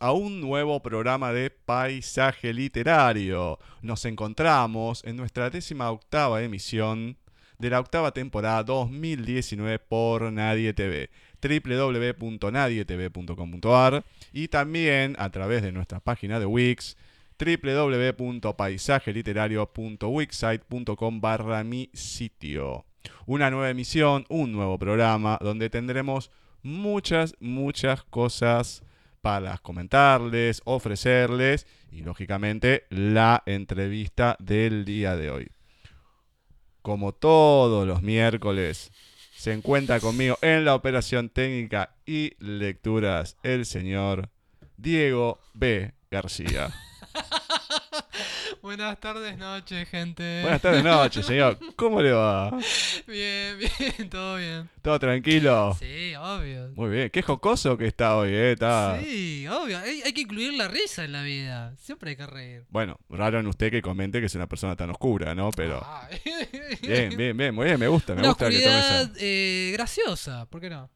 A un nuevo programa de Paisaje Literario. Nos encontramos en nuestra décima octava emisión de la octava temporada 2019 por Nadie TV www.nadietv.com.ar y también a través de nuestra página de Wix www.paisajeliterario.wixsite.com barra mi sitio. Una nueva emisión, un nuevo programa donde tendremos muchas, muchas cosas para comentarles, ofrecerles y lógicamente la entrevista del día de hoy. Como todos los miércoles, se encuentra conmigo en la operación técnica y lecturas el señor Diego B. García. Buenas tardes, noches, gente. Buenas tardes, noches, señor. ¿Cómo le va? Bien, bien, todo bien. ¿Todo tranquilo? Sí, obvio. Muy bien. Qué jocoso que está hoy, ¿eh? Está... Sí, obvio. Hay, hay que incluir la risa en la vida. Siempre hay que reír. Bueno, raro en usted que comente que es una persona tan oscura, ¿no? Pero... Bien, bien, bien. Muy bien, me gusta, me Una gusta que oscuridad esa... eh, graciosa, ¿por qué no?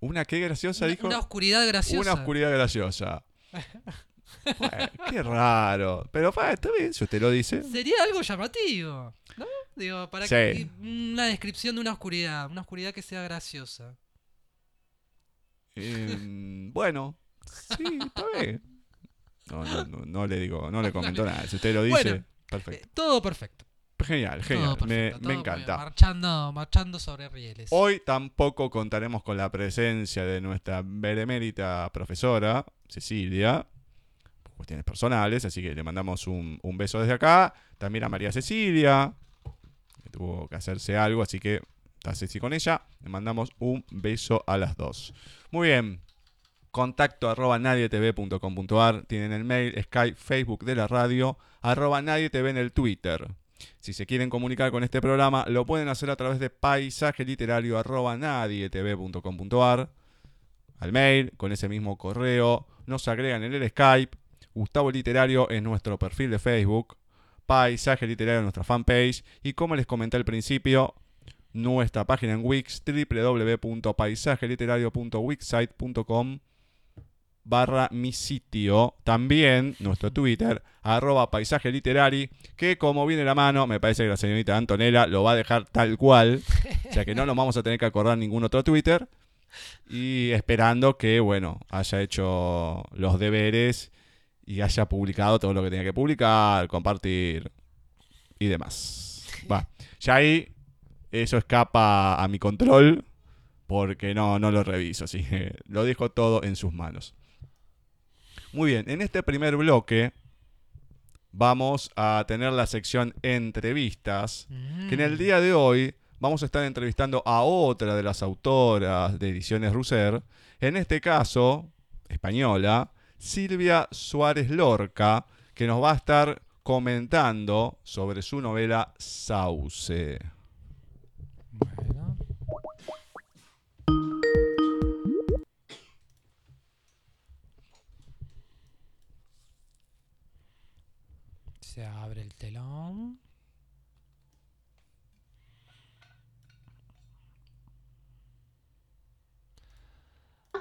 ¿Una qué graciosa, Una, dijo? una oscuridad graciosa. Una oscuridad graciosa. Bueno, qué raro. Pero pa, está bien, si usted lo dice. Sería algo llamativo, ¿no? Digo, para Sí. que una descripción de una oscuridad, una oscuridad que sea graciosa. Eh, bueno, sí, está bien. No, no, no, no le digo, no le comento nada. Si usted lo dice, Bueno, perfecto. Eh, todo perfecto. Genial, todo genial. perfecto, me, todo encanta. Marchando, marchando sobre rieles. Hoy tampoco contaremos con la presencia de nuestra benemérita profesora, Cecilia, cuestiones personales, así que le mandamos un, un beso desde acá. También a María Cecilia, que tuvo que hacerse algo, así que está Ceci con ella. Le mandamos un beso a las dos. Muy bien. contacto arroba nadietv.com.ar, tienen el mail, Skype, Facebook de la radio, arroba nadietv en el Twitter. Si se quieren comunicar con este programa, lo pueden hacer a través de paisaje literario arroba nadietv.com.ar, al mail, con ese mismo correo, nos agregan en el Skype, Gustavo Literario en nuestro perfil de Facebook, Paisaje Literario en nuestra fanpage y como les comenté al principio, nuestra página en Wix, www.paisajeliterario.wixsite.com barra mi sitio. También nuestro Twitter, arroba paisaje literari, que como viene la mano, me parece que la señorita Antonella lo va a dejar tal cual. O sea que no nos vamos a tener que acordar ningún otro Twitter. Y esperando que, bueno, haya hecho los deberes y haya publicado todo lo que tenía que publicar, compartir y demás. Va, ya ahí eso escapa a mi control porque no, no lo reviso, así que lo dejo todo en sus manos. Muy bien, en este primer bloque vamos a tener la sección entrevistas, que en el día de hoy vamos a estar entrevistando a otra de las autoras de Ediciones Russer, en este caso, española, Silvia Suárez Lorca, que nos va a estar comentando sobre su novela Sauce. Se abre el telón.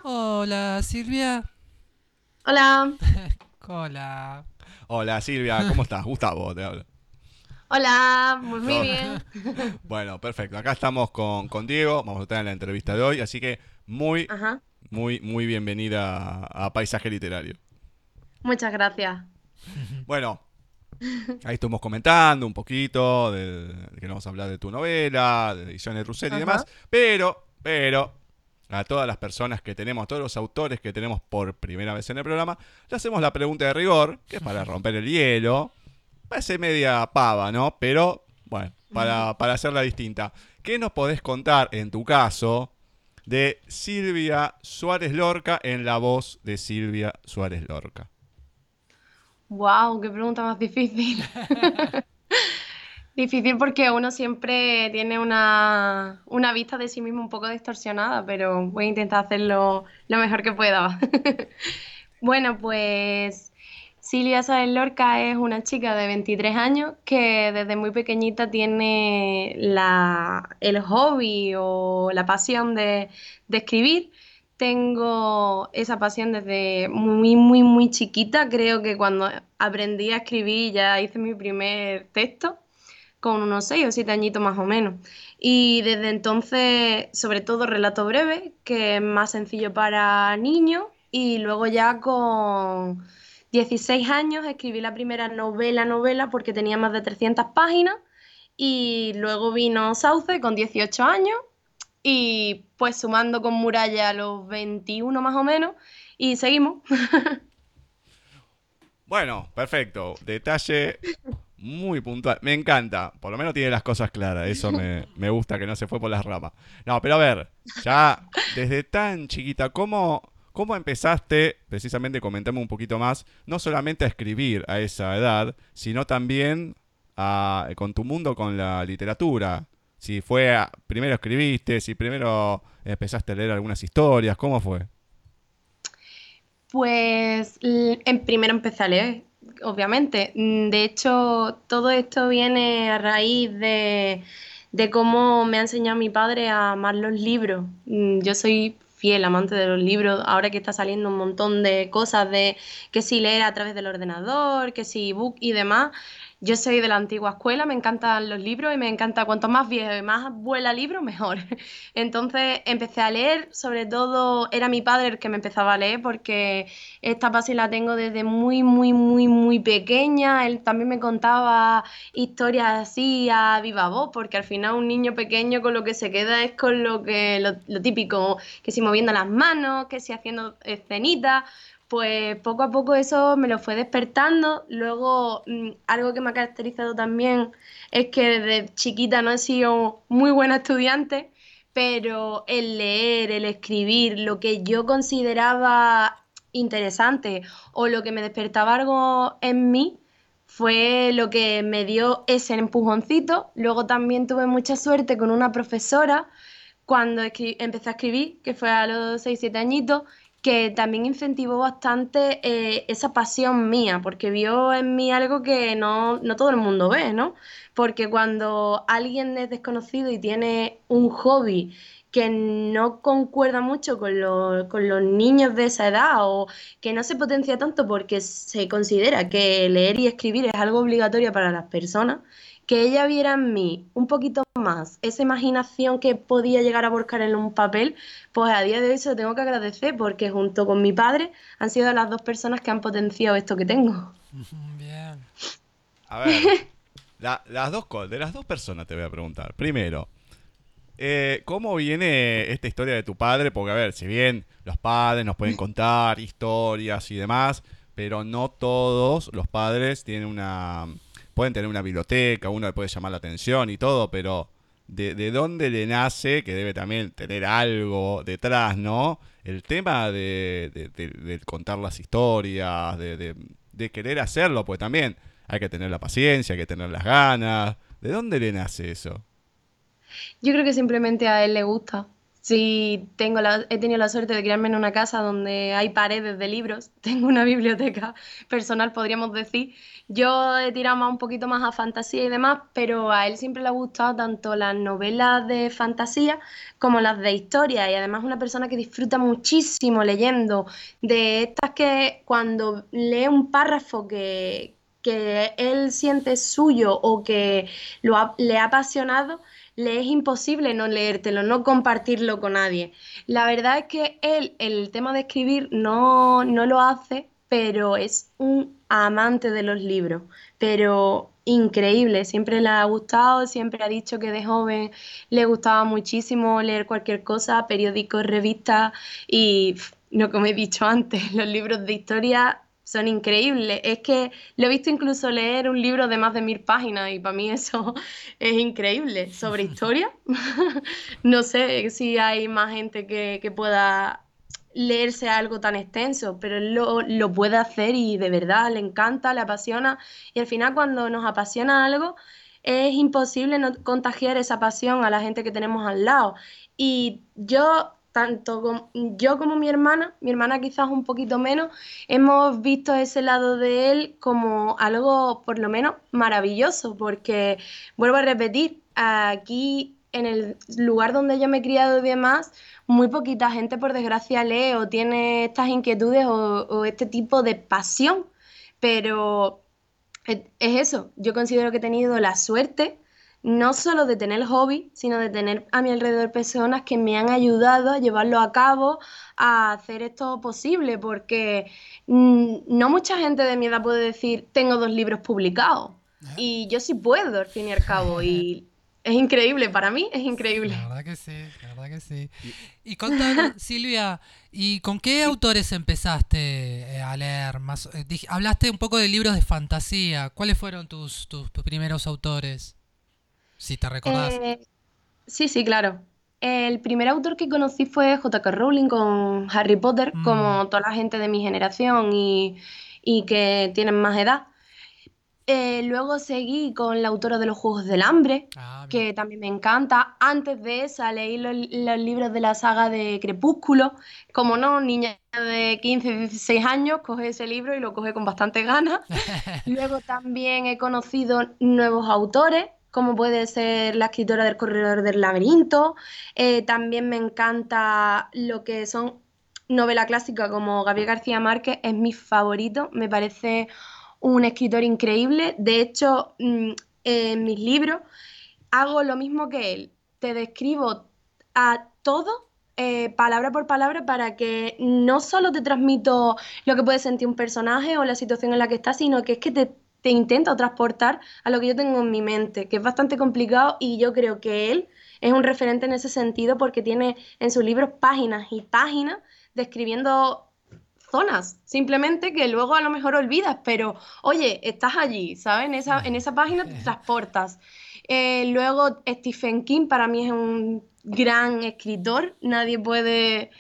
Hola, Silvia. Hola. Hola. Hola Silvia, ¿cómo estás? Gustavo te habla. Hola, muy, bien. Bueno, perfecto. Acá estamos con, con Diego, vamos a tener la entrevista de hoy, así que muy, Ajá. muy, muy bienvenida a, a Paisaje Literario. Muchas gracias. Bueno, ahí estuvimos comentando un poquito de, de que nos vamos a hablar de tu novela, de ediciones Russell y demás, pero, pero, a todas las personas que tenemos, a todos los autores que tenemos por primera vez en el programa, le hacemos la pregunta de rigor, que es para romper el hielo. Parece media pava, ¿no? Pero, bueno, para, para hacerla distinta. ¿Qué nos podés contar, en tu caso, de Silvia Suárez Lorca en la voz de Silvia Suárez Lorca? Wow, qué pregunta más difícil. Difícil porque uno siempre tiene una, una vista de sí mismo un poco distorsionada, pero voy a intentar hacerlo lo mejor que pueda. Bueno, pues Silvia Sáenz Lorca es una chica de 23 años que desde muy pequeñita tiene la, el hobby o la pasión de escribir. Tengo esa pasión desde muy, muy, muy chiquita. Creo que cuando aprendí a escribir ya hice mi primer texto con unos 6 o 7 añitos más o menos. Y desde entonces, sobre todo relato breve, que es más sencillo para niños. Y luego ya con 16 años escribí la primera novela, novela, porque tenía más de 300 páginas. Y luego vino Sauce con 18 años. Y pues sumando con Muralla a los 21 más o menos. Y seguimos. Bueno, perfecto. Detalle muy puntual. Me encanta. Por lo menos tiene las cosas claras. Eso me, me gusta, que no se fue por las ramas. No, pero a ver, ya desde tan chiquita, ¿cómo, cómo empezaste, precisamente comentame un poquito más, no solamente a escribir a esa edad, sino también a- con tu mundo con la literatura? Si fue, a- primero escribiste, si primero empezaste a leer algunas historias, ¿cómo fue? Pues en primero empecé a leer, obviamente. Mm, De hecho, todo esto viene a raíz de, de cómo me ha enseñado mi padre a amar los libros. Mm, Yo soy fiel amante de los libros, ahora que está saliendo un montón de cosas de que si leer a través del ordenador, que si ebook y demás. Yo soy de la antigua escuela, me encantan los libros y me encanta cuanto más viejo y más vuela libro, mejor. Entonces empecé a leer, sobre todo era mi padre el que me empezaba a leer porque esta pasión la tengo desde muy, muy, muy, muy pequeña. Él también me contaba historias así a viva voz, porque al final un niño pequeño con lo que se queda es con lo que lo, lo típico, que si moviendo las manos, que si haciendo escenitas. Pues poco a poco eso me lo fue despertando. Luego, mm, algo que me ha caracterizado también es que desde chiquita no he sido muy buena estudiante, pero el leer, el escribir, lo que yo consideraba interesante o lo que me despertaba algo en mí, fue lo que me dio ese empujoncito. Luego también tuve mucha suerte con una profesora cuando empecé a escribir, que fue a los 6-7 añitos, que también incentivó bastante eh, esa pasión mía, porque vio en mí algo que no, no todo el mundo ve, ¿no? Porque cuando alguien es desconocido y tiene un hobby que no concuerda mucho con, con, los niños de esa edad o que no se potencia tanto porque se considera que leer y escribir es algo obligatorio para las personas, que ella viera en mí un poquito más esa imaginación que podía llegar a volcar en un papel, pues a día de hoy se lo tengo que agradecer porque junto con mi padre han sido las dos personas que han potenciado esto que tengo. Bien. A ver, las dos, de las dos personas te voy a preguntar. Primero, eh, ¿cómo viene esta historia de tu padre? Porque, a ver, si bien los padres nos pueden contar historias y demás, pero no todos los padres tienen una pueden tener una biblioteca, uno le puede llamar la atención y todo, pero de, dónde le nace, que debe también tener algo detrás, ¿no? El tema de, de contar las historias, de, querer hacerlo, pues también hay que tener la paciencia, hay que tener las ganas. ¿De dónde le nace eso? Yo creo que simplemente a él le gusta. Sí, tengo la, he tenido la suerte de criarme en una casa donde hay paredes de libros, tengo una biblioteca personal, podríamos decir. Yo he tirado un poquito más a fantasía y demás, pero a él siempre le ha gustado tanto las novelas de fantasía como las de historia y además una persona que disfruta muchísimo leyendo, de estas que cuando lee un párrafo que, que él siente suyo o que lo le ha apasionado, le es imposible no leértelo, no compartirlo con nadie. La verdad es que él, el tema de escribir, no, no lo hace, pero es un amante de los libros, pero increíble, siempre le ha gustado, siempre ha dicho que de joven le gustaba muchísimo leer cualquier cosa, periódicos, revistas y, no como he dicho antes, los libros de historia son increíbles. Es que lo he visto incluso leer un libro de más de mil páginas y para mí eso es increíble. Sobre historia, no sé si hay más gente que, pueda leerse algo tan extenso, pero él lo, puede hacer y de verdad le encanta, le apasiona y al final cuando nos apasiona algo es imposible no contagiar esa pasión a la gente que tenemos al lado. Y yo tanto yo como mi hermana, mi hermana quizás un poquito menos, hemos visto ese lado de él como algo por lo menos maravilloso, porque vuelvo a repetir, aquí en el lugar donde yo me he criado y demás, muy poquita gente por desgracia lee o tiene estas inquietudes o, o este tipo de pasión, pero es eso, yo considero que he tenido la suerte no solo de tener el hobby, sino de tener a mi alrededor personas que me han ayudado a llevarlo a cabo, a hacer esto posible, porque mm, no mucha gente de mi edad puede decir, tengo dos libros publicados. Y yo sí puedo, al fin y al cabo. Y es increíble, para mí es increíble. La verdad que sí, la verdad que sí. Y contanos, Silvia, ¿y con qué autores empezaste eh, a leer? Más, eh, hablaste un poco de libros de fantasía. ¿Cuáles fueron tus, tus primeros autores? Si te recordás. Eh, sí, sí, claro. El primer autor que conocí fue J.K. Rowling con Harry Potter, mm. como toda la gente de mi generación y, que tienen más edad. Eh, luego seguí con la autora de los Juegos del Hambre, ah, que también me encanta. Antes de esa leí los, libros de la saga de Crepúsculo. Como no, niña de 15, 16 años, coge ese libro y lo coge con bastante ganas. Luego también he conocido nuevos autores, como puede ser la escritora del Corredor del Laberinto. Eh, también me encanta lo que son novela clásica como Gabriel García Márquez, es mi favorito, me parece un escritor increíble. De hecho, mm, en mis libros hago lo mismo que él, te describo a todo eh, palabra por palabra para que no solo te transmito lo que puede sentir un personaje o la situación en la que está, sino que es que te te intento transportar a lo que yo tengo en mi mente, que es bastante complicado y yo creo que él es un referente en ese sentido porque tiene en sus libros páginas y páginas describiendo zonas, simplemente que luego a lo mejor olvidas, pero oye, estás allí, ¿sabes? En esa, en esa página te transportas. Eh, luego Stephen King para mí es un gran escritor, nadie puede,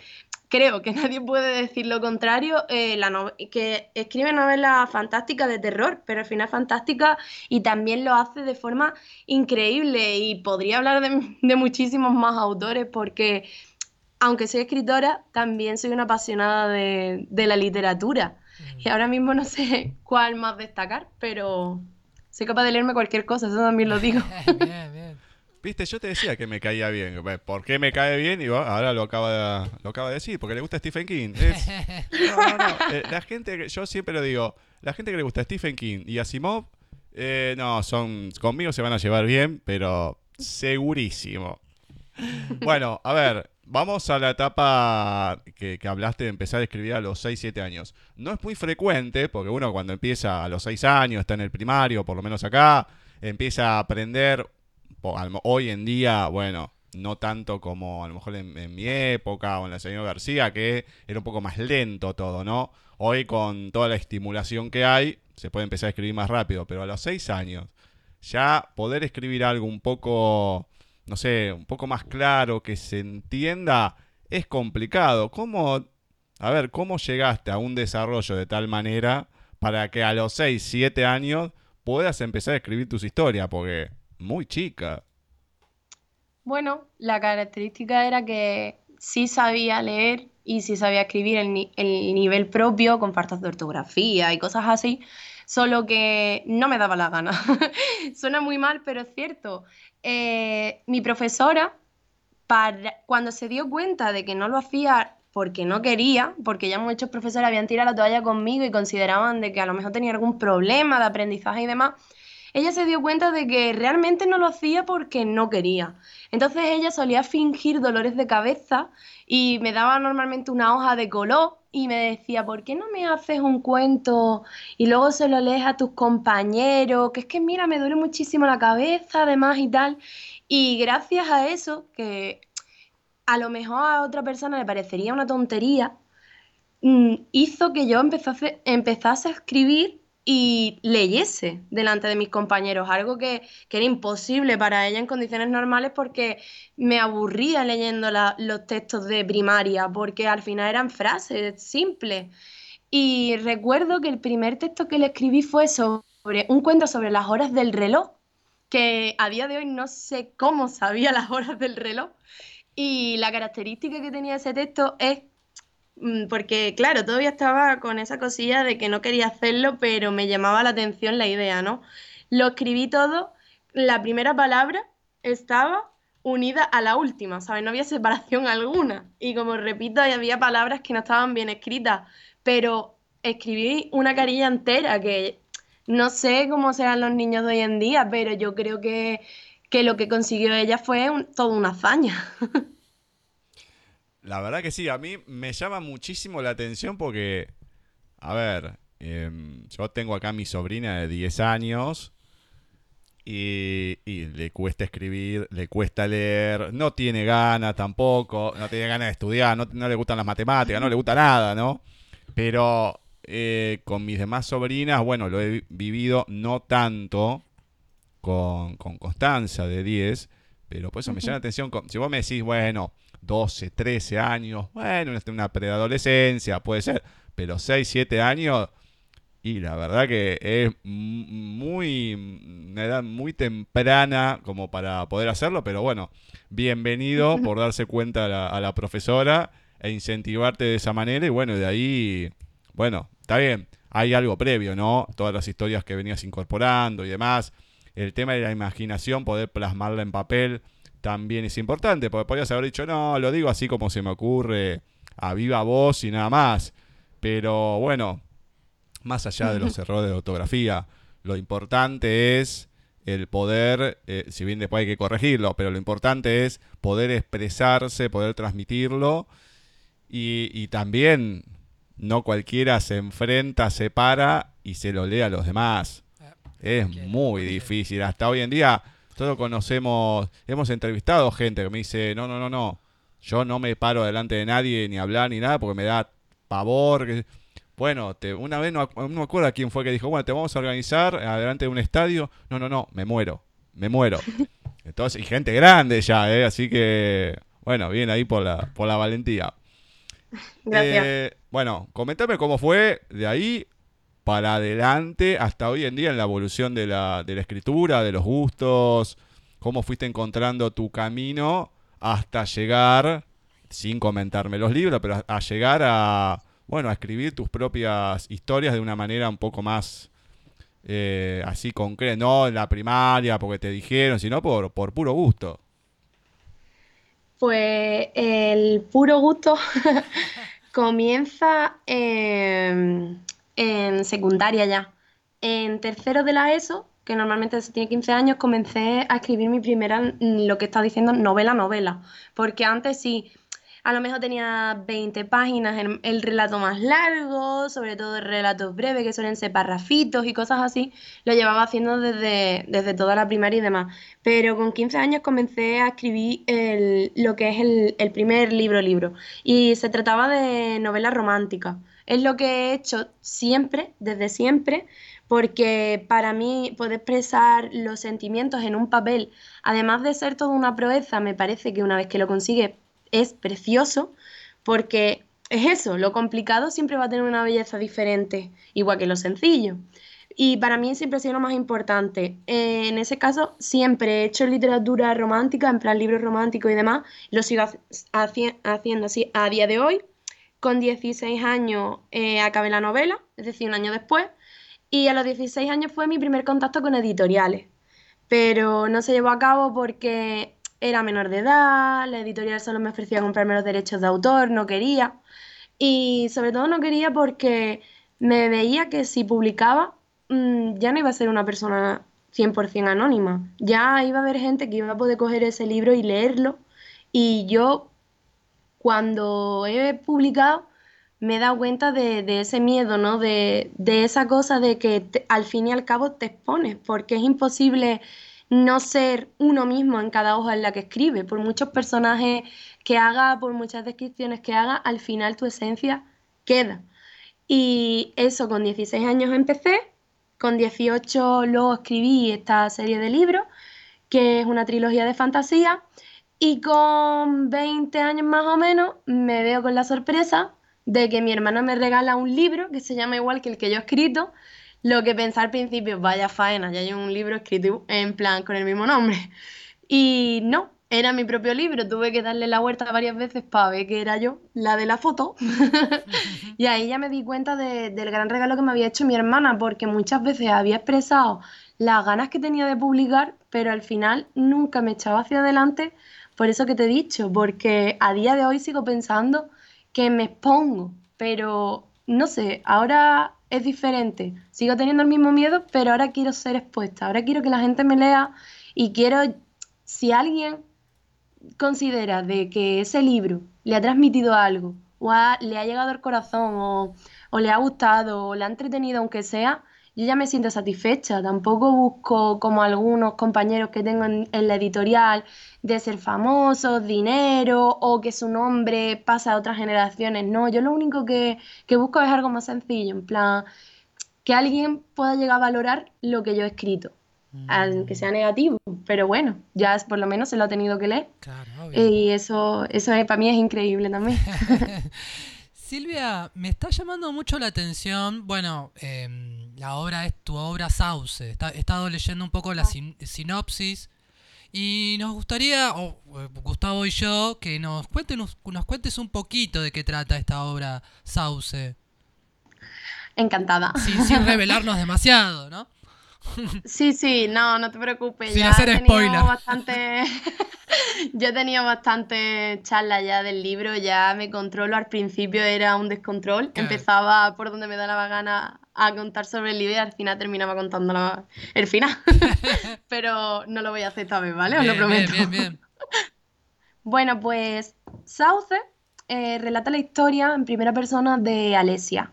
creo que nadie puede decir lo contrario, eh, la que escribe novelas fantásticas de terror, pero al final fantástica y también lo hace de forma increíble y podría hablar de, muchísimos más autores porque aunque soy escritora, también soy una apasionada de, la literatura. Y ahora mismo no sé cuál más destacar, pero soy capaz de leerme cualquier cosa, eso también lo digo. bien, bien. Viste, yo te decía que me caía bien. ¿Por qué me cae bien? Y ahora lo acaba, de, lo acaba de decir, porque le gusta Stephen King. no, no, no. Eh, la gente, yo siempre lo digo, la gente que le gusta Stephen King y Asimov, eh, no, son, conmigo se van a llevar bien, pero segurísimo. Bueno, a ver, vamos a la etapa que, hablaste de empezar a escribir a los 6, 7 años. No es muy frecuente, porque uno cuando empieza a los 6 años, está en el primario, por lo menos acá, empieza a aprender hoy en día, bueno, no tanto como a lo mejor en, mi época o en la señora García, que era un poco más lento todo, ¿no? Hoy con toda la estimulación que hay, se puede empezar a escribir más rápido, pero a los seis años, ya poder escribir algo un poco, no sé, un poco más claro, que se entienda, es complicado. ¿Cómo, a ver, cómo llegaste a un desarrollo de tal manera para que a los seis, siete años puedas empezar a escribir tus historias? Porque muy chica. Bueno, la característica era que sí sabía leer y sí sabía escribir el, nivel propio con faltas de ortografía y cosas así, solo que no me daba la gana. Suena muy mal, pero es cierto. Eh, mi profesora, cuando se dio cuenta de que no lo hacía porque no quería, porque ya muchos profesores habían tirado la toalla conmigo y consideraban de que a lo mejor tenía algún problema de aprendizaje y demás, ella se dio cuenta de que realmente no lo hacía porque no quería. Entonces ella solía fingir dolores de cabeza y me daba normalmente una hoja de color y me decía, ¿por qué no me haces un cuento y luego se lo lees a tus compañeros? Que es que mira, me duele muchísimo la cabeza además y tal. Y gracias a eso, que a lo mejor a otra persona le parecería una tontería, mm, hizo que yo empezase, empezase a escribir y leyese delante de mis compañeros, algo que, era imposible para ella en condiciones normales porque me aburría leyendo los textos de primaria, porque al final eran frases simples. Y recuerdo que el primer texto que le escribí fue sobre un cuento sobre las horas del reloj, que a día de hoy no sé cómo sabía las horas del reloj. Y la característica que tenía ese texto es porque claro, todavía estaba con esa cosilla de que no quería hacerlo, pero me llamaba la atención la idea, ¿no? Lo escribí todo, la primera palabra estaba unida a la última, ¿sabes? No había separación alguna. Y como repito, había palabras que no estaban bien escritas, pero escribí una carilla entera que no sé cómo serán los niños de hoy en día, pero yo creo que, lo que consiguió ella fue toda una hazaña. La verdad que sí, a mí me llama muchísimo la atención porque, a ver, em, yo tengo acá a mi sobrina de 10 años y, le cuesta escribir, le cuesta leer, no tiene ganas tampoco, no tiene ganas de estudiar, no, le gustan las matemáticas, no le gusta nada, ¿no? Pero eh, con mis demás sobrinas, bueno, lo he vivido no tanto con, con Constanza de 10, pero por eso me llama la atención, si vos me decís, bueno, 12, 13 años, bueno, una preadolescencia, puede ser, pero 6, 7 años, y la verdad que es muy, una edad muy temprana como para poder hacerlo, pero bueno, bienvenido por darse cuenta a la, a la profesora e incentivarte de esa manera, y bueno, de ahí, bueno, está bien, hay algo previo, ¿no? Todas las historias que venías incorporando y demás. El tema de la imaginación, poder plasmarla en papel, también es importante, porque podrías haber dicho, no, lo digo así como se me ocurre, a viva voz y nada más. Pero bueno, más allá de los errores de ortografía, lo importante es el poder, eh, si bien después hay que corregirlo, pero lo importante es poder expresarse, poder transmitirlo y, y también no cualquiera se enfrenta, se para y se lo lee a los demás. Ah, es muy difícil. Hasta hoy en día todos conocemos, hemos entrevistado gente que me dice, no, no, no, no, yo no me paro delante de nadie ni hablar ni nada porque me da pavor. Bueno, te, una vez no, no, me acuerdo quién fue que dijo, bueno, te vamos a organizar adelante de un estadio. No, no, no, me muero, me muero. Entonces, y gente grande ya, ¿eh? Así que, bueno, bien ahí por la, por la valentía. Gracias. Eh, bueno, comentame cómo fue de ahí para adelante hasta hoy en día en la evolución de la, escritura, de los gustos, cómo fuiste encontrando tu camino hasta llegar, sin comentarme los libros, pero a, llegar a, bueno, a escribir tus propias historias de una manera un poco más eh, así concreta, no en la primaria porque te dijeron, sino por, puro gusto. Pues el puro gusto comienza en, en secundaria ya. En tercero de la ESO, que normalmente se tiene 15 años, comencé a escribir mi primera, mm, lo que está diciendo, novela, novela. Porque antes sí, a lo mejor tenía 20 páginas, el, el relato más largo, sobre todo el relatos breves, que suelen ser parrafitos y cosas así, lo llevaba haciendo desde, desde toda la primaria y demás. Pero con 15 años comencé a escribir el- lo que es el, el primer libro libro. Y se trataba de novela romántica. Es lo que he hecho siempre, desde siempre, porque para mí poder expresar los sentimientos en un papel, además de ser toda una proeza, me parece que una vez que lo consigue es precioso, porque es eso, lo complicado siempre va a tener una belleza diferente, igual que lo sencillo. Y para mí siempre ha sido lo más importante. Eh, en ese caso, siempre he hecho literatura romántica, en plan libros románticos y demás. Lo sigo haci- haci- haciendo así a día de hoy. Con 16 años eh, acabé la novela, es decir, un año después. Y a los 16 años fue mi primer contacto con editoriales. Pero no se llevó a cabo porque era menor de edad, la editorial solo me ofrecía comprarme los derechos de autor, no quería. Y sobre todo no quería porque me veía que si publicaba mm, ya no iba a ser una persona 100% anónima. Ya iba a haber gente que iba a poder coger ese libro y leerlo. Y yo, cuando he publicado, me he dado cuenta de, ese miedo, ¿no? De, de esa cosa de que al fin y al cabo te expones, porque es imposible no ser uno mismo en cada hoja en la que escribe. Por muchos personajes que haga, por muchas descripciones que haga, al final tu esencia queda. Y eso, con 16 años empecé, con 18 luego escribí esta serie de libros, que es una trilogía de fantasía, y con 20 años más o menos me veo con la sorpresa de que mi hermana me regala un libro que se llama igual que el que yo he escrito, lo que pensé al principio, vaya faena, ya hay un libro escrito en plan con el mismo nombre. Y no, era mi propio libro, tuve que darle la vuelta varias veces para ver que era yo, la de la foto. Y ahí ya me di cuenta de- del gran regalo que me había hecho mi hermana, porque muchas veces había expresado las ganas que tenía de publicar, pero al final nunca me echaba hacia adelante, por eso que te he dicho, porque a día de hoy sigo pensando que me expongo, pero no sé, ahora es diferente. Sigo teniendo el mismo miedo, pero ahora quiero ser expuesta, ahora quiero que la gente me lea y quiero, si alguien considera de que ese libro le ha transmitido algo, o ha- le ha llegado al corazón, o, o le ha gustado, o le ha entretenido, aunque sea, yo ya me siento satisfecha. Tampoco busco, como algunos compañeros que tengo en, en la editorial, de ser famosos, dinero, o que su nombre pase a otras generaciones. No, yo lo único que, que busco es algo más sencillo, en plan, que alguien pueda llegar a valorar lo que yo he escrito aunque sea negativo, pero bueno, ya es- por lo menos se lo ha tenido que leer Claro, obvio. y eso, eso es- para mí es increíble también. Silvia, me está llamando mucho la atención, bueno, em, la obra es tu obra Sauce. Está- he estado leyendo un poco la sin- sinopsis y nos gustaría, o eh, Gustavo y yo, que nos, cuenten, nos cuentes un poquito de qué trata esta obra Sauce, Encantada. sin, sin revelarnos demasiado, ¿no? Sí, sí, no, no te preocupes. Sin ya hacer he spoiler. bastante, yo he tenido bastante charla ya del libro, ya me controlo. Al principio era un descontrol. Claro. Empezaba por donde me daba gana a contar sobre el libro y al final terminaba contando la- el final. Pero no lo voy a hacer esta vez, ¿vale? Os lo prometo. bien, bien, bien. Bueno, pues Sauce eh, relata la historia en primera persona de Alesia.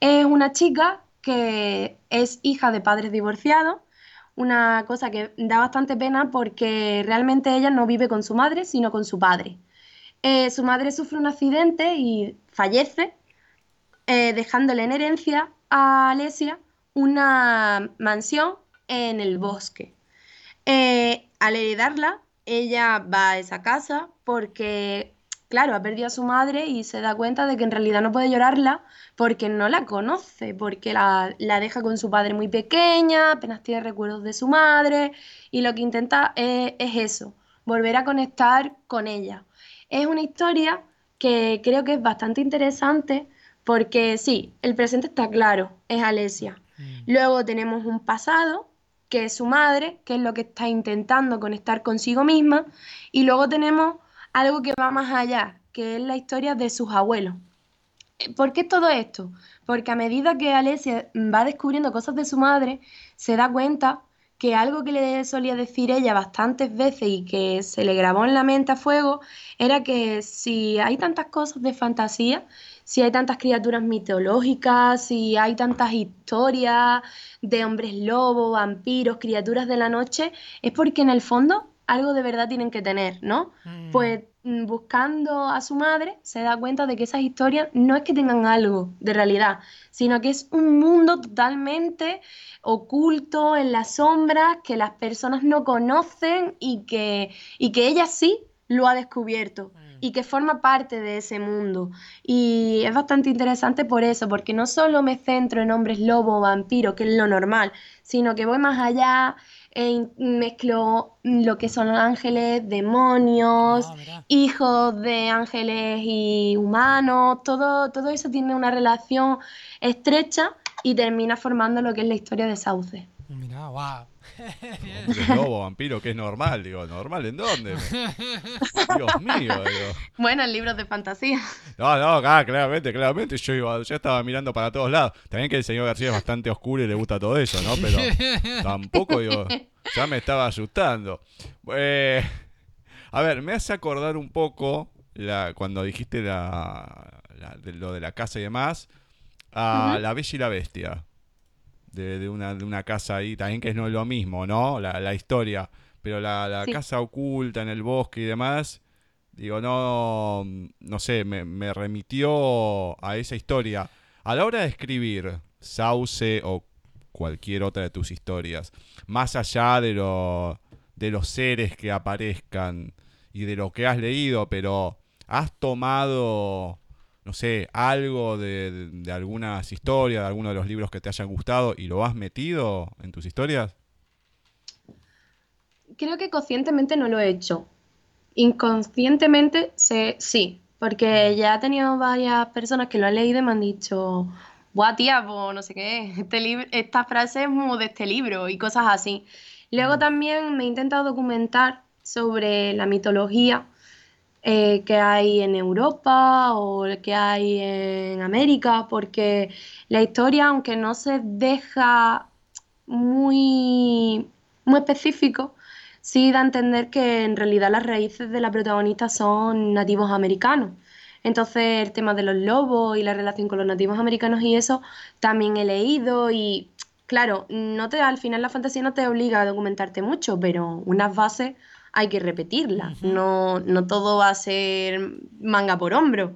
Es una chica que es hija de padres divorciados, una cosa que da bastante pena porque realmente ella no vive con su madre, sino con su padre. Eh, su madre sufre un accidente y fallece, eh, dejándole en herencia a Alesia una mansión en el bosque. Eh, al heredarla, ella va a esa casa porque, claro, ha perdido a su madre y se da cuenta de que en realidad no puede llorarla porque no la conoce, porque la, la deja con su padre muy pequeña, apenas tiene recuerdos de su madre y lo que intenta es, es eso, volver a conectar con ella. Es una historia que creo que es bastante interesante porque sí, el presente está claro, es Alesia. Mm. Luego tenemos un pasado, que es su madre, que es lo que está intentando conectar consigo misma. Y luego tenemos algo que va más allá, que es la historia de sus abuelos. ¿Por qué todo esto? Porque a medida que Alesia va descubriendo cosas de su madre, se da cuenta que algo que le solía decir ella bastantes veces y que se le grabó en la mente a fuego era que si hay tantas cosas de fantasía, si hay tantas criaturas mitológicas, si hay tantas historias de hombres lobo, vampiros, criaturas de la noche, es porque en el fondo algo de verdad tienen que tener, ¿no? Mm. Pues mm, buscando a su madre se da cuenta de que esas historias no es que tengan algo de realidad, sino que es un mundo totalmente oculto en las sombras que las personas no conocen y que, y que ella sí lo ha descubierto Mm. y que forma parte de ese mundo. Y es bastante interesante por eso, porque no solo me centro en hombres lobo o vampiro, que es lo normal, sino que voy más allá e mezclo lo que son ángeles, demonios, Ah, hijos de ángeles y humanos, todo, todo eso tiene una relación estrecha y termina formando lo que es la historia de Sauce. Wow. Lobo, vampiro, que es normal. Digo, ¿normal en dónde? Dios mío, digo. Bueno, en libros de fantasía. No, no, ah, claramente, claramente. Yo iba, ya estaba mirando para todos lados. También que el señor García es bastante oscuro y le gusta todo eso, ¿no? Pero tampoco, digo, ya me estaba asustando. Eh, a ver, me hace acordar un poco la, cuando dijiste la, la- de lo de la casa y demás, a La Bella y la Bestia. De, de una, de una casa ahí, también que no es lo mismo, ¿no? La, la historia. Pero la, la Sí. casa oculta en el bosque y demás, digo, no, no sé, me, me remitió a esa historia. A la hora de escribir Sauce o cualquier otra de tus historias, más allá de, lo, de los seres que aparezcan y de lo que has leído, pero has tomado, no sé, algo de, de- de algunas historias, de alguno de los libros que te hayan gustado y lo has metido en tus historias? Creo que conscientemente no lo he hecho. Inconscientemente sé- sí, porque ya he tenido varias personas que lo han leído y me han dicho, buah, tía, pues no sé qué, este libro, esta frase es muy de este libro y cosas así. Luego también me he intentado documentar sobre la mitología eh, que hay en Europa o que hay en América, porque la historia, aunque no se deja muy, muy específico, sí da a entender que en realidad las raíces de la protagonista son nativos americanos. Entonces el tema de los lobos y la relación con los nativos americanos y eso también he leído y claro, no te, al final la fantasía no te obliga a documentarte mucho, pero unas bases hay que repetirlas, no, no todo va a ser manga por hombro.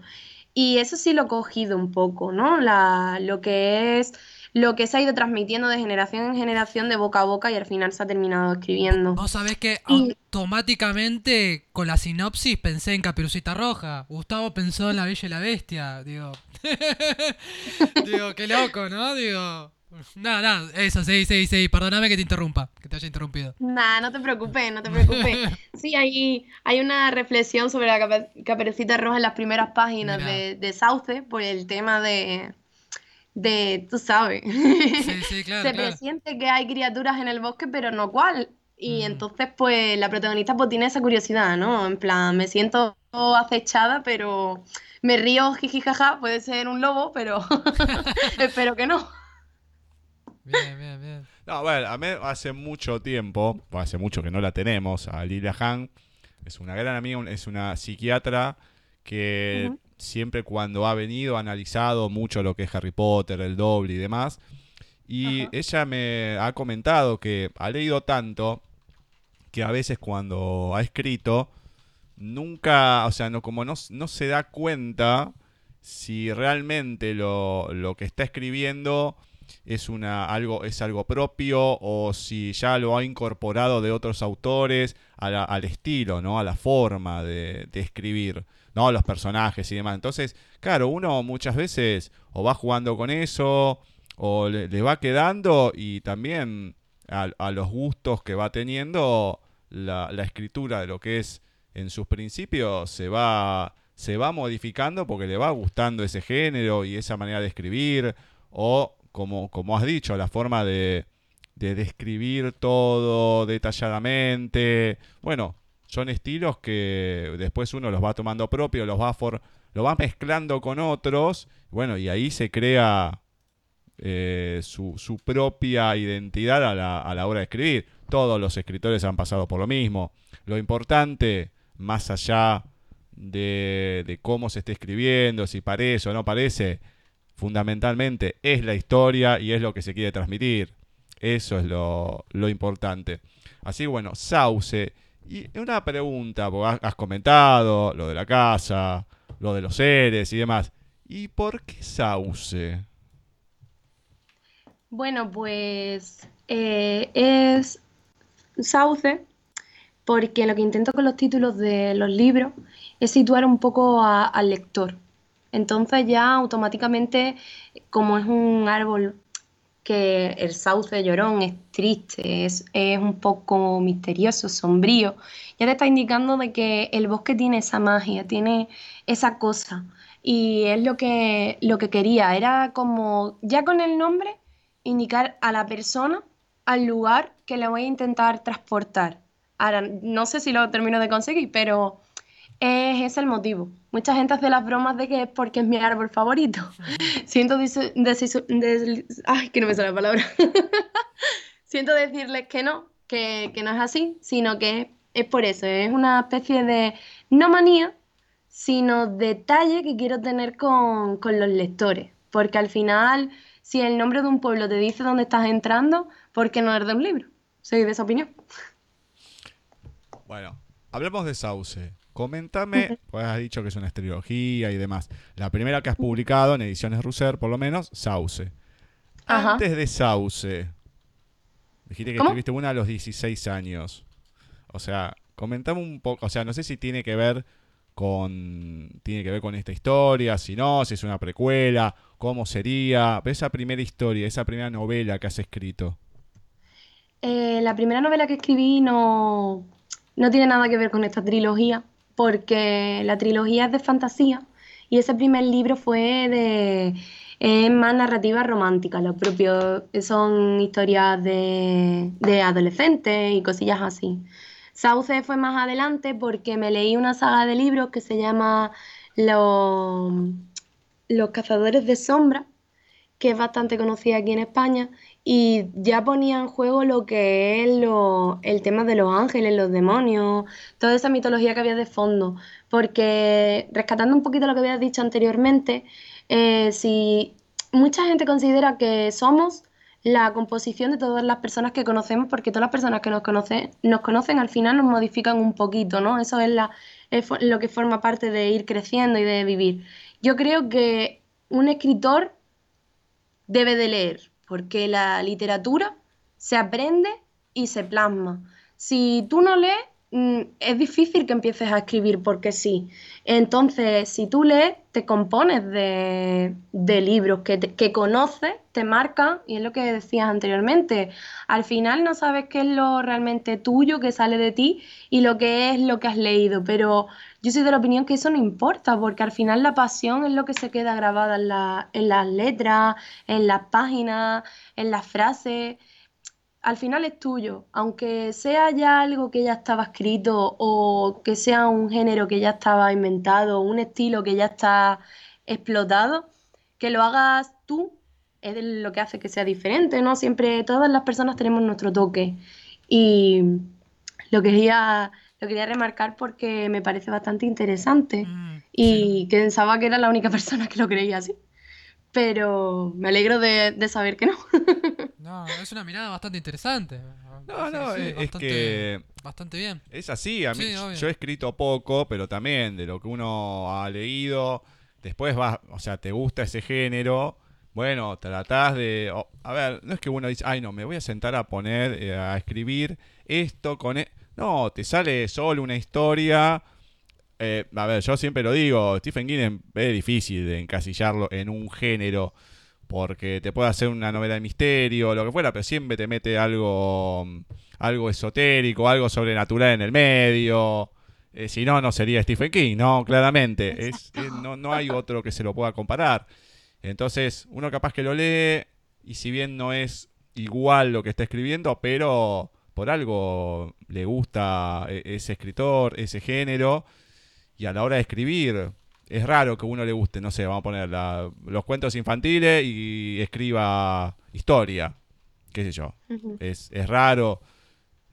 Y eso sí lo he cogido un poco, ¿no? La, lo que es lo que se ha ido transmitiendo de generación en generación, de boca a boca, y al final se ha terminado escribiendo. Vos sabés que Y- automáticamente con la sinopsis pensé en Caperucita Roja. Gustavo pensó en La Bella y la Bestia. Digo, digo, qué loco, ¿no? Digo, nada, nada, eso, sí, sí, sí. Perdóname que te interrumpa, que te haya interrumpido. Nah, no te preocupes, no te preocupes. Sí, hay, hay una reflexión sobre la capa- caperucita roja en las primeras páginas de, de Sauce por el tema de, de tú sabes. Sí, sí, claro, Se claro. presiente que hay criaturas en el bosque, pero no cuál. Y Mm. entonces, pues, la protagonista pues tiene esa curiosidad, ¿no? En plan, me siento acechada, pero me río, jiji, jaja, puede ser un lobo, pero espero que no. Bien, bien, bien. No, bueno, a mí hace mucho tiempo, bueno, hace mucho que no la tenemos, a Lilia Han, es una gran amiga, es una psiquiatra que siempre cuando ha venido ha analizado mucho lo que es Harry Potter, el doble y demás. Y ella me ha comentado que ha leído tanto que a veces cuando ha escrito, nunca, o sea, no, como no, no se da cuenta si realmente lo, lo que está escribiendo es una algo es algo propio o si ya lo ha incorporado de otros autores al estilo, ¿no? A la forma de, escribir, ¿no? Los personajes y demás. Entonces, claro, uno muchas veces o va jugando con eso o le, va quedando y también a, los gustos que va teniendo la, la escritura de lo que es en sus principios se va se va modificando porque le va gustando ese género y esa manera de escribir o como, como has dicho, la forma de, de describir todo detalladamente. Bueno, son estilos que después uno los va tomando propio, los va, for, lo va mezclando con otros, bueno, y ahí se crea eh, su, su, propia identidad a la, a la hora de escribir. Todos los escritores han pasado por lo mismo. Lo importante, más allá de, de cómo se esté escribiendo, si parece o no parece, fundamentalmente es la historia y es lo que se quiere transmitir. Eso es lo, importante. Así bueno, Sauce. Y una pregunta, porque has comentado lo de la casa, lo de los seres y demás. ¿Y por qué Sauce? Bueno, pues eh, es Sauce porque lo que intento con los títulos de los libros es situar un poco al lector. Entonces ya automáticamente, como es un árbol que el sauce llorón es triste, es, un poco misterioso, sombrío, ya te está indicando de que el bosque tiene esa magia, tiene esa cosa. Y es lo que, lo que quería, era como ya con el nombre indicar a la persona, al lugar que le voy a intentar transportar. Ahora, no sé si lo termino de conseguir, pero es ese el motivo. Mucha gente hace las bromas de que es porque es mi árbol favorito. Siento ay, que no me sale la palabra. Siento decirles que no, que, que, no es así, sino que es por eso. Es una especie de no manía, sino detalle que quiero tener con, con los lectores. Porque al final, si el nombre de un pueblo te dice dónde estás entrando, ¿por qué no es de un libro? Soy de esa opinión. Bueno, hablemos de Sauce. Coméntame, pues has dicho que es una trilogía y demás. La primera que has publicado en ediciones Russer, por lo menos, Sauce. Antes de Sauce, dijiste que escribiste una a los 16 años. O sea, comentame un poco, o sea, no sé si tiene que ver con tiene que ver con esta historia, si no, si es una precuela, cómo sería, esa primera historia, esa primera novela que has escrito. Eh, la primera novela que escribí no, no tiene nada que ver con esta trilogía porque la trilogía es de fantasía y ese primer libro fue de es más narrativa romántica, los propios son historias de, adolescentes y cosillas así. Sauce fue más adelante porque me leí una saga de libros que se llama Los, Los Cazadores de Sombra, que es bastante conocida aquí en España, y ya ponía en juego lo que es el tema de los ángeles, los demonios, toda esa mitología que había de fondo. Porque rescatando un poquito lo que habías dicho anteriormente, eh, si mucha gente considera que somos la composición de todas las personas que conocemos, porque todas las personas que nos conocen, nos conocen al final nos modifican un poquito, ¿no? Eso es, es lo que forma parte de ir creciendo y de vivir. Yo creo que un escritor debe de leer, porque la literatura se aprende y se plasma. Si tú no lees, es difícil que empieces a escribir porque sí. Entonces, si tú lees, te compones de, libros que, que conoces, te marcan, y es lo que decías anteriormente. Al final no sabes qué es lo realmente tuyo que sale de ti y lo que es lo que has leído, pero yo soy de la opinión que eso no importa, porque al final la pasión es lo que se queda grabada en, las letras, en las páginas, en las frases. Al final es tuyo, aunque sea ya algo que ya estaba escrito o que sea un género que ya estaba inventado, un estilo que ya está explotado, que lo hagas tú es lo que hace que sea diferente, ¿no? Siempre todas las personas tenemos nuestro toque y lo quería lo quería remarcar porque me parece bastante interesante mm, y pensaba que era la única persona que lo creía así. Pero me alegro de, saber que no. no, es una mirada bastante interesante. No, no, es, que. Bastante bien. Es así, a mí. yo he escrito poco, pero también de lo que uno ha leído. Después vas, o sea, te gusta ese género, bueno, tratás de... a ver, no es que uno dice, ay no, me voy a sentar a poner, eh, a escribir esto con... E-". No, te sale solo una historia. Eh, a ver, yo siempre lo digo, Stephen King es difícil de encasillarlo en un género porque te puede hacer una novela de misterio o lo que fuera, pero siempre te mete algo, algo esotérico, algo sobrenatural en el medio. Eh, si no, no sería Stephen King, ¿no? Claramente. Es, no, no hay otro que se lo pueda comparar. Entonces, uno capaz que lo lee y si bien no es igual lo que está escribiendo, pero por algo le gusta e, ese escritor, ese género, y a la hora de escribir, es raro que uno le guste, no sé, vamos a poner los cuentos infantiles y escriba historia, qué sé yo. es, es, raro,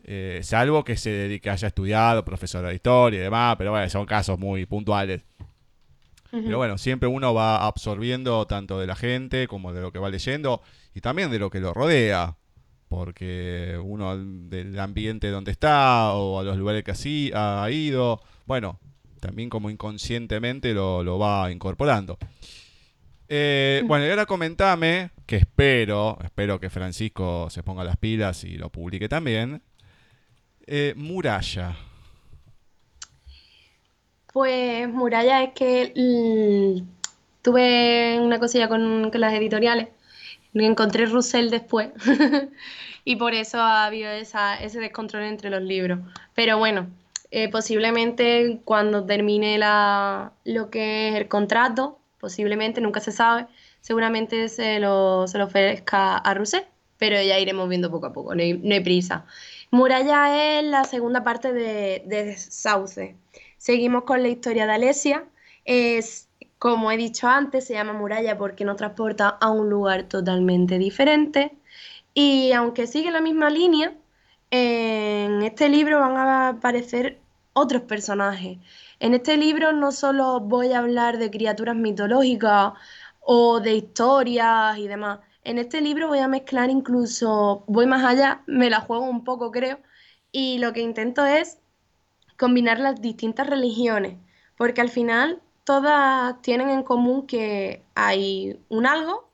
eh, salvo que se dedique, haya estudiado, profesor de historia y demás, pero bueno, son casos muy puntuales. Pero bueno, siempre uno va absorbiendo tanto de la gente como de lo que va leyendo y también de lo que lo rodea. Porque uno del ambiente donde está o a los lugares que así ha ido, bueno, también como inconscientemente lo, va incorporando. Eh, bueno, y ahora comentame, que espero, espero que Francisco se ponga las pilas y lo publique también. Eh, muralla. Pues Muralla es que mm, tuve una cosilla con, las editoriales. Encontré Russell después y por eso ha habido ese descontrol entre los libros. Pero bueno, eh, posiblemente cuando termine la, lo que es el contrato, posiblemente, nunca se sabe, seguramente se lo, se lo ofrezca a Russell, pero ya iremos viendo poco a poco, no hay, prisa. Muralla es la segunda parte de, de Sauce. Seguimos con la historia de Alesia. Es, como he dicho antes, se llama muralla porque nos transporta a un lugar totalmente diferente. Y aunque sigue la misma línea, en este libro van a aparecer otros personajes. En este libro no solo voy a hablar de criaturas mitológicas o de historias y demás. En este libro voy a mezclar incluso, voy más allá, me la juego un poco creo, y lo que intento es combinar las distintas religiones, porque al final todas tienen en común que hay un algo,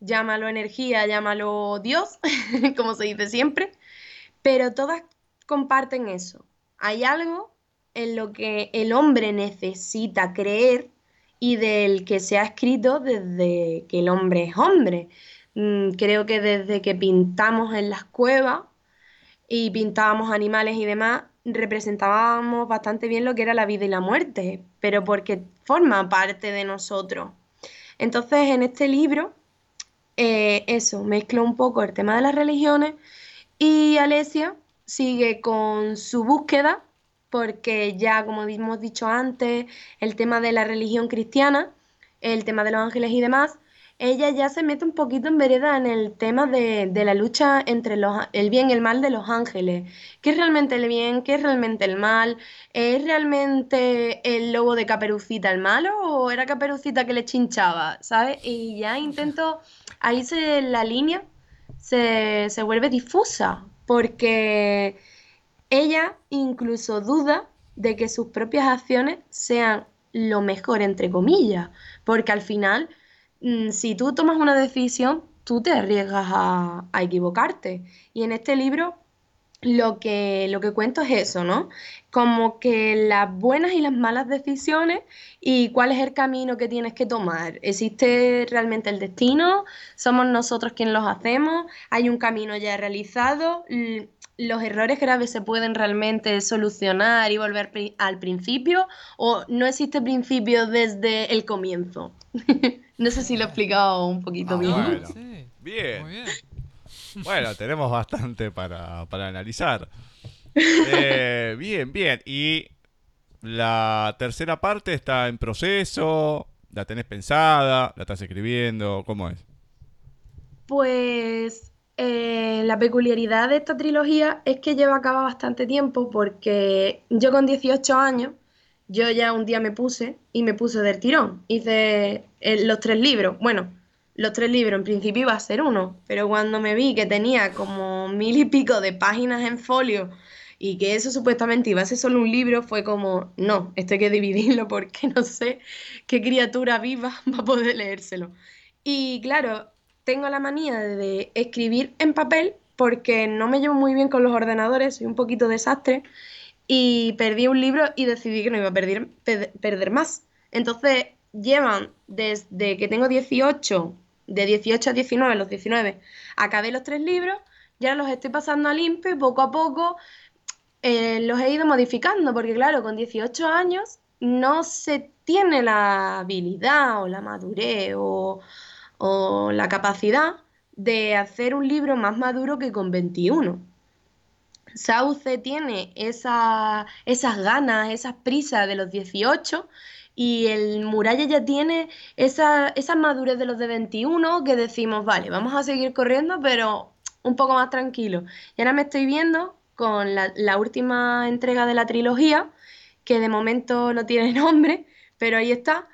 llámalo energía, llámalo Dios, como se dice siempre, pero todas comparten eso. Hay algo en lo que el hombre necesita creer y del que se ha escrito desde que el hombre es hombre. Mm, creo que desde que pintamos en las cuevas y pintábamos animales y demás, representábamos bastante bien lo que era la vida y la muerte, pero porque forma parte de nosotros. Entonces, en este libro, eh, eso, mezcla un poco el tema de las religiones y Alesia sigue con su búsqueda, porque ya, como hemos dicho antes, el tema de la religión cristiana, el tema de los ángeles y demás, ella ya se mete un poquito en vereda en el tema de, la lucha entre el bien y el mal de los ángeles. ¿Qué es realmente el bien? ¿Qué es realmente el mal? ¿Es realmente el lobo de Caperucita el malo o era Caperucita que le chinchaba? ¿Sabes? Y ya intento, ahí se, la línea se, se vuelve difusa porque ella incluso duda de que sus propias acciones sean lo mejor, entre comillas, porque al final Mm, si tú tomas una decisión, tú te arriesgas a, equivocarte. Y en este libro lo que, lo que cuento es eso, ¿no? Como que las buenas y las malas decisiones y cuál es el camino que tienes que tomar. ¿Existe realmente el destino? ¿Somos nosotros quienes los hacemos? ¿Hay un camino ya realizado? ¿Los errores graves se pueden realmente solucionar y volver al principio? ¿O no existe principio desde el comienzo? No sé si lo he explicado un poquito ah, bien. Bueno. bien. bien. Bueno, tenemos bastante para, analizar. Eh, bien, bien. Y la tercera parte está en proceso. ¿La tenés pensada? ¿La estás escribiendo? ¿Cómo es? Pues eh, la peculiaridad de esta trilogía es que lleva a cabo bastante tiempo porque yo con 18 años yo ya un día me puse y me puse del tirón. Hice eh, los tres libros. Bueno, los tres libros en principio iba a ser uno, pero cuando me vi que tenía como mil y pico de páginas en folio y que eso supuestamente iba a ser solo un libro, fue como, no, esto hay que dividirlo porque no sé qué criatura viva va a poder leérselo. Y claro, tengo la manía de escribir en papel porque no me llevo muy bien con los ordenadores, soy un poquito desastre. Y perdí un libro y decidí que no iba a perder, perder más. Entonces, llevan desde que tengo 18, de 18 a 19, los 19, acabé los tres libros, ya los estoy pasando a limpio poco a poco eh, los he ido modificando, porque claro, con 18 años no se tiene la habilidad o la madurez o, la capacidad de hacer un libro más maduro que con 21. Sauce tiene esa, esas ganas, esas prisas de los 18 y el Muralla ya tiene esa, esa madurez de los de 21 que decimos, vale, vamos a seguir corriendo, pero un poco más tranquilo. Y ahora me estoy viendo con la, última entrega de la trilogía, que de momento no tiene nombre, pero ahí está,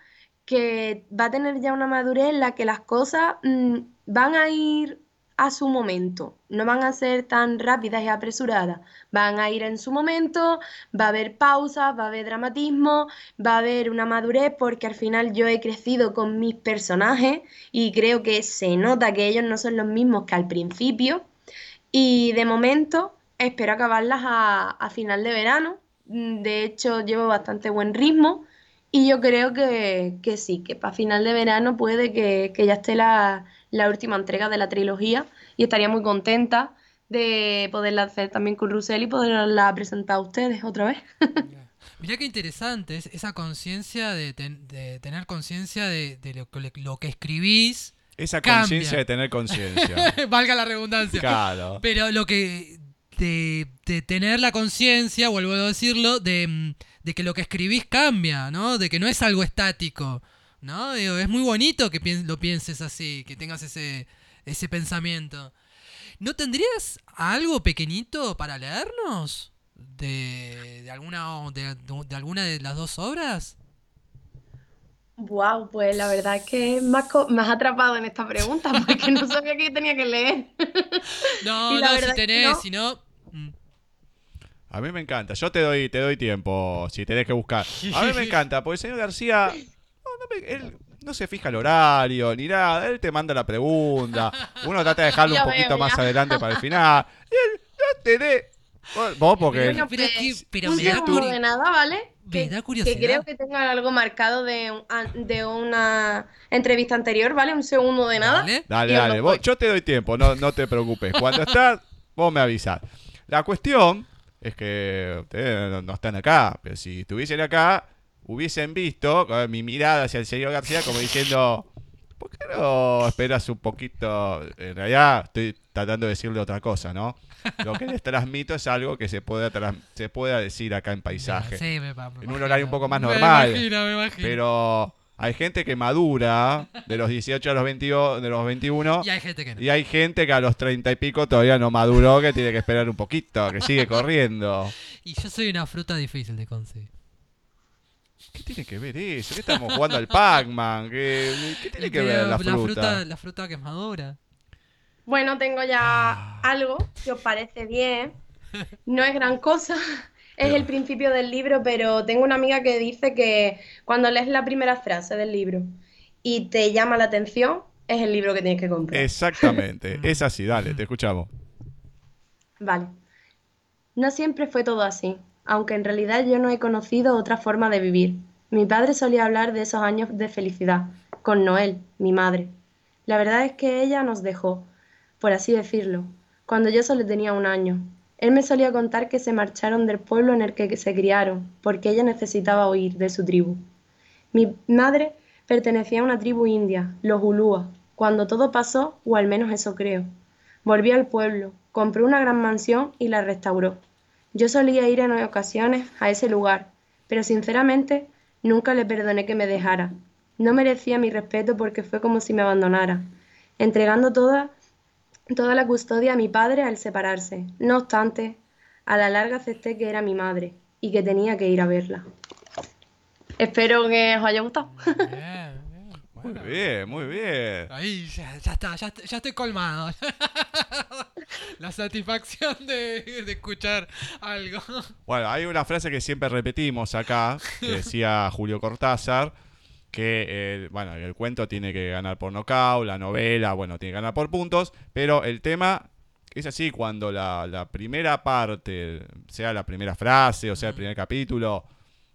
que va a tener ya una madurez en la que las cosas mm, van a ir a su momento, no van a ser tan rápidas y apresuradas, van a ir en su momento, va a haber pausas, va a haber dramatismo, va a haber una madurez porque al final yo he crecido con mis personajes y creo que se nota que ellos no son los mismos que al principio. Y de momento espero acabarlas a, final de verano, de hecho llevo bastante buen ritmo y yo creo que, sí, que para final de verano puede que, que ya esté la la última entrega de la trilogía y estaría muy contenta de poderla hacer también con Russell y poderla presentar a ustedes otra vez. Mirá qué interesante es esa conciencia de, tener conciencia de, lo, que escribís. Esa conciencia de tener conciencia. Valga la redundancia. Claro. Pero lo que. De, tener la conciencia, vuelvo a decirlo, de, de que lo que escribís cambia, ¿no? De que no es algo estático. ¿No? es muy bonito que lo pienses así, que tengas ese, ese pensamiento. ¿No tendrías algo pequeñito para leernos? ¿De, de alguna, de, de, alguna de las dos obras? Wow, pues la verdad es que me has, atrapado en esta pregunta porque no sabía que tenía que leer. No, no, si tenés, si no. Mm. A mí me encanta, yo te doy, te doy tiempo si tenés que buscar. A mí me encanta, porque el señor García él no se fija el horario ni nada. Él te manda la pregunta. Uno trata de dejarlo un poquito más adelante para el final. Y él no te dé. Vos, porque. pero, un segundo de nada, ¿vale? Que, que, creo que tenga algo marcado de, de una entrevista anterior, ¿vale? Un segundo de nada. Dale, dale. yo te doy tiempo, no, no te preocupes. Cuando estás, vos me avisás. La cuestión es que ustedes no están acá, pero si estuviesen acá, hubiesen visto mi mirada hacia el señor García como diciendo, ¿por qué no esperas un poquito? En realidad estoy tratando de decirle otra cosa, ¿no? Lo que les transmito es algo que se pueda, se pueda decir acá en paisaje. en un horario un poco más normal. Pero hay gente que madura de los 18 a los 22, de los 21. Y hay gente que no. Y hay gente que a los 30 y pico todavía no maduró, que tiene que esperar un poquito, que sigue corriendo. Y yo soy una fruta difícil de conseguir. ¿Qué tiene que ver eso? ¿Qué estamos jugando al Pac-Man? ¿Qué, tiene que ver la fruta? La fruta que es madura. Bueno, tengo ya ah. algo que os parece bien. No es gran cosa. Es el principio del libro, pero tengo una amiga que dice que cuando lees la primera frase del libro y te llama la atención, es el libro que tienes que comprar. Exactamente, es así, dale, te escuchamos. Vale. No siempre fue todo así aunque en realidad yo no he conocido otra forma de vivir. Mi padre solía hablar de esos años de felicidad, con Noel, mi madre. La verdad es que ella nos dejó, por así decirlo, cuando yo solo tenía un año. Él me solía contar que se marcharon del pueblo en el que se criaron, porque ella necesitaba huir de su tribu. Mi madre pertenecía a una tribu india, los Ulúa, cuando todo pasó, o al menos eso creo. Volvió al pueblo, compró una gran mansión y la restauró. Yo solía ir en ocasiones a ese lugar, pero sinceramente nunca le perdoné que me dejara. No merecía mi respeto porque fue como si me abandonara, entregando toda, toda la custodia a mi padre al separarse. No obstante, a la larga acepté que era mi madre y que tenía que ir a verla. Espero que os haya gustado. Muy bien, muy bien. Ahí ya, está, ya, estoy colmado. La satisfacción de, escuchar algo. Bueno, hay una frase que siempre repetimos acá, que decía Julio Cortázar, que eh, bueno, el cuento tiene que ganar por nocaut, la novela, bueno, tiene que ganar por puntos, pero el tema es así, cuando la, la primera parte, sea la primera frase o sea el primer capítulo,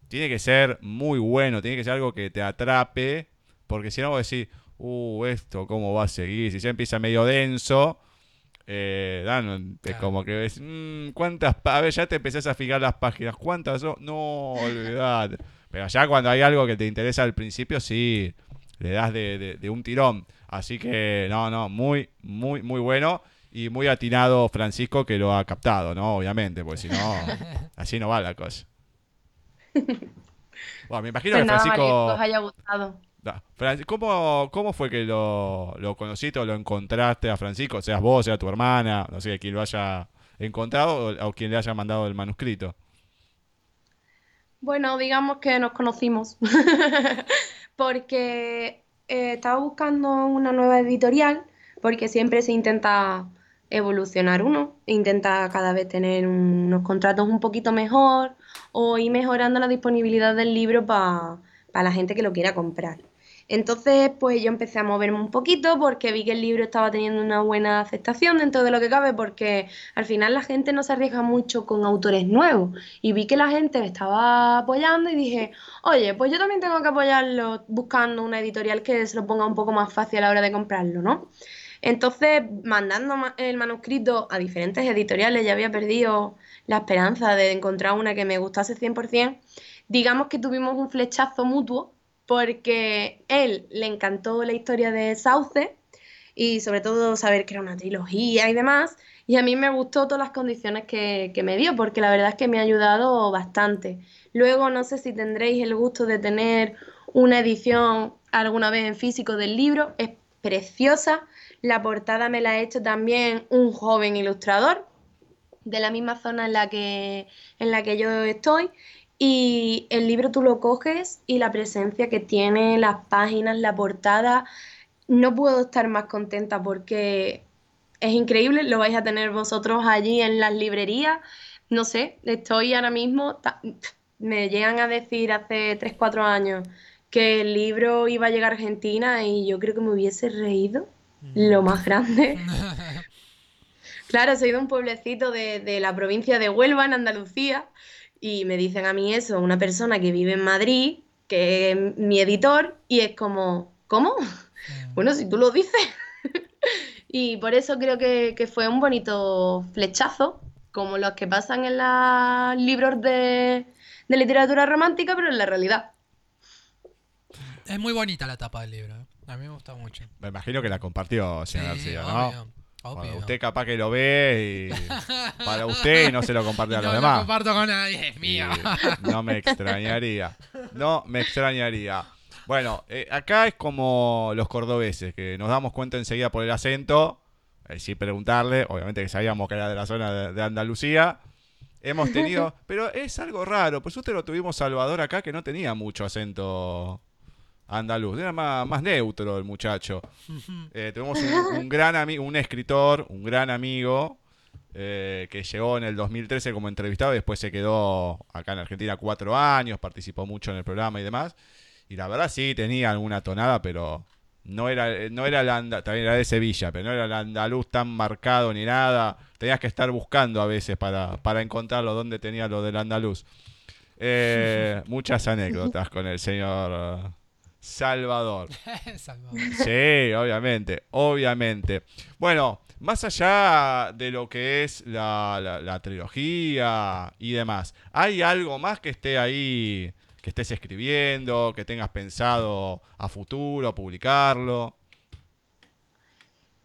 tiene que ser muy bueno, tiene que ser algo que te atrape, porque si no vos decís, uh, esto, ¿cómo va a seguir? Si ya empieza medio denso, eh, dan, es como que ves, mm, ¿cuántas? A ver, ya te empezás a fijar las páginas, ¿cuántas son? No, olvidate. Pero ya cuando hay algo que te interesa al principio, sí, le das de, de, un tirón. Así que, no, no, muy, muy, muy bueno. Y muy atinado Francisco que lo ha captado, ¿no? Obviamente, porque si no, así no va la cosa. Bueno, me imagino Pues que Francisco... Os haya gustado. ¿Cómo, ¿Cómo fue que lo, lo conociste o lo encontraste a Francisco? Seas vos, sea tu hermana, no sé, quien lo haya encontrado o, o quien le haya mandado el manuscrito. Bueno, digamos que nos conocimos porque eh, estaba buscando una nueva editorial porque siempre se intenta evolucionar uno, intenta cada vez tener unos contratos un poquito mejor o ir mejorando la disponibilidad del libro para la gente que lo quiera comprar. Entonces, pues yo empecé a moverme un poquito porque vi que el libro estaba teniendo una buena aceptación dentro de lo que cabe, porque al final la gente no se arriesga mucho con autores nuevos. Y vi que la gente me estaba apoyando y dije, oye, pues yo también tengo que apoyarlo buscando una editorial que se lo ponga un poco más fácil a la hora de comprarlo, ¿no? Entonces, mandando ma- el manuscrito a diferentes editoriales, ya había perdido la esperanza de encontrar una que me gustase 100%. Digamos que tuvimos un flechazo mutuo porque él le encantó la historia de Sauce y sobre todo saber que era una trilogía y demás. Y a mí me gustó todas las condiciones que, que me dio porque la verdad es que me ha ayudado bastante. Luego no sé si tendréis el gusto de tener una edición alguna vez en físico del libro. Es preciosa. La portada me la ha hecho también un joven ilustrador de la misma zona en la que, en la que yo estoy. Y el libro tú lo coges y la presencia que tiene, las páginas, la portada, no puedo estar más contenta porque es increíble, lo vais a tener vosotros allí en las librerías. No sé, estoy ahora mismo, me llegan a decir hace 3, 4 años que el libro iba a llegar a Argentina y yo creo que me hubiese reído lo más grande. Claro, soy de un pueblecito de, de la provincia de Huelva, en Andalucía, y me dicen a mí eso, una persona que vive en Madrid, que es mi editor, y es como, ¿cómo? Bueno, si tú lo dices. Y por eso creo que, que fue un bonito flechazo, como los que pasan en los libros de, de literatura romántica, pero en la realidad. Es muy bonita la tapa del libro. ¿eh? A mí me gusta mucho. Me imagino que la compartió, señor Sí, García, ¿no? obvio, Bueno, usted capaz que lo ve y para usted y no se lo comparte a los no lo demás. comparto con nadie, es Y mío. no me extrañaría. No me extrañaría. Bueno, eh, acá es como los cordobeses, que nos damos cuenta enseguida por el acento, eh, sin preguntarle, obviamente que sabíamos que era de la zona de, de Andalucía. Hemos tenido, pero es algo raro, pues usted lo tuvimos Salvador acá que no tenía mucho acento andaluz, era más, más neutro el muchacho. Eh, tuvimos un, un gran amigo, un escritor, un gran amigo, eh, que llegó en el 2013 como entrevistado y después se quedó acá en Argentina cuatro años, participó mucho en el programa y demás. Y la verdad sí tenía alguna tonada, pero no era, no era el anda, también era de Sevilla, pero no era el andaluz tan marcado ni nada. Tenías que estar buscando a veces para, para encontrarlo dónde tenía lo del andaluz. Eh, muchas anécdotas con el señor Salvador. Salvador. Sí, obviamente, obviamente. Bueno, más allá de lo que es la, la- la trilogía y demás, ¿hay algo más que esté ahí, que estés escribiendo, que tengas pensado a futuro publicarlo?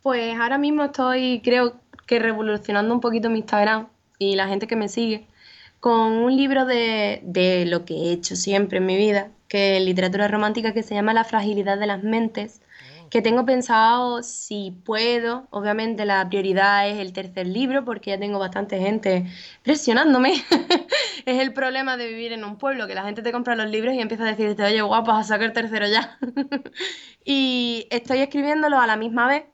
Pues ahora mismo estoy, creo que revolucionando un poquito mi Instagram y la gente que me sigue con un libro de, de lo que he hecho siempre en mi vida, que es literatura romántica, que se llama La fragilidad de las mentes, que tengo pensado si puedo, obviamente la prioridad es el tercer libro porque ya tengo bastante gente presionándome. es el problema de vivir en un pueblo, que la gente te compra los libros y empieza a decirte, oye, guapa, a sacar el tercero ya. y estoy escribiéndolo a la misma vez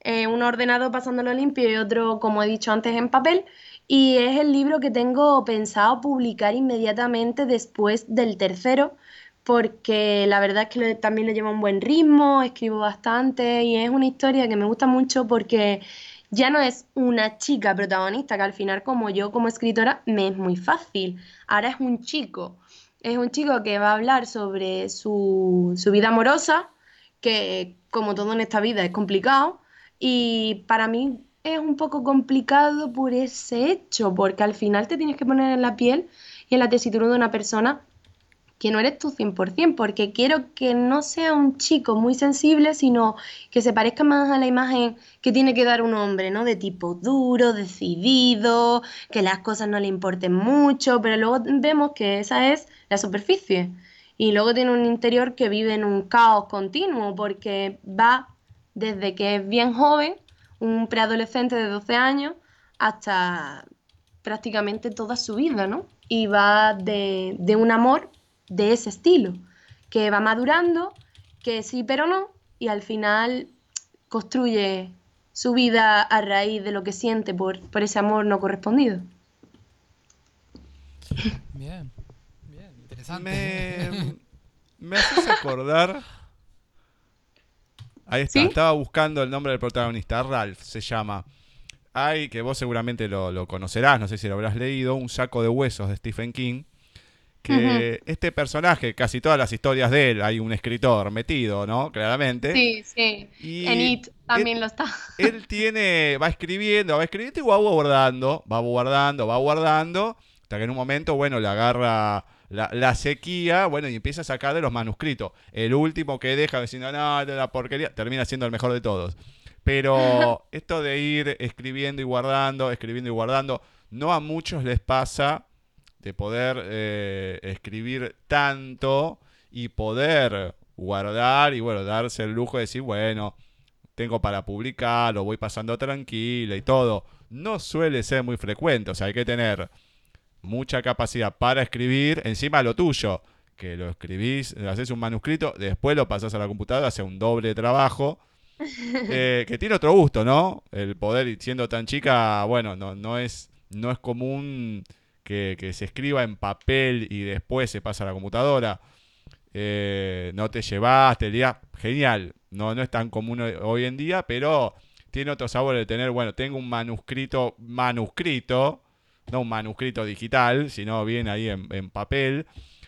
eh, uno ordenado pasándolo limpio y otro, como he dicho antes, en papel. Y es el libro que tengo pensado publicar inmediatamente después del tercero, porque la verdad es que también le lleva un buen ritmo, escribo bastante y es una historia que me gusta mucho porque ya no es una chica protagonista, que al final como yo como escritora me es muy fácil. Ahora es un chico. Es un chico que va a hablar sobre su, su vida amorosa, que como todo en esta vida es complicado. Y para mí es un poco complicado por ese hecho, porque al final te tienes que poner en la piel y en la tesitura de una persona que no eres tú 100%, porque quiero que no sea un chico muy sensible, sino que se parezca más a la imagen que tiene que dar un hombre, ¿no? De tipo duro, decidido, que las cosas no le importen mucho, pero luego vemos que esa es la superficie. Y luego tiene un interior que vive en un caos continuo, porque va desde que es bien joven, un preadolescente de 12 años, hasta prácticamente toda su vida, ¿no? Y va de, de un amor de ese estilo, que va madurando, que sí pero no, y al final construye su vida a raíz de lo que siente por, por ese amor no correspondido. Bien, bien, interesante. Me, me haces acordar. Ahí está, estaba buscando el nombre del protagonista, Ralph se llama. Hay, que vos seguramente lo, lo, conocerás, no sé si lo habrás leído, Un saco de huesos de Stephen King que este personaje, casi todas las historias de él, hay un escritor metido, ¿no? Claramente. Sí, sí. en It también lo está. Él tiene, va escribiendo, va escribiendo y va guardando, va guardando, va guardando, hasta que en un momento, bueno, le agarra la, sequía, bueno, y empieza a sacar de los manuscritos. El último que deja diciendo, no, de la porquería, termina siendo el mejor de todos. Pero esto de ir escribiendo y guardando, escribiendo y guardando, no a muchos les pasa de poder eh, escribir tanto y poder guardar y bueno, darse el lujo de decir, bueno, tengo para publicar, lo voy pasando tranquila y todo. No suele ser muy frecuente, o sea, hay que tener mucha capacidad para escribir encima lo tuyo, que lo escribís, haces un manuscrito, después lo pasas a la computadora, hace un doble trabajo. Eh, que tiene otro gusto, ¿no? El poder, siendo tan chica, bueno, no, no, es, no es común que, se escriba en papel y después se pasa a la computadora. Eh, no te llevaste el día, genial. No, no es tan común hoy en día, pero tiene otro sabor de tener, bueno, tengo un manuscrito, manuscrito, no un manuscrito digital, sino bien ahí en, papel.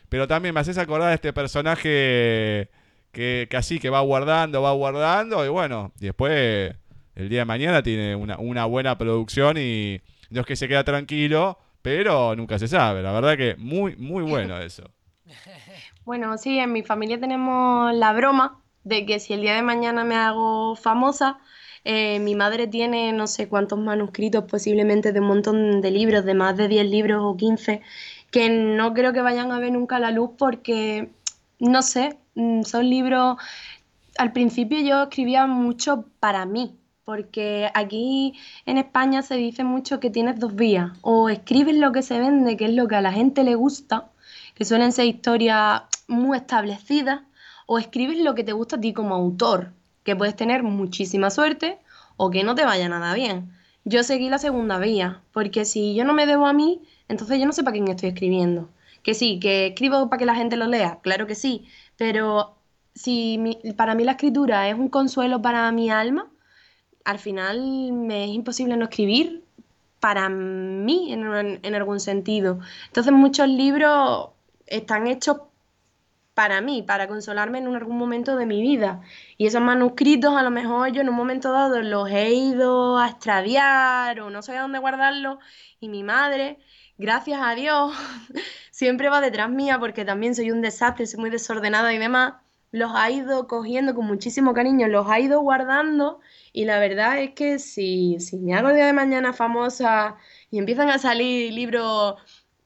Pero también me haces acordar de este personaje que, así que va guardando, va guardando, y bueno, después el día de mañana tiene una, una buena producción y no es que se queda tranquilo, pero nunca se sabe. La verdad que muy, muy bueno eso. Bueno, sí, en mi familia tenemos la broma de que si el día de mañana me hago famosa, eh, mi madre tiene no sé cuántos manuscritos, posiblemente de un montón de libros, de más de 10 libros o 15, que no creo que vayan a ver nunca la luz porque, no sé, mm, son libros... Al principio yo escribía mucho para mí, porque aquí en España se dice mucho que tienes dos vías, o escribes lo que se vende, que es lo que a la gente le gusta, que suelen ser historias muy establecidas, o escribes lo que te gusta a ti como autor, que puedes tener muchísima suerte o que no te vaya nada bien. Yo seguí la segunda vía, porque si yo no me debo a mí, entonces yo no sé para quién estoy escribiendo. Que sí, que escribo para que la gente lo lea, claro que sí, pero si para mí la escritura es un consuelo para mi alma, al final me es imposible no escribir para mí en, algún sentido. Entonces muchos libros están hechos para mí, para consolarme en algún momento de mi vida. Y esos manuscritos a lo mejor yo en un momento dado los he ido a extraviar o no sé dónde guardarlos y mi madre, gracias a Dios, siempre va detrás mía porque también soy un desastre, soy muy desordenada y demás, los ha ido cogiendo con muchísimo cariño, los ha ido guardando y la verdad es que si, si me hago el día de mañana famosa y empiezan a salir libros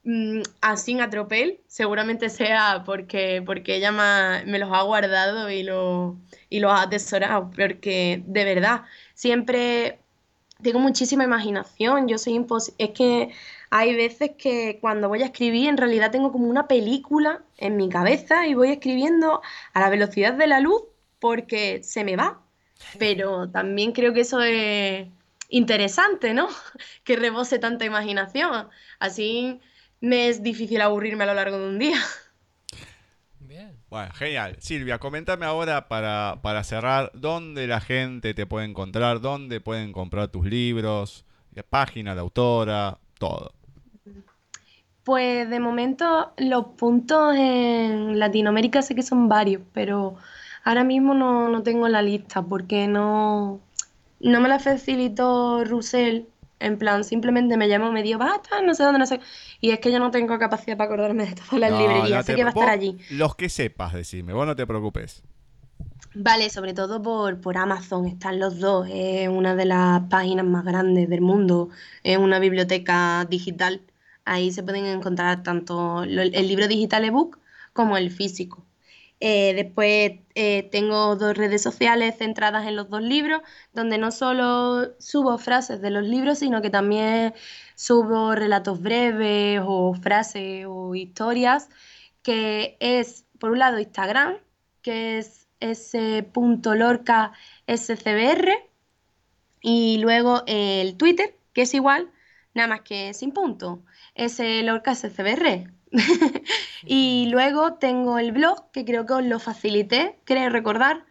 mm, así a tropel, seguramente sea porque, porque ella me los ha guardado y, lo, y los ha atesorado. Porque de verdad, siempre tengo muchísima imaginación. Yo soy Es que hay veces que cuando voy a escribir, en realidad tengo como una película en mi cabeza y voy escribiendo a la velocidad de la luz porque se me va pero también creo que eso es interesante, ¿no? Que rebose tanta imaginación. Así me es difícil aburrirme a lo largo de un día. Bien. Bueno, genial. Silvia, comentame ahora para, para cerrar, ¿dónde la gente te puede encontrar? ¿Dónde pueden comprar tus libros? Página de autora, todo. Pues de momento los puntos en Latinoamérica sé que son varios, pero ahora mismo no, no tengo la lista porque no, no me la facilitó Russell. En plan, simplemente me llamó, me dio, basta, no sé dónde, no sé. Y es que yo no tengo capacidad para acordarme de todas las No, librerías, no sé que va a estar allí. Los que sepas, decime, vos no te preocupes. Vale, sobre todo por, por Amazon, están los dos, es una de las páginas más grandes del mundo, es una biblioteca digital. Ahí se pueden encontrar tanto el libro digital ebook como el físico. Eh, después eh, tengo dos redes sociales centradas en los dos libros, donde no solo subo frases de los libros, sino que también subo relatos breves o frases o historias, que es, por un lado, Instagram, que es s.lorca.scbr, y luego el Twitter, que es igual, nada más que sin punto, slorca.scbr. Y luego tengo el blog, que creo que os lo facilité, creo recordar,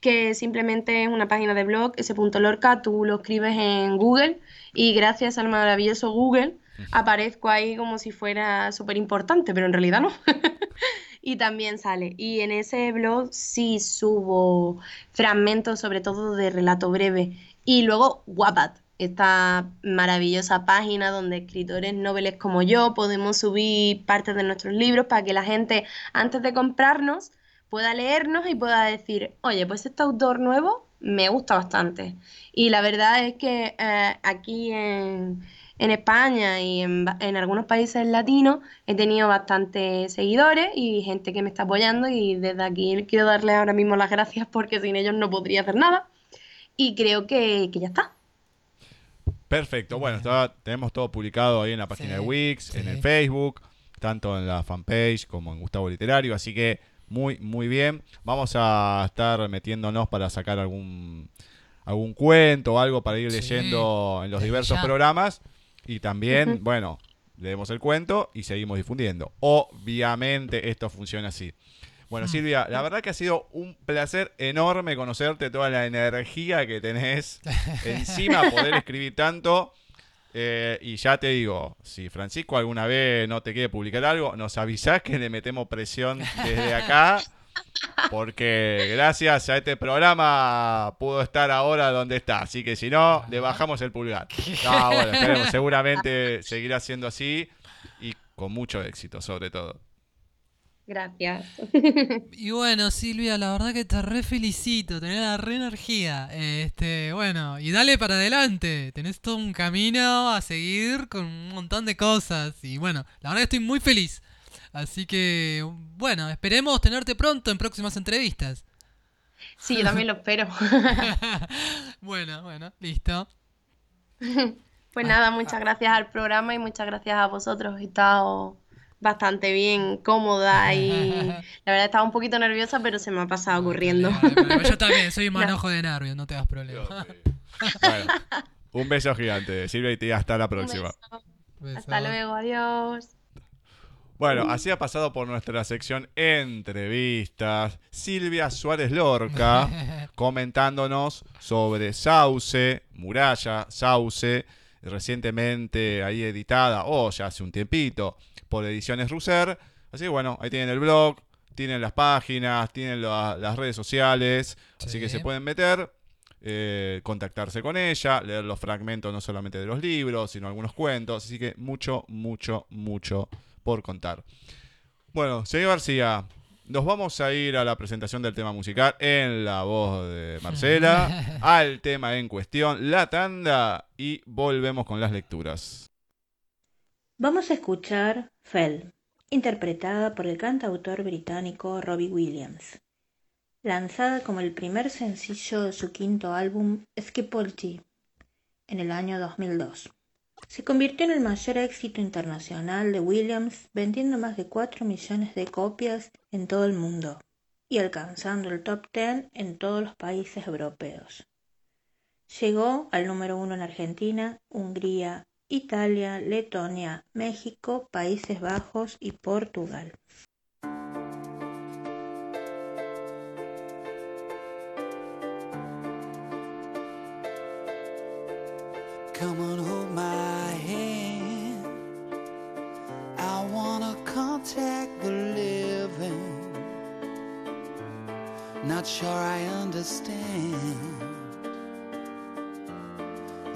que simplemente es una página de blog, s.lorca, tú lo escribes en Google y gracias al maravilloso Google aparezco ahí como si fuera súper importante, pero en realidad no. y también sale. Y en ese blog sí subo fragmentos, sobre todo de relato breve. Y luego Wattpad, esta maravillosa página donde escritores noveles como yo podemos subir partes de nuestros libros para que la gente, antes de comprarnos, pueda leernos y pueda decir, oye, pues este autor nuevo me gusta bastante. Y la verdad es que eh, aquí en, en España y en, en algunos países latinos he tenido bastantes seguidores y gente que me está apoyando y desde aquí quiero darles ahora mismo las gracias porque sin ellos no podría hacer nada. Y creo que, que ya está. Perfecto, bueno, está- tenemos todo publicado ahí en la página de Sí, Wix, en el Facebook, tanto en la fanpage como en Gustavo Literario, así que muy, muy bien. Vamos a estar metiéndonos para sacar algún, algún cuento o algo para ir Sí, leyendo en los desde diversos ya. programas. Y también, bueno, leemos el cuento y seguimos difundiendo. Obviamente esto funciona así. Bueno, Mm. Silvia, la verdad que ha sido un placer enorme conocerte, toda la energía que tenés encima, poder escribir tanto. Eh, y ya te digo, si Francisco alguna vez no te quiere publicar algo, nos avisás que le metemos presión desde acá. Porque gracias a este programa pudo estar ahora donde está. Así que si no, le bajamos el pulgar. No, bueno, esperemos. Seguramente seguirá siendo así y con mucho éxito, sobre todo. Gracias. Y bueno, Silvia, la verdad que te re felicito, tenés la re energía. Este, bueno, y dale para adelante. Tenés todo un camino a seguir con un montón de cosas. Y bueno, la verdad que estoy muy feliz. Así que, bueno, esperemos tenerte pronto en próximas entrevistas. Sí, yo también lo espero. bueno, bueno, listo. Pues nada, muchas gracias al programa y muchas gracias a vosotros. He estado bastante bien, cómoda y la verdad estaba un poquito nerviosa, pero se me ha pasado corriendo. Vale. Yo también, soy manojo de nervios, no te das problema. Bueno, un beso gigante, Silvia, y te- hasta la Un próxima. beso. Hasta luego, adiós. Bueno, así ha pasado por nuestra sección entrevistas Silvia Suárez Lorca comentándonos sobre Sauce, Muralla, Sauce, recientemente ahí editada, o ya hace un tiempito, por Ediciones Russer. Así que bueno, ahí tienen el blog, tienen las páginas, tienen la- las redes sociales, así que se pueden meter. eh, contactarse con ella, leer los fragmentos no solamente de los libros, sino algunos cuentos, así que mucho, mucho, mucho por contar. Bueno, señor García, nos vamos a ir a la presentación del tema musical en la voz de Marcela, al tema en cuestión, la tanda, y volvemos con las lecturas. Vamos a escuchar Fell, interpretada por el cantautor británico Robbie Williams, lanzada como el primer sencillo de su quinto álbum Skipolchi en el año 2002. Se convirtió en el mayor éxito internacional de Williams, vendiendo más de 4 millones de copias en todo el mundo y alcanzando el top 10 en todos los países europeos. Llegó al número uno en Argentina, Hungría, Italia, Letonia, México, Países Bajos y Portugal. Come on, hold my hand. I wanna contact the living. Not sure I understand.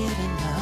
giving up.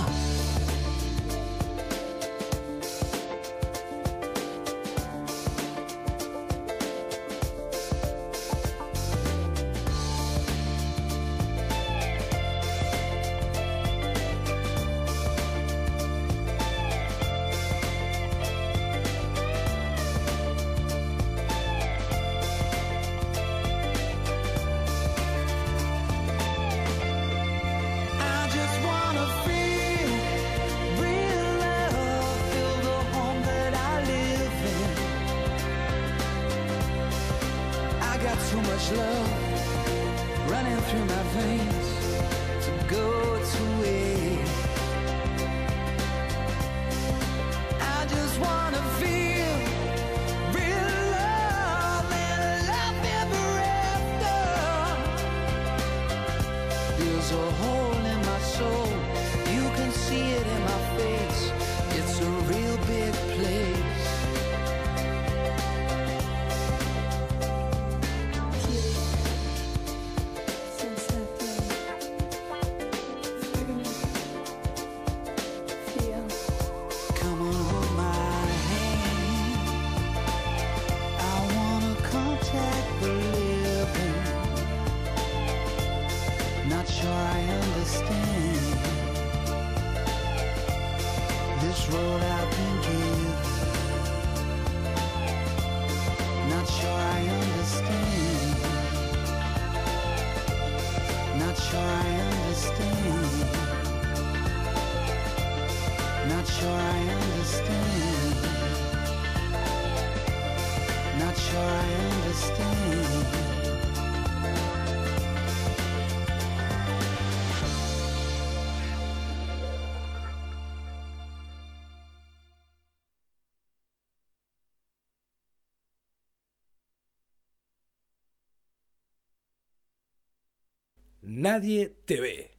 Nadie te ve.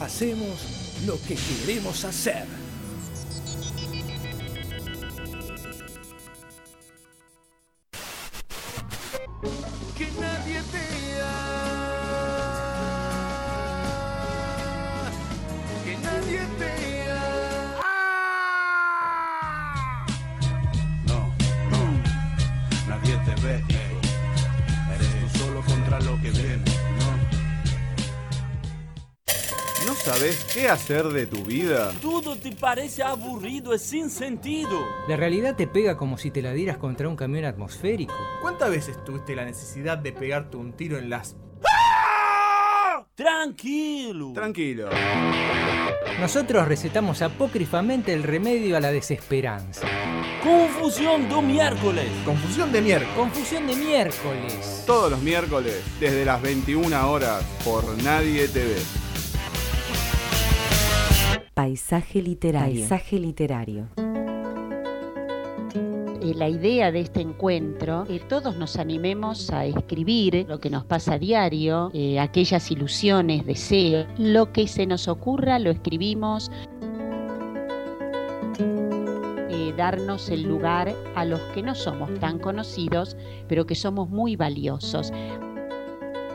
Hacemos lo que queremos hacer. Hacer de tu vida? Todo te parece aburrido y sin sentido. La realidad te pega como si te la dieras contra un camión atmosférico. ¿Cuántas veces tuviste la necesidad de pegarte un tiro en las... Tranquilo. Tranquilo. Nosotros recetamos apócrifamente el remedio a la desesperanza. Confusión de miércoles. Confusión de miércoles. Confusión de miércoles. Todos los miércoles, desde las 21 horas, por Nadie TV. Paisaje literario. Paisaje literario. La idea de este encuentro, que todos nos animemos a escribir lo que nos pasa a diario, eh, aquellas ilusiones, deseos, lo que se nos ocurra lo escribimos. Eh, darnos el lugar a los que no somos tan conocidos, pero que somos muy valiosos.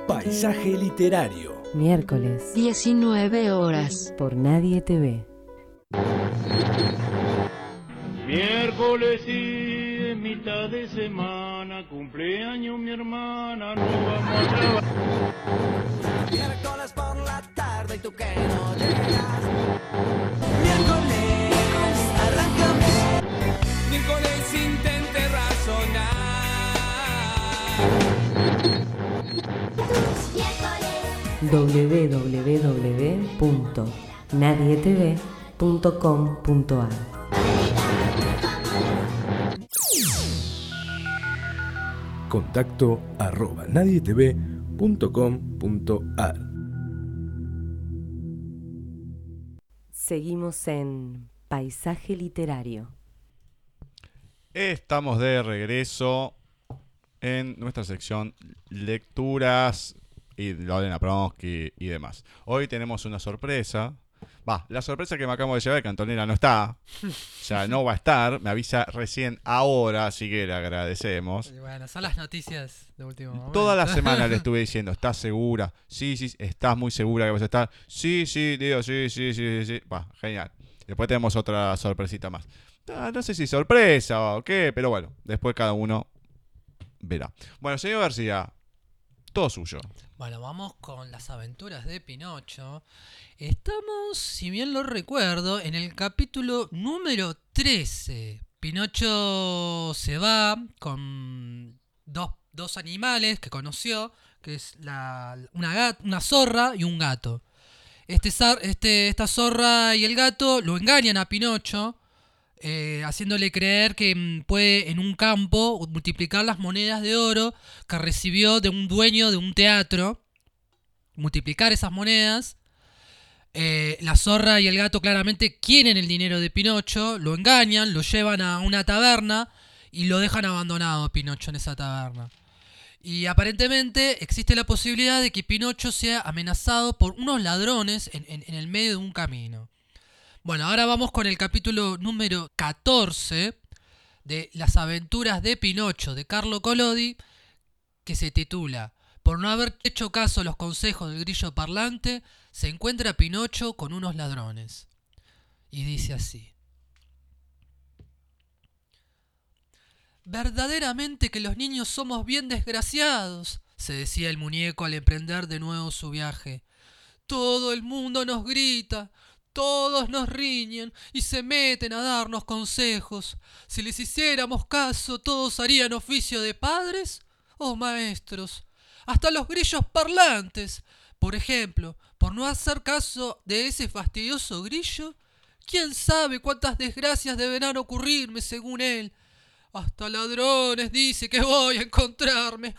Paisaje literario. Miércoles. 19 horas. Por Nadie TV. Miércoles y en mitad de semana, cumpleaños mi hermana, no vamos a trabajar. Miércoles por la tarde y tú que no llegas. Miércoles, arráncame. Miércoles intente www.nadietv.com.ar Contacto arroba nadietv.com.ar Seguimos en Paisaje literario. Estamos de regreso en nuestra sección lecturas y lo de Napronsky y demás. Hoy tenemos una sorpresa. Va, la sorpresa que me acabo de llevar es que Antonella no está. O sea, no va a estar. Me avisa recién ahora, así que le agradecemos. Y bueno, son las noticias de último momento. Toda la semana le estuve diciendo, ¿estás segura? Sí, sí, estás muy segura que vas a estar. Sí, sí, digo, sí, sí, sí, sí. Va, genial. Después tenemos otra sorpresita más. Ah, no sé si sorpresa o qué, pero bueno, después cada uno verá. Bueno, señor García, todo suyo. Bueno, vamos con las aventuras de Pinocho. Estamos, si bien lo recuerdo, en el capítulo número 13. Pinocho se va con dos, dos animales que conoció, que es la, una, zorra y un gato. Este, este, esta zorra y el gato lo engañan a Pinocho, eh, haciéndole creer que mm, puede en un campo multiplicar las monedas de oro que recibió de un dueño de un teatro. Multiplicar esas monedas. Eh, la zorra y el gato claramente quieren el dinero de Pinocho, lo engañan, lo llevan a una taberna y lo dejan abandonado a Pinocho en esa taberna. Y aparentemente existe la posibilidad de que Pinocho sea amenazado por unos ladrones en, en- en el medio de un camino. Bueno, ahora vamos con el capítulo número 14 de Las aventuras de Pinocho de Carlo Collodi, que se titula Por no haber hecho caso a los consejos del grillo parlante, se encuentra Pinocho con unos ladrones. Y dice así. Verdaderamente que los niños somos bien desgraciados, se decía el muñeco al emprender de nuevo su viaje. Todo el mundo nos grita, todos nos riñen y se meten a darnos consejos. Si les hiciéramos caso, todos harían oficio de padres o maestros. Hasta los grillos parlantes. Por ejemplo, por no hacer caso de ese fastidioso grillo, ¿quién sabe cuántas desgracias deberán ocurrirme según él? Hasta ladrones dice que voy a encontrarme.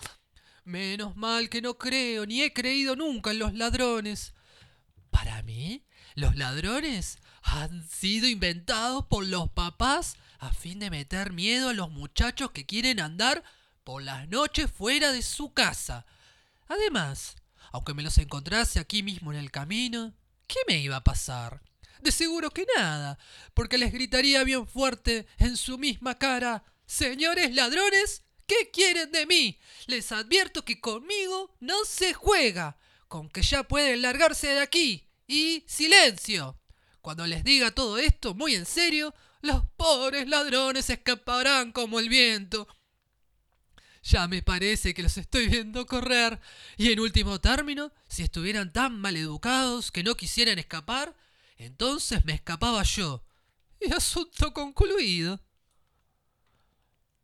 Menos mal que no creo, ni he creído nunca en los ladrones. Para mí, los ladrones han sido inventados por los papás a fin de meter miedo a los muchachos que quieren andar por las noches fuera de su casa. Además, aunque me los encontrase aquí mismo en el camino, ¿qué me iba a pasar? De seguro que nada, porque les gritaría bien fuerte en su misma cara, Señores ladrones, ¿qué quieren de mí? Les advierto que conmigo no se juega, con que ya pueden largarse de aquí. Y silencio. Cuando les diga todo esto muy en serio, los pobres ladrones escaparán como el viento. Ya me parece que los estoy viendo correr. Y en último término, si estuvieran tan mal educados que no quisieran escapar, entonces me escapaba yo. Y asunto concluido.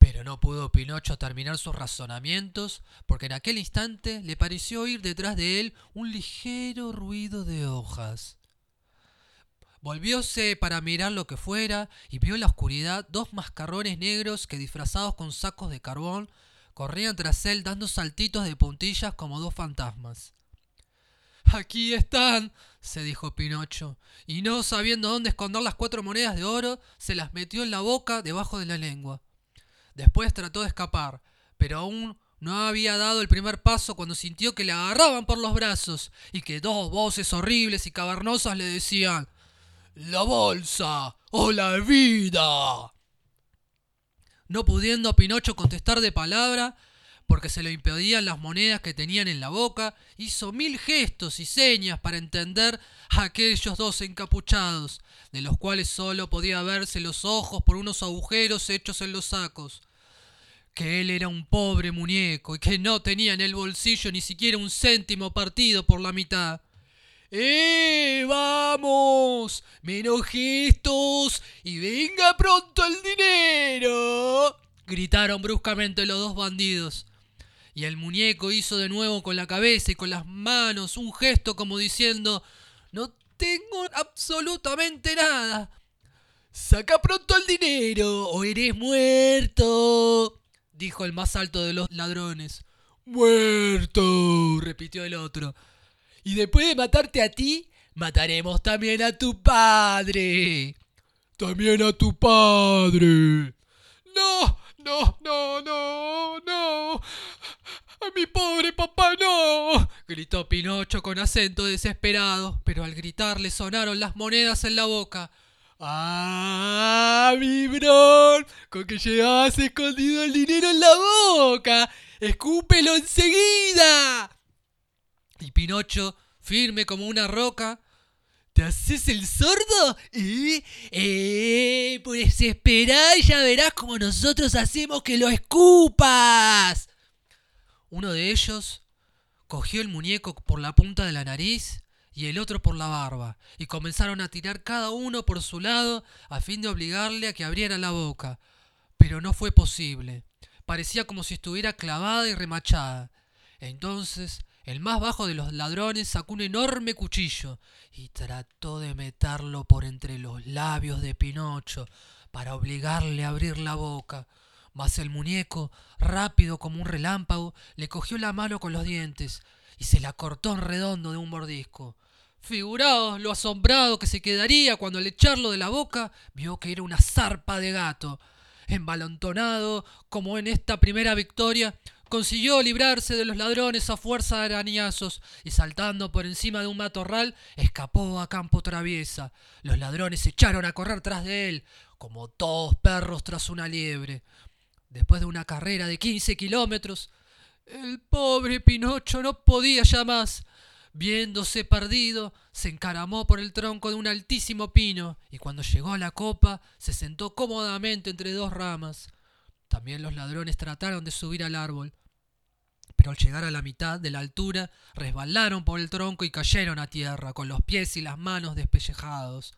Pero no pudo Pinocho terminar sus razonamientos, porque en aquel instante le pareció oír detrás de él un ligero ruido de hojas. Volvióse para mirar lo que fuera y vio en la oscuridad dos mascarrones negros que disfrazados con sacos de carbón corrían tras él dando saltitos de puntillas como dos fantasmas. Aquí están, se dijo Pinocho, y no sabiendo dónde esconder las cuatro monedas de oro, se las metió en la boca debajo de la lengua. Después trató de escapar, pero aún no había dado el primer paso cuando sintió que le agarraban por los brazos y que dos voces horribles y cavernosas le decían La bolsa o la vida. No pudiendo Pinocho contestar de palabra, porque se lo impedían las monedas que tenían en la boca, hizo mil gestos y señas para entender a aquellos dos encapuchados, de los cuales solo podía verse los ojos por unos agujeros hechos en los sacos. Que él era un pobre muñeco y que no tenía en el bolsillo ni siquiera un céntimo partido por la mitad. ¡Eh! ¡Vamos! ¡Menos gestos! ¡Y venga pronto el dinero! gritaron bruscamente los dos bandidos. Y el muñeco hizo de nuevo con la cabeza y con las manos un gesto como diciendo tengo absolutamente nada. Saca pronto el dinero o eres muerto, dijo el más alto de los ladrones. Muerto, repitió el otro. Y después de matarte a ti, mataremos también a tu padre. También a tu padre. No, no, no, no, no. Mi pobre papá no. gritó Pinocho con acento desesperado, pero al gritar le sonaron las monedas en la boca. ¡Ah, vibrón! Con que llevabas escondido el dinero en la boca. ¡Escúpelo enseguida! Y Pinocho, firme como una roca, ¿te haces el sordo? ¿Eh? ¡Eh! Pues espera y ya verás como nosotros hacemos que lo escupas. Uno de ellos cogió el muñeco por la punta de la nariz y el otro por la barba, y comenzaron a tirar cada uno por su lado a fin de obligarle a que abriera la boca. Pero no fue posible. Parecía como si estuviera clavada y remachada. Entonces el más bajo de los ladrones sacó un enorme cuchillo y trató de meterlo por entre los labios de Pinocho para obligarle a abrir la boca. Mas el muñeco, rápido como un relámpago, le cogió la mano con los dientes y se la cortó en redondo de un mordisco. Figuraos lo asombrado que se quedaría cuando al echarlo de la boca vio que era una zarpa de gato. Embalontonado como en esta primera victoria, consiguió librarse de los ladrones a fuerza de arañazos y saltando por encima de un matorral escapó a campo traviesa. Los ladrones se echaron a correr tras de él, como todos perros tras una liebre. Después de una carrera de quince kilómetros, el pobre Pinocho no podía ya más. Viéndose perdido, se encaramó por el tronco de un altísimo pino y cuando llegó a la copa se sentó cómodamente entre dos ramas. También los ladrones trataron de subir al árbol, pero al llegar a la mitad de la altura resbalaron por el tronco y cayeron a tierra con los pies y las manos despellejados.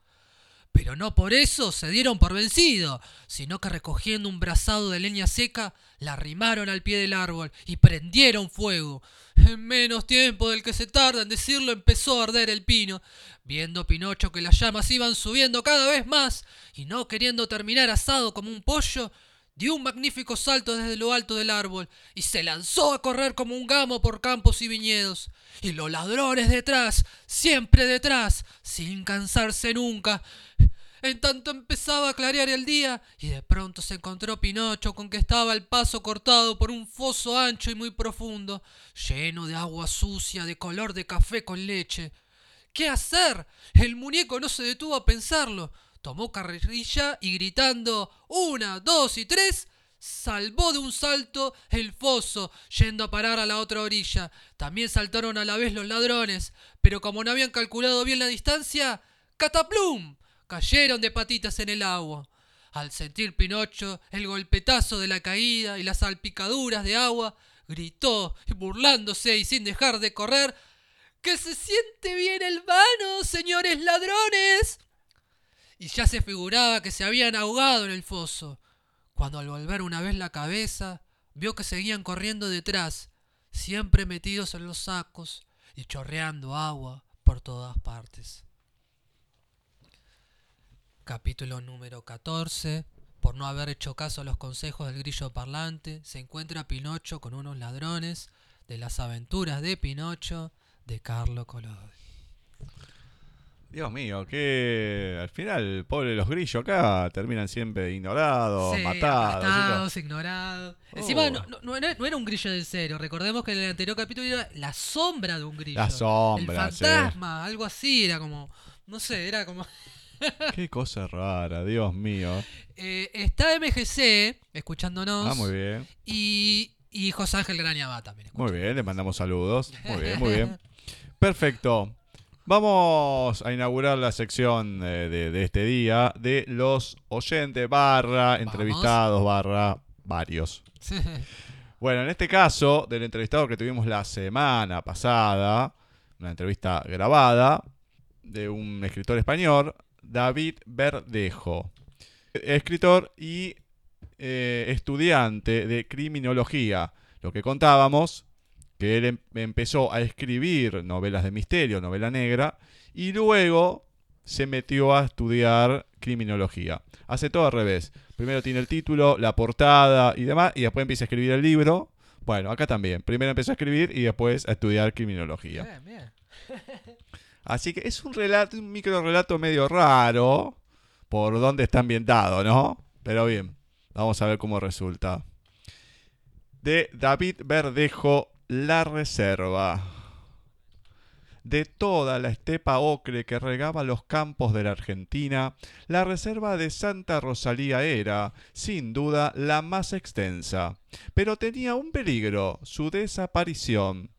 Pero no por eso se dieron por vencido, sino que recogiendo un brazado de leña seca, la arrimaron al pie del árbol y prendieron fuego. En menos tiempo del que se tarda en decirlo empezó a arder el pino. Viendo Pinocho que las llamas iban subiendo cada vez más y no queriendo terminar asado como un pollo, dio un magnífico salto desde lo alto del árbol y se lanzó a correr como un gamo por campos y viñedos. Y los ladrones detrás, siempre detrás, sin cansarse nunca. En tanto empezaba a clarear el día y de pronto se encontró Pinocho con que estaba el paso cortado por un foso ancho y muy profundo, lleno de agua sucia de color de café con leche. ¿Qué hacer? El muñeco no se detuvo a pensarlo tomó carrerilla y gritando una, dos y tres, salvó de un salto el foso, yendo a parar a la otra orilla. También saltaron a la vez los ladrones, pero como no habían calculado bien la distancia, ¡cataplum! cayeron de patitas en el agua. Al sentir Pinocho el golpetazo de la caída y las salpicaduras de agua, gritó, burlándose y sin dejar de correr, ¡Que se siente bien el vano, señores ladrones! Y ya se figuraba que se habían ahogado en el foso, cuando al volver una vez la cabeza, vio que seguían corriendo detrás, siempre metidos en los sacos y chorreando agua por todas partes. Capítulo número 14. Por no haber hecho caso a los consejos del grillo parlante, se encuentra Pinocho con unos ladrones de las aventuras de Pinocho de Carlo Collodi. Dios mío, que al final, pobre los grillos acá terminan siempre ignorados, Sí, matados. matados, ignorados. Encima Oh. no, no- no era, no era un grillo del cero. Recordemos que en el anterior capítulo era la sombra de un grillo. La sombra, El sí. fantasma, algo así. Era como. No sé, era como. Qué cosa rara, Dios mío. Eh, está MGC escuchándonos. Ah, muy bien. Y, y José Ángel Graña va también. Muy bien, le mandamos saludos. Muy bien, muy bien. Perfecto. Vamos a inaugurar la sección de, de este día de los oyentes barra entrevistados barra varios. Bueno, en este caso, del entrevistado que tuvimos la semana pasada, una entrevista grabada de un escritor español, David Verdejo. Escritor y eh, estudiante de criminología. Lo que contábamos, que él em- empezó a escribir novelas de misterio, novela negra, y luego se metió a estudiar criminología. Hace todo al revés. Primero tiene el título, la portada y demás, y después empieza a escribir el libro. Bueno, acá también. Primero empezó a escribir y después a estudiar criminología. Bien, bien. Así que es un relato, un micro relato medio raro por dónde está ambientado, ¿no? Pero bien, vamos a ver cómo resulta. De David Verdejo, La Reserva. De toda la estepa ocre que regaba los campos de la Argentina, la reserva de Santa Rosalía era, sin duda, la más extensa. Pero tenía un peligro, su desaparición.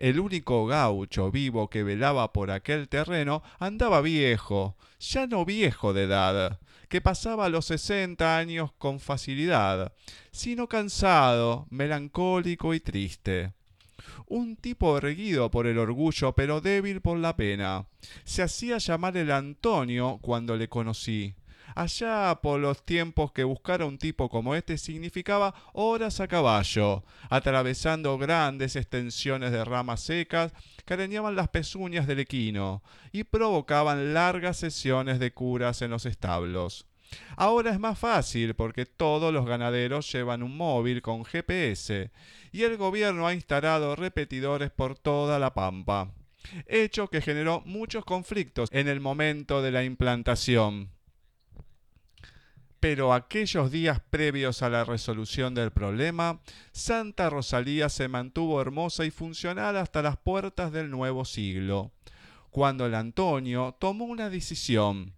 El único gaucho vivo que velaba por aquel terreno andaba viejo, ya no viejo de edad, que pasaba los sesenta años con facilidad, sino cansado, melancólico y triste. Un tipo erguido por el orgullo, pero débil por la pena. Se hacía llamar el Antonio cuando le conocí. Allá por los tiempos que buscar a un tipo como este significaba horas a caballo, atravesando grandes extensiones de ramas secas que arañaban las pezuñas del equino y provocaban largas sesiones de curas en los establos. Ahora es más fácil porque todos los ganaderos llevan un móvil con GPS y el gobierno ha instalado repetidores por toda la pampa, hecho que generó muchos conflictos en el momento de la implantación. Pero aquellos días previos a la resolución del problema, Santa Rosalía se mantuvo hermosa y funcional hasta las puertas del nuevo siglo, cuando el Antonio tomó una decisión.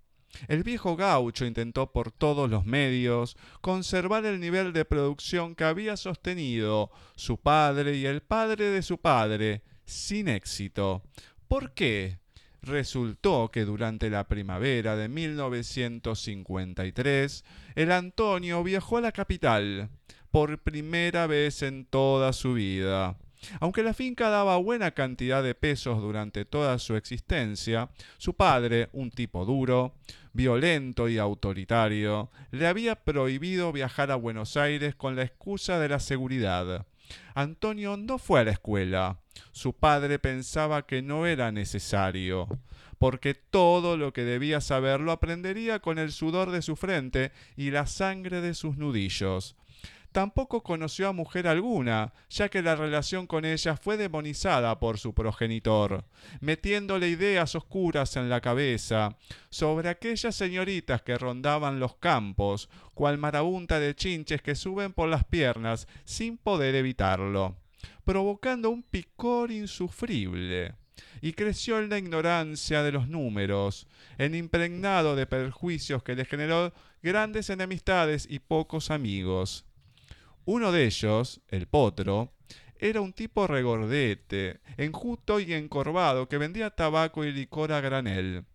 El viejo gaucho intentó por todos los medios conservar el nivel de producción que había sostenido su padre y el padre de su padre, sin éxito. ¿Por qué? Resultó que durante la primavera de 1953, el Antonio viajó a la capital por primera vez en toda su vida. Aunque la finca daba buena cantidad de pesos durante toda su existencia, su padre, un tipo duro, violento y autoritario, le había prohibido viajar a Buenos Aires con la excusa de la seguridad. Antonio no fue a la escuela. Su padre pensaba que no era necesario, porque todo lo que debía saber lo aprendería con el sudor de su frente y la sangre de sus nudillos. Tampoco conoció a mujer alguna, ya que la relación con ella fue demonizada por su progenitor, metiéndole ideas oscuras en la cabeza sobre aquellas señoritas que rondaban los campos, cual marabunta de chinches que suben por las piernas sin poder evitarlo, provocando un picor insufrible. Y creció en la ignorancia de los números, en impregnado de perjuicios que le generó grandes enemistades y pocos amigos. Uno de ellos, el potro, era un tipo regordete, enjuto y encorvado que vendía tabaco y licor a granel.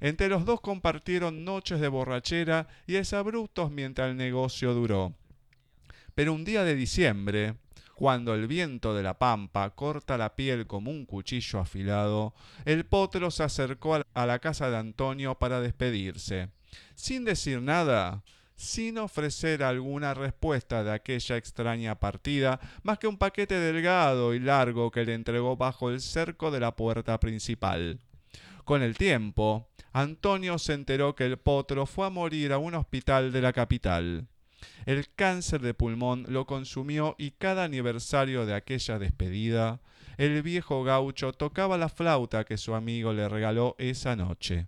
Entre los dos compartieron noches de borrachera y desabruptos mientras el negocio duró. Pero un día de diciembre, cuando el viento de la pampa corta la piel como un cuchillo afilado, el potro se acercó a- a la casa de Antonio para despedirse. Sin decir nada, sin ofrecer alguna respuesta de aquella extraña partida, más que un paquete delgado y largo que le entregó bajo el cerco de la puerta principal. Con el tiempo, Antonio se enteró que el potro fue a morir a un hospital de la capital. El cáncer de pulmón lo consumió y cada aniversario de aquella despedida, el viejo gaucho tocaba la flauta que su amigo le regaló esa noche.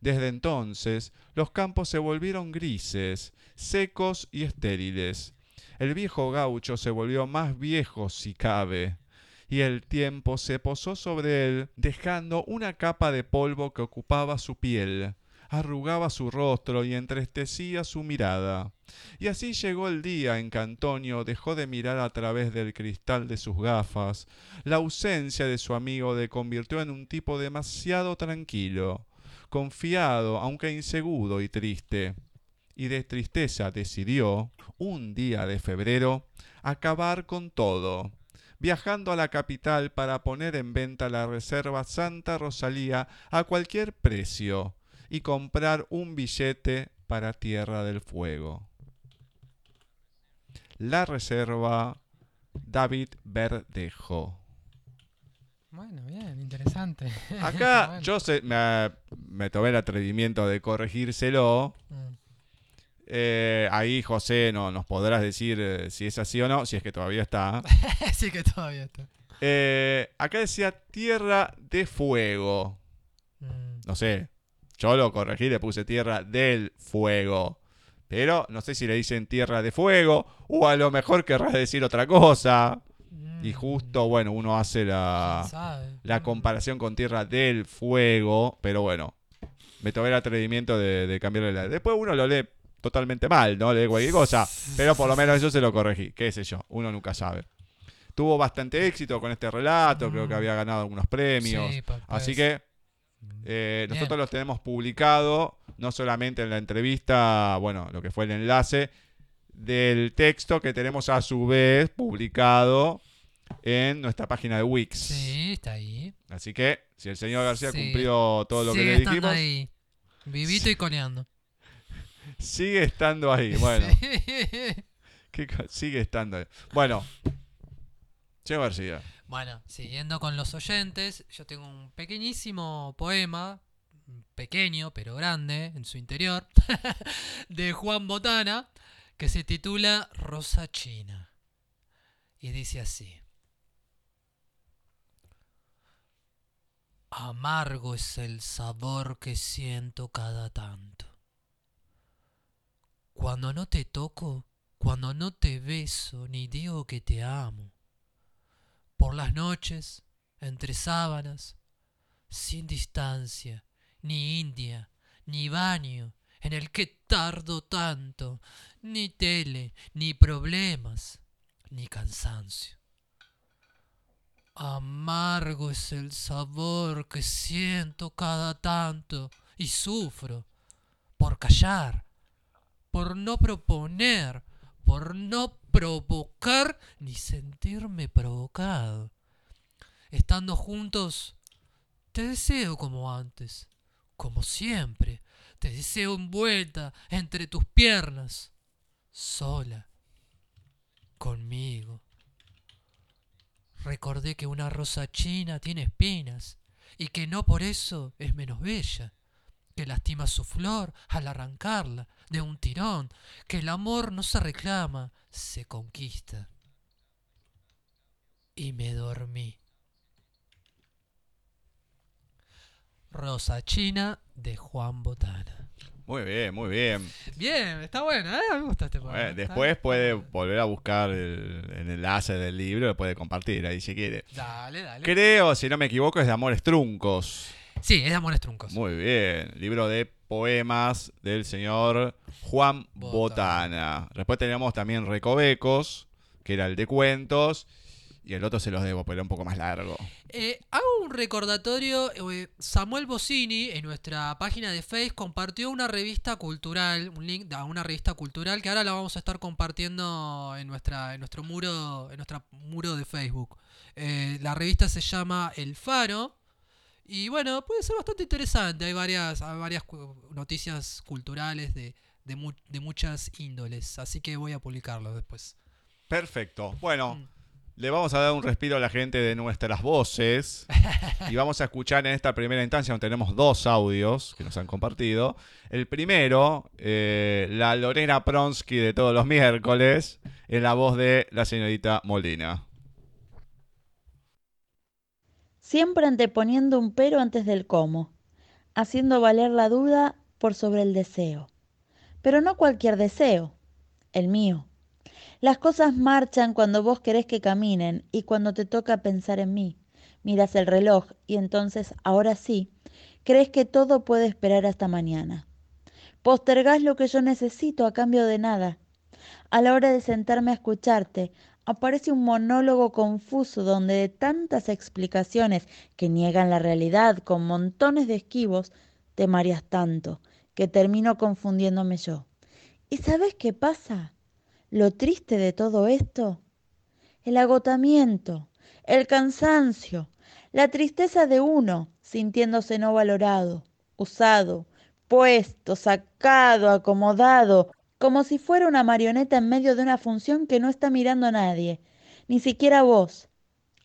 Desde entonces, los campos se volvieron grises, secos y estériles. El viejo gaucho se volvió más viejo si cabe, y el tiempo se posó sobre él, dejando una capa de polvo que ocupaba su piel, arrugaba su rostro y entristecía su mirada. Y así llegó el día en que Antonio dejó de mirar a través del cristal de sus gafas. La ausencia de su amigo le convirtió en un tipo demasiado tranquilo, confiado, aunque inseguro y triste. Y de tristeza decidió, un día de febrero, acabar con todo viajando a la capital para poner en venta la reserva Santa Rosalía a cualquier precio y comprar un billete para Tierra del Fuego. La reserva David Verdejo. Bueno, bien, interesante. Acá Bueno. yo se- me, me tomé el atrevimiento de corregírselo. Mm. Eh, ahí José no, nos podrás decir eh, si es así o no, si es que todavía está. sí que todavía está. Eh, acá decía Tierra de Fuego. No sé. Yo lo corregí, le puse Tierra del Fuego. Pero no sé si le dicen Tierra de Fuego o a lo mejor querrás decir otra cosa. Y justo, bueno, uno hace la, la comparación con Tierra del Fuego. Pero bueno, me tomé el atrevimiento de, de cambiarle la... Después uno lo lee totalmente mal, ¿no? Lee cualquier cosa. Pero por lo menos yo se lo corregí. Qué sé yo, uno nunca sabe. Tuvo bastante éxito con este relato, creo que había ganado algunos premios. Sí, pa- Así pues. que eh, Bien. nosotros los tenemos publicado, no solamente en la entrevista, bueno, lo que fue el enlace del texto que tenemos a su vez publicado en nuestra página de Wix. Sí, está ahí. Así que si el señor García Sí. cumplió todo lo que le estando dijimos, ahí. Vivito y coneando. sigue estando ahí. Bueno, Sí. ¿qué co- sigue estando ahí. Bueno, señor García. Bueno, siguiendo con los oyentes, yo tengo un pequeñísimo poema, pequeño pero grande en su interior, de Juan Botana, que se titula Rosa China. Y dice así. Amargo es el sabor que siento cada tanto. Cuando no te toco, cuando no te beso, ni digo que te amo por las noches, entre sábanas, sin distancia, ni India, ni baño, en el que tardo tanto, ni tele, ni problemas, ni cansancio. Amargo es el sabor que siento cada tanto y sufro por callar, por no proponer, por no provocar ni sentirme provocado. Estando juntos, te deseo como antes, como siempre, te deseo envuelta entre tus piernas, sola, conmigo. Recordé que una rosa china tiene espinas y que no por eso es menos bella, que lastima su flor al arrancarla de un tirón, que el amor no se reclama, se conquista. Y me dormí. Rosa China de Juan Botana. Muy bien, muy bien. Bien, está bueno, ¿eh? Me gusta este poema. Bueno, después puede volver a buscar el, el enlace del libro, lo puede compartir ahí si quiere. Dale, dale. Creo, si no me equivoco, es de Amores Truncos. Sí, es de Amores Truncos. Muy bien. Libro de poemas del señor Juan Botana. Después tenemos también Recovecos, que era el de cuentos. Y el otro se los debo, pero era un poco más largo. Eh, hago un recordatorio. eh, Samuel Bocini en nuestra página de Facebook compartió una revista cultural, un link a una revista cultural que ahora la vamos a estar compartiendo en nuestra, en nuestro muro, en nuestro muro de Facebook. Eh, la revista se llama El Faro. Y bueno, puede ser bastante interesante. Hay varias, hay varias noticias culturales de, de, mu- de muchas índoles. Así que voy a publicarlo después. Perfecto. Bueno, le vamos a dar un respiro a la gente de nuestras voces. y vamos a escuchar en esta primera instancia, donde tenemos dos audios que nos han compartido. El primero, eh, la Lorena Pronsky de todos los miércoles, en la voz de la señorita Molina. siempre anteponiendo un pero antes del cómo, haciendo valer la duda por sobre el deseo. Pero no cualquier deseo, el mío. Las cosas marchan cuando vos querés que caminen y cuando te toca pensar en mí. Miras el reloj y entonces, ahora sí, crees que todo puede esperar hasta mañana. Postergás lo que yo necesito a cambio de nada. A la hora de sentarme a escucharte, aparece un monólogo confuso donde de tantas explicaciones que niegan la realidad con montones de esquivos, te mareas tanto que termino confundiéndome yo. ¿Y sabes qué pasa? Lo triste de todo esto, el agotamiento, el cansancio, la tristeza de uno sintiéndose no valorado, usado, puesto, sacado, acomodado, como si fuera una marioneta en medio de una función que no está mirando a nadie, ni siquiera vos.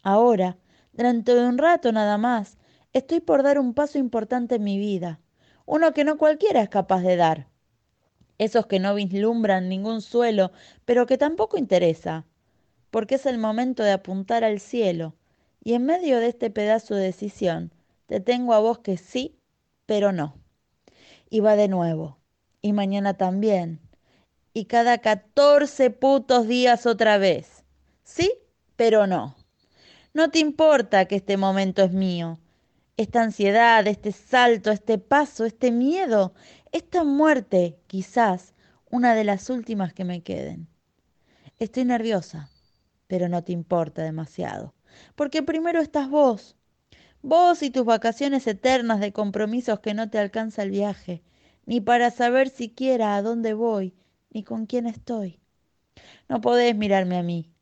Ahora, de un rato nada más, estoy por dar un paso importante en mi vida, uno que no cualquiera es capaz de dar. Esos que no vislumbran ningún suelo, pero que tampoco interesa, porque es el momento de apuntar al cielo, y en medio de este pedazo de decisión, te tengo a vos que sí, pero no. Y va de nuevo, y mañana también, y cada 14 putos días otra vez. Sí, pero no. No te importa que este momento es mío. Esta ansiedad, este salto, este paso, este miedo, esta muerte, quizás una de las últimas que me queden. Estoy nerviosa, pero no te importa demasiado, porque primero estás vos. Vos y tus vacaciones eternas de compromisos que no te alcanza el viaje, ni para saber siquiera a dónde voy, ni con quién estoy. No podés mirarme a mí,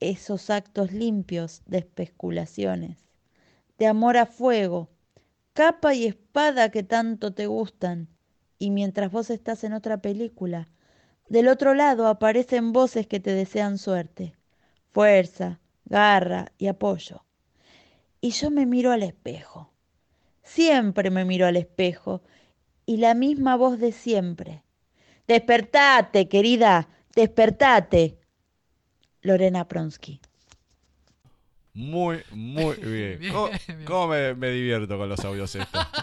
esos actos limpios de especulaciones, de amor a fuego, capa y espada que tanto te gustan, y mientras vos estás en otra película, del otro lado aparecen voces que te desean suerte, fuerza, garra y apoyo. Y yo me miro al espejo, siempre me miro al espejo, y la misma voz de siempre. Despertate, querida, despertate. Lorena Pronsky. Muy, muy bien. Bien, ¿Cómo, bien. cómo me, me divierto con los audios estos?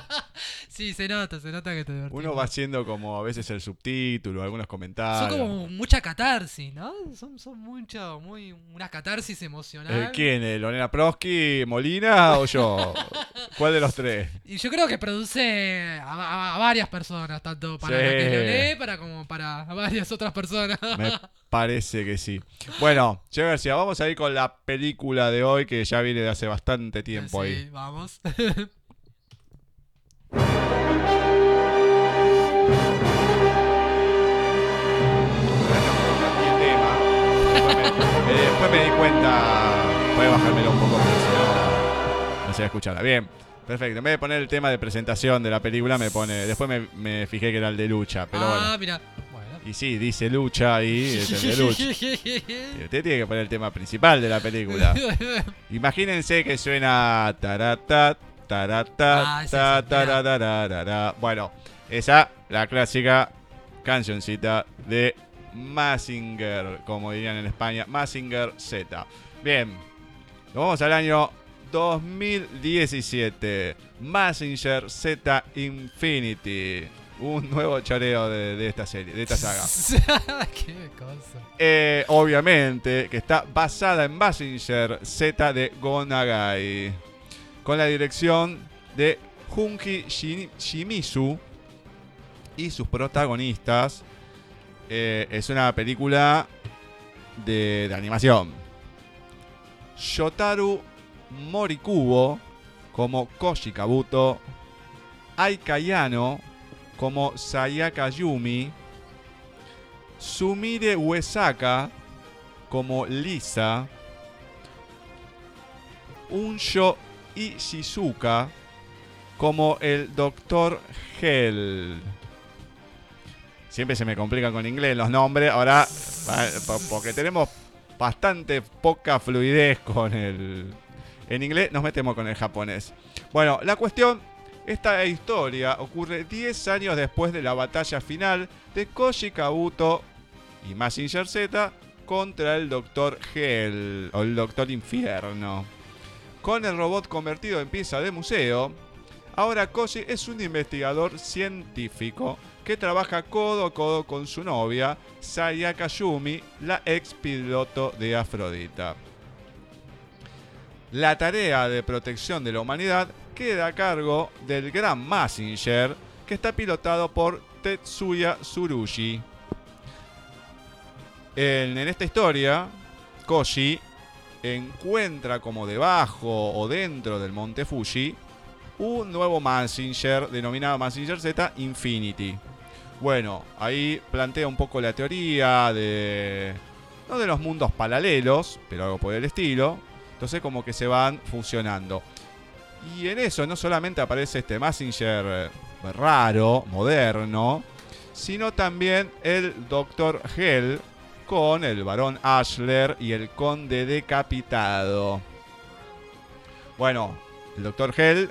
Sí, se nota, se nota que te divertís. Uno va haciendo como a veces el subtítulo, algunos Son comentarios. como mucha catarsis, ¿no? Son, son mucho, muy, una catarsis emocional. Eh, ¿Quién? eh, ¿Lorena Prosky, Molina o yo? ¿Cuál de los tres? Y yo creo que produce a, a- a varias personas, tanto para la que Sí. lo lee para como para varias otras personas. Me parece que sí. Bueno, Che García, vamos a ir con la película de hoy que ya viene de hace bastante tiempo Sí, ahí. vamos. Después me, eh, después me di cuenta. Voy a bajármelo un poco porque si no. No se va a escuchar. Bien, perfecto. En vez de poner el tema de presentación de la película, me pone. Después me, me fijé que era el de lucha, pero ah, bueno. mira. Y sí, dice lucha ahí, lucha. Y usted tiene que poner el tema principal de la película. Imagínense que suena tarata, tarata, Ah, ese ta, sí, mirá. tararararara. Bueno, esa, la clásica cancioncita de Massinger, como dirían en España, Massinger Z. Bien, nos vamos al año 2017. Massinger Z Infinity. Un nuevo choreo de, de esta serie, de esta saga. Qué cosa. Eh, obviamente, que está basada en Massinger Z de Gonagai. Con la dirección de Junji Shimizu y sus protagonistas. Eh, es una película de, de animación. Shotaru Morikubo como Koji Kabuto, Aika Yano como Sayaka Yumi, Sumire Uesaka como Lisa, Unsho Ishizuka como el Dr. Hell. Siempre se me complican con inglés los nombres. Ahora, porque tenemos bastante poca fluidez con el. En inglés nos metemos con el japonés. Bueno, la cuestión. Esta historia ocurre 10 años después de la batalla final de Koji Kabuto y Mazinger Z contra el Dr. Hell o el Doctor Infierno. Con el robot convertido en pieza de museo, ahora Koji es un investigador científico que trabaja codo a codo con su novia, Sayaka Yumi, la ex piloto de Afrodita. La tarea de protección de la humanidad queda a cargo del Gran Mazinger, que está pilotado por Tetsuya Tsurugi. En, esta historia, Koji encuentra como debajo o dentro del monte Fuji un nuevo Mazinger denominado Mazinger Z Infinity. Bueno, ahí plantea un poco la teoría de. No de los mundos paralelos, pero algo por el estilo. Entonces, como que se van fusionando. Y en eso no solamente aparece este Mazinger eh, raro, moderno, sino también el Dr. Hell con el Barón Ashler y el Conde Decapitado. Bueno, el Dr. Hell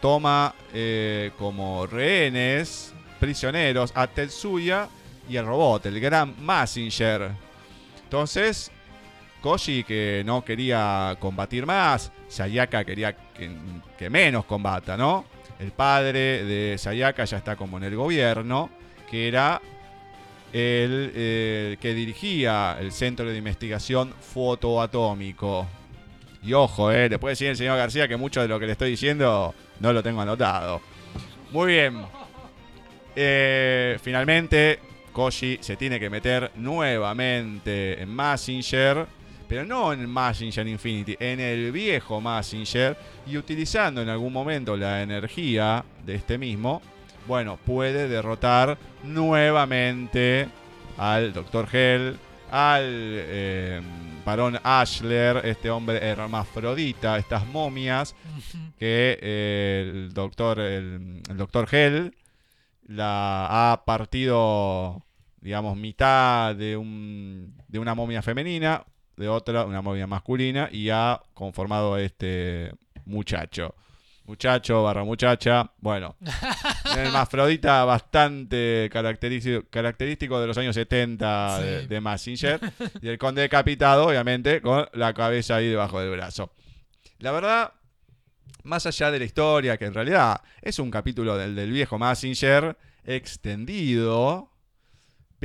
toma eh, como rehenes, prisioneros, a Tetsuya y el robot, el gran Mazinger. Entonces, Koji que no quería combatir más, Sayaka quería que, menos combata, ¿no? El padre de Sayaka ya está como en el gobierno, que era el eh, que dirigía el Centro de Investigación Fotoatómico. Y ojo, eh, le puede decir el señor García que mucho de lo que le estoy diciendo no lo tengo anotado. Muy bien. Eh, finalmente, Koji se tiene que meter nuevamente en Mazinger, pero no en Mazinger Infinity, en el viejo Mazinger, y utilizando en algún momento la energía de este mismo, bueno, puede derrotar nuevamente al Dr. Hell, al eh, varón Ashler, este hombre hermafrodita, estas momias que eh, el doctor el, el doctor Hell la ha partido digamos mitad de un de una momia femenina de otra una momia masculina y ha conformado este muchacho. Muchacho barra muchacha bueno. El hermafrodita bastante característico, característico de los años 70 de, Sí. de Mazinger y el conde decapitado obviamente con la cabeza ahí debajo del brazo. La verdad más allá de la historia, que en realidad es un capítulo del, del viejo Mazinger extendido,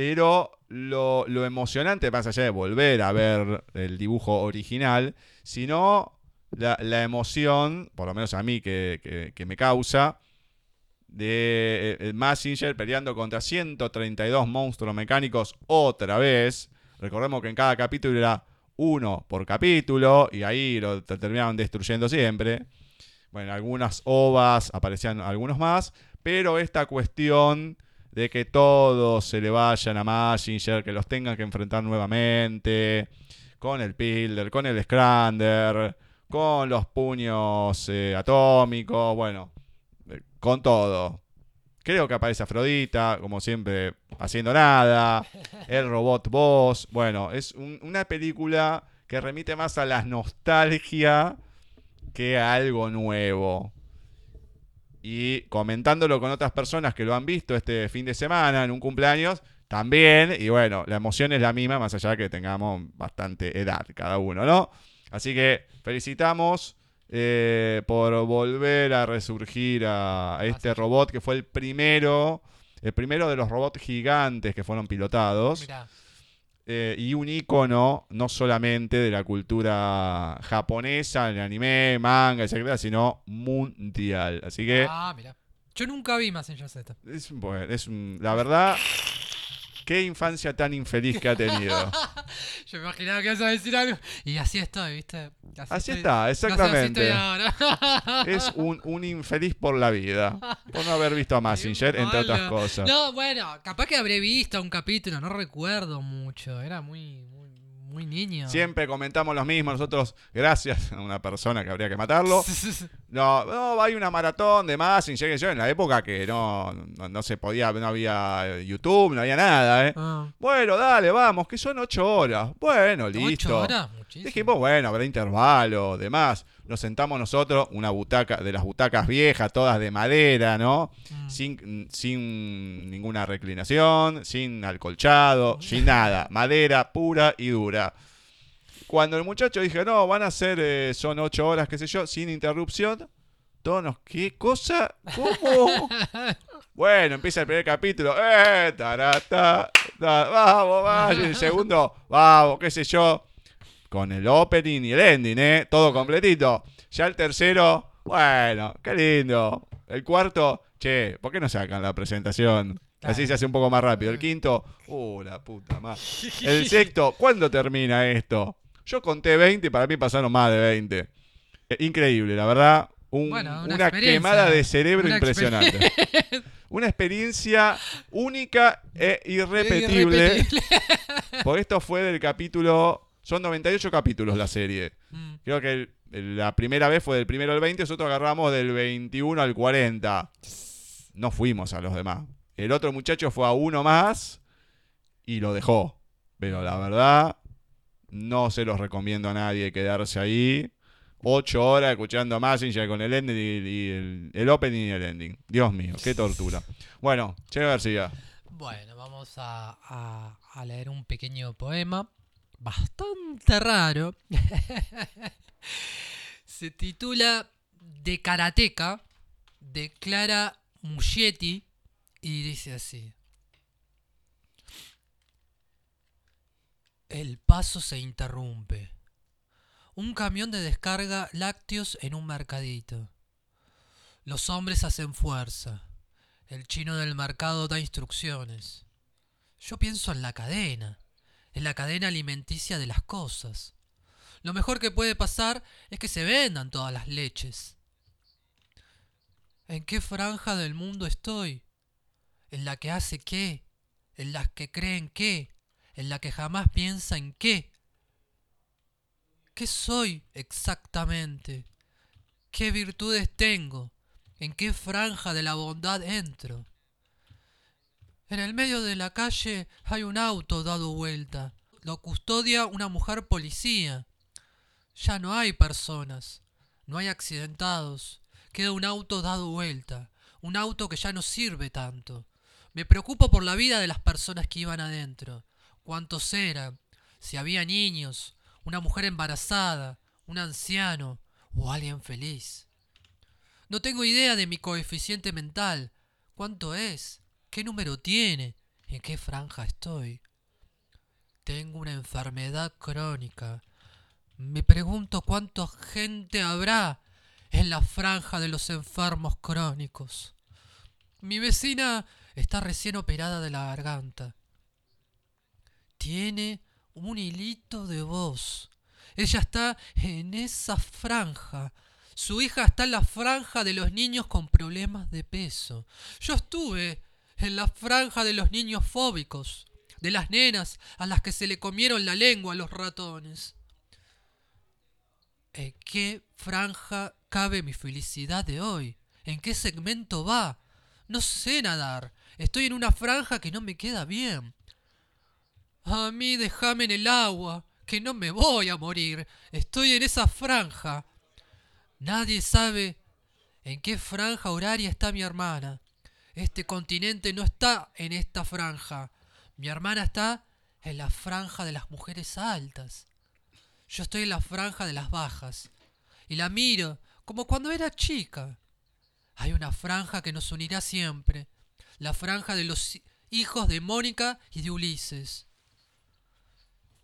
pero lo, emocionante, más allá de volver a ver el dibujo original, sino la, emoción, por lo menos a mí que, me causa, de eh, Mazinger peleando contra 132 monstruos mecánicos otra vez. Recordemos que en cada capítulo era uno por capítulo y ahí lo te- terminaban destruyendo siempre. Bueno, en algunas ovas aparecían algunos más, pero esta cuestión de que todos se le vayan a Mazinger, que los tengan que enfrentar nuevamente, con el Pilder, con el Scrander, con los puños eh, atómicos, bueno, eh, con todo. Creo que aparece Afrodita, como siempre, haciendo nada. El robot boss. Bueno, es un- una película que remite más a la nostalgia que a algo nuevo. Y comentándolo con otras personas que lo han visto este fin de semana en un cumpleaños, también. Y bueno, la emoción es la misma, más allá que tengamos bastante edad cada uno, ¿no? Así que felicitamos eh, por volver a resurgir a, a este robot que fue el primero, el primero de los robots gigantes que fueron pilotados. Mirá. Eh, y un icono no solamente de la cultura japonesa, el anime, manga, etcétera, sino mundial. Así que Ah, mira. Yo nunca vi Mazinger Z. es, bueno, es un- la verdad qué infancia tan infeliz que ha tenido. Yo me imaginaba que ibas a decir algo. Y así estoy, ¿viste? Así estoy- está, exactamente. Es un, un infeliz por la vida. Por no haber visto a Massinger, entre otras cosas. No, bueno, capaz que habré visto un capítulo, no recuerdo mucho. Era muy, muy, niño. Siempre comentamos los mismos. Nosotros, gracias a una persona que habría que matarlo. No, no, hay una maratón de Massinger. que Yo en la época que no, no, no se podía, no había YouTube, no había nada, ¿eh? Ah. Bueno, dale, vamos, que son ocho horas. Bueno, listo. horas? Muchísimo. Dijimos, bueno, habrá intervalo, demás. Nos sentamos nosotros, una butaca, de las butacas viejas, todas de madera, ¿no? Mm. Sin, sin ninguna reclinación, sin acolchado, sin nada. Madera pura y dura. Cuando el muchacho dije, no, van a ser, eh, son ocho horas, qué sé yo, sin interrupción. Todos nos, ¿qué cosa? ¿Cómo? Bueno, empieza el primer capítulo. Eh, tarata, ta, vamos, vamos. Y el segundo, vamos, qué sé yo. Con el opening y el ending, ¿eh? Todo completito. Ya el tercero, bueno, qué lindo. El cuarto, che, ¿por qué no sacan la presentación? Así se hace un poco más rápido. El quinto, uh, la puta madre. El sexto, ¿cuándo termina esto? Yo conté 20 y para mí pasaron más de 20. Eh, increíble, la verdad. Un- Bueno, una quemada de cerebro Una impresionante. experiencia. Una experiencia única e irrepetible. Irrepetible. Porque esto fue del capítulo. Son 98 capítulos la serie. Mm. Creo que el- el- la primera vez fue del primero al 20, nosotros agarramos del 21 al 40. No fuimos a los demás. El otro muchacho fue a uno más y lo dejó. Pero la verdad, no se los recomiendo a nadie quedarse ahí. Ocho horas escuchando a Massinger con el ending y, el, el opening y el ending. Dios mío, qué tortura. Bueno, Che García. Bueno, vamos a, a- a leer un pequeño poema bastante raro. Se titula De Karateka de Clara Muschietti y dice así. El paso se interrumpe. Un camión de descarga lácteos en un mercadito. Los hombres hacen fuerza. El chino del mercado da instrucciones. Yo pienso en la cadena, en la cadena alimenticia de las cosas. Lo mejor que puede pasar es que se vendan todas las leches. ¿En qué franja del mundo estoy? ¿En la que hace qué? ¿En la que cree en qué? ¿En la que jamás piensa en qué? ¿Qué soy exactamente? ¿Qué virtudes tengo? ¿En qué franja de la bondad entro? En el medio de la calle hay un auto dado vuelta. Lo custodia una mujer policía. Ya no hay personas, no hay accidentados. Queda un auto dado vuelta, un auto que ya no sirve tanto. Me preocupo por la vida de las personas que iban adentro. ¿Cuántos eran? Si había niños, una mujer embarazada, un anciano o alguien feliz. No tengo idea de mi coeficiente mental. ¿Cuánto es? ¿Qué número tiene? ¿En qué franja estoy? Tengo una enfermedad crónica. Me pregunto cuánta gente habrá en la franja de los enfermos crónicos. Mi vecina está recién operada de la garganta. Tiene un hilito de voz. Ella está en esa franja. Su hija está en la franja de los niños con problemas de peso. Yo estuve en la franja de los niños fóbicos, de las nenas a las que se le comieron la lengua los ratones. ¿En qué franja cabe mi felicidad de hoy? ¿En qué segmento va? No sé nadar. Estoy en una franja que no me queda bien. A mí déjame en el agua, que no me voy a morir. Estoy en esa franja. Nadie sabe en qué franja horaria está mi hermana. Este continente no está en esta franja. Mi hermana está en la franja de las mujeres altas. Yo estoy en la franja de las bajas. Y la miro como cuando era chica. Hay una franja que nos unirá siempre. La franja de los hi- hijos de Mónica y de Ulises.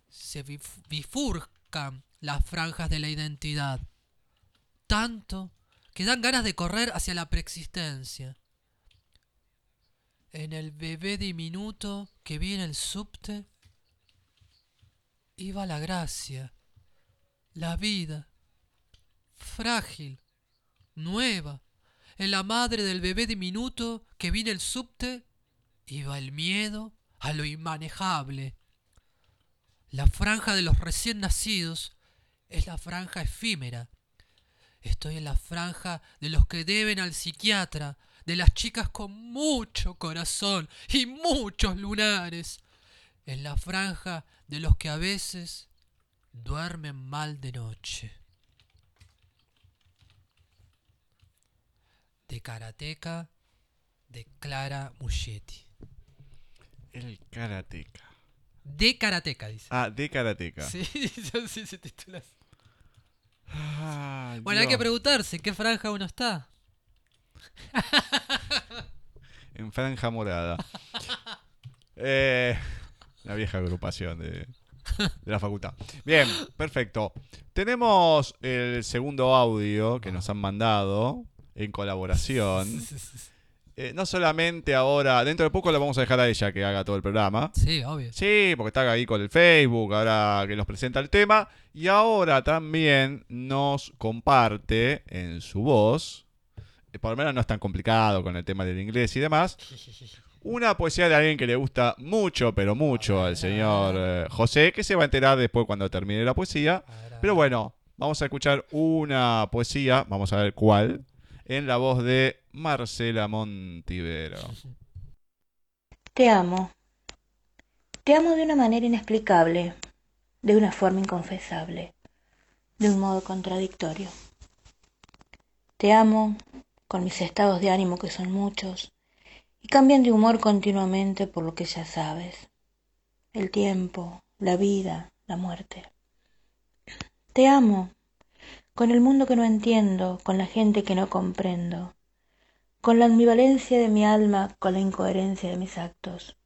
Se bif- bifurcan las franjas de la identidad. Tanto que dan ganas de correr hacia la preexistencia. En el bebé diminuto que vi en el subte iba la gracia, la vida, frágil, nueva. En la madre del bebé diminuto que vi en el subte iba el miedo a lo inmanejable. La franja de los recién nacidos es la franja efímera. Estoy en la franja de los que deben al psiquiatra, de las chicas con mucho corazón y muchos lunares. En la franja de los que a veces duermen mal de noche. De Karateka de Clara Muschetti. El karateca. De Karateka, dice. Ah, de karateca. Sí, sí, se titula Bueno, hay que preguntarse, ¿en qué franja uno está? En franja morada. Eh, la vieja agrupación de, de la facultad. Bien, perfecto. Tenemos el segundo audio que nos han mandado en colaboración. Eh, no solamente ahora, dentro de poco la vamos a dejar a ella que haga todo el programa. Sí, obvio. Sí, porque está ahí con el Facebook, ahora que nos presenta el tema. Y ahora también nos comparte en su voz, por lo menos no es tan complicado con el tema del inglés y demás, una poesía de alguien que le gusta mucho, pero mucho al señor eh, José, que se va a enterar después cuando termine la poesía. Pero bueno, vamos a escuchar una poesía, vamos a ver cuál, en la voz de Marcela Montivero. Te amo. Te amo de una manera inexplicable, de una forma inconfesable, de un modo contradictorio. Te amo con mis estados de ánimo que son muchos y cambian de humor continuamente por lo que ya sabes. El tiempo, la vida, la muerte. Te amo con el mundo que no entiendo, con la gente que no comprendo, con la ambivalencia de mi alma, con la incoherencia de mis actos,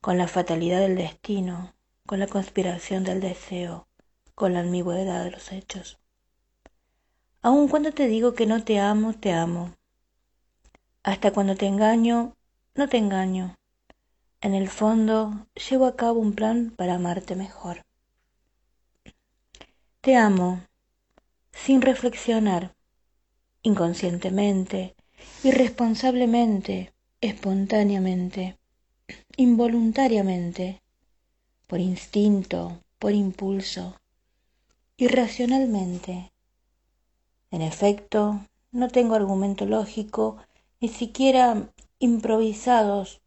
con la fatalidad del destino, con la conspiración del deseo, con la ambigüedad de los hechos. Aun cuando te digo que no te amo, te amo. Hasta cuando te engaño, no te engaño. En el fondo, llevo a cabo un plan para amarte mejor. Te amo, sin reflexionar, inconscientemente, irresponsablemente, espontáneamente, involuntariamente, por instinto, por impulso, irracionalmente. En efecto, no tengo argumento lógico, ni siquiera improvisados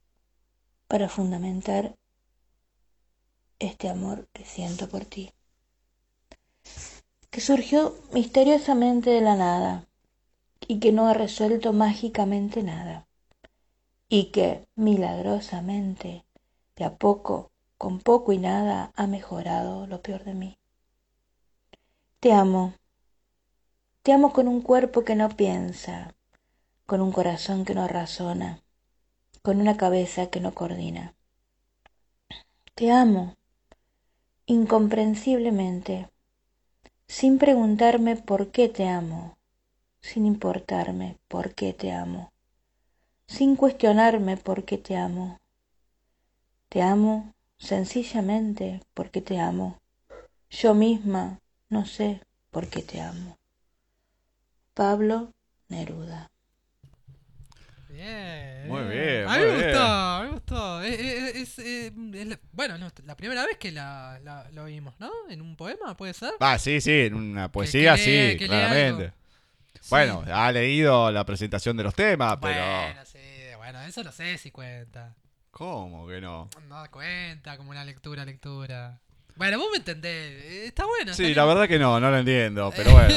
para fundamentar este amor que siento por ti, que surgió misteriosamente de la nada y que no ha resuelto mágicamente nada, y que milagrosamente, de a poco, con poco y nada, ha mejorado lo peor de mí. Te amo, te amo con un cuerpo que no piensa, con un corazón que no razona, con una cabeza que no coordina. Te amo, incomprensiblemente, sin preguntarme por qué te amo, sin importarme por qué te amo, sin cuestionarme por qué te amo. Te amo sencillamente porque te amo. Yo misma no sé por qué te amo. Pablo Neruda. Bien. Muy bien, A mí me gustó, me gustó. Es, es- es, es la- bueno, no, la primera vez que la, la, la oímos, ¿no? En un poema, ¿puede ser? Ah, sí, sí, en una poesía, que sí, que claramente. Bueno, ha leído la presentación de los temas, pero... Bueno, sí, bueno, eso no sé si cuenta. ¿Cómo que no? No cuenta como una lectura, lectura. Bueno, vos me entendés. Está bueno. Sí, está la verdad que no, no lo entiendo, pero bueno.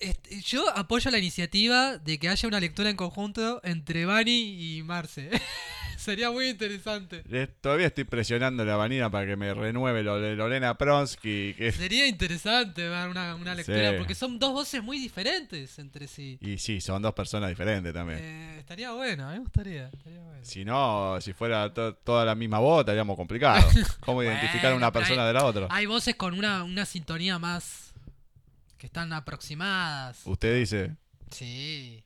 Este, Yo apoyo la iniciativa de que haya una lectura en conjunto entre Bani y Marce. Sería muy interesante. Todavía estoy presionando la vanina para que me renueve lo de Lorena Pronsky. Que... Sería interesante ver una, una lectura, Sí. porque son dos voces muy diferentes entre sí. Y sí, son dos personas diferentes también. Eh, estaría bueno, a mí me gustaría. estaría bueno. Si no, si fuera to- toda la misma voz, estaríamos complicados. ¿Cómo identificar a una persona hay- de la otra? Hay voces con una, una sintonía más. que están aproximadas. Usted dice. Sí.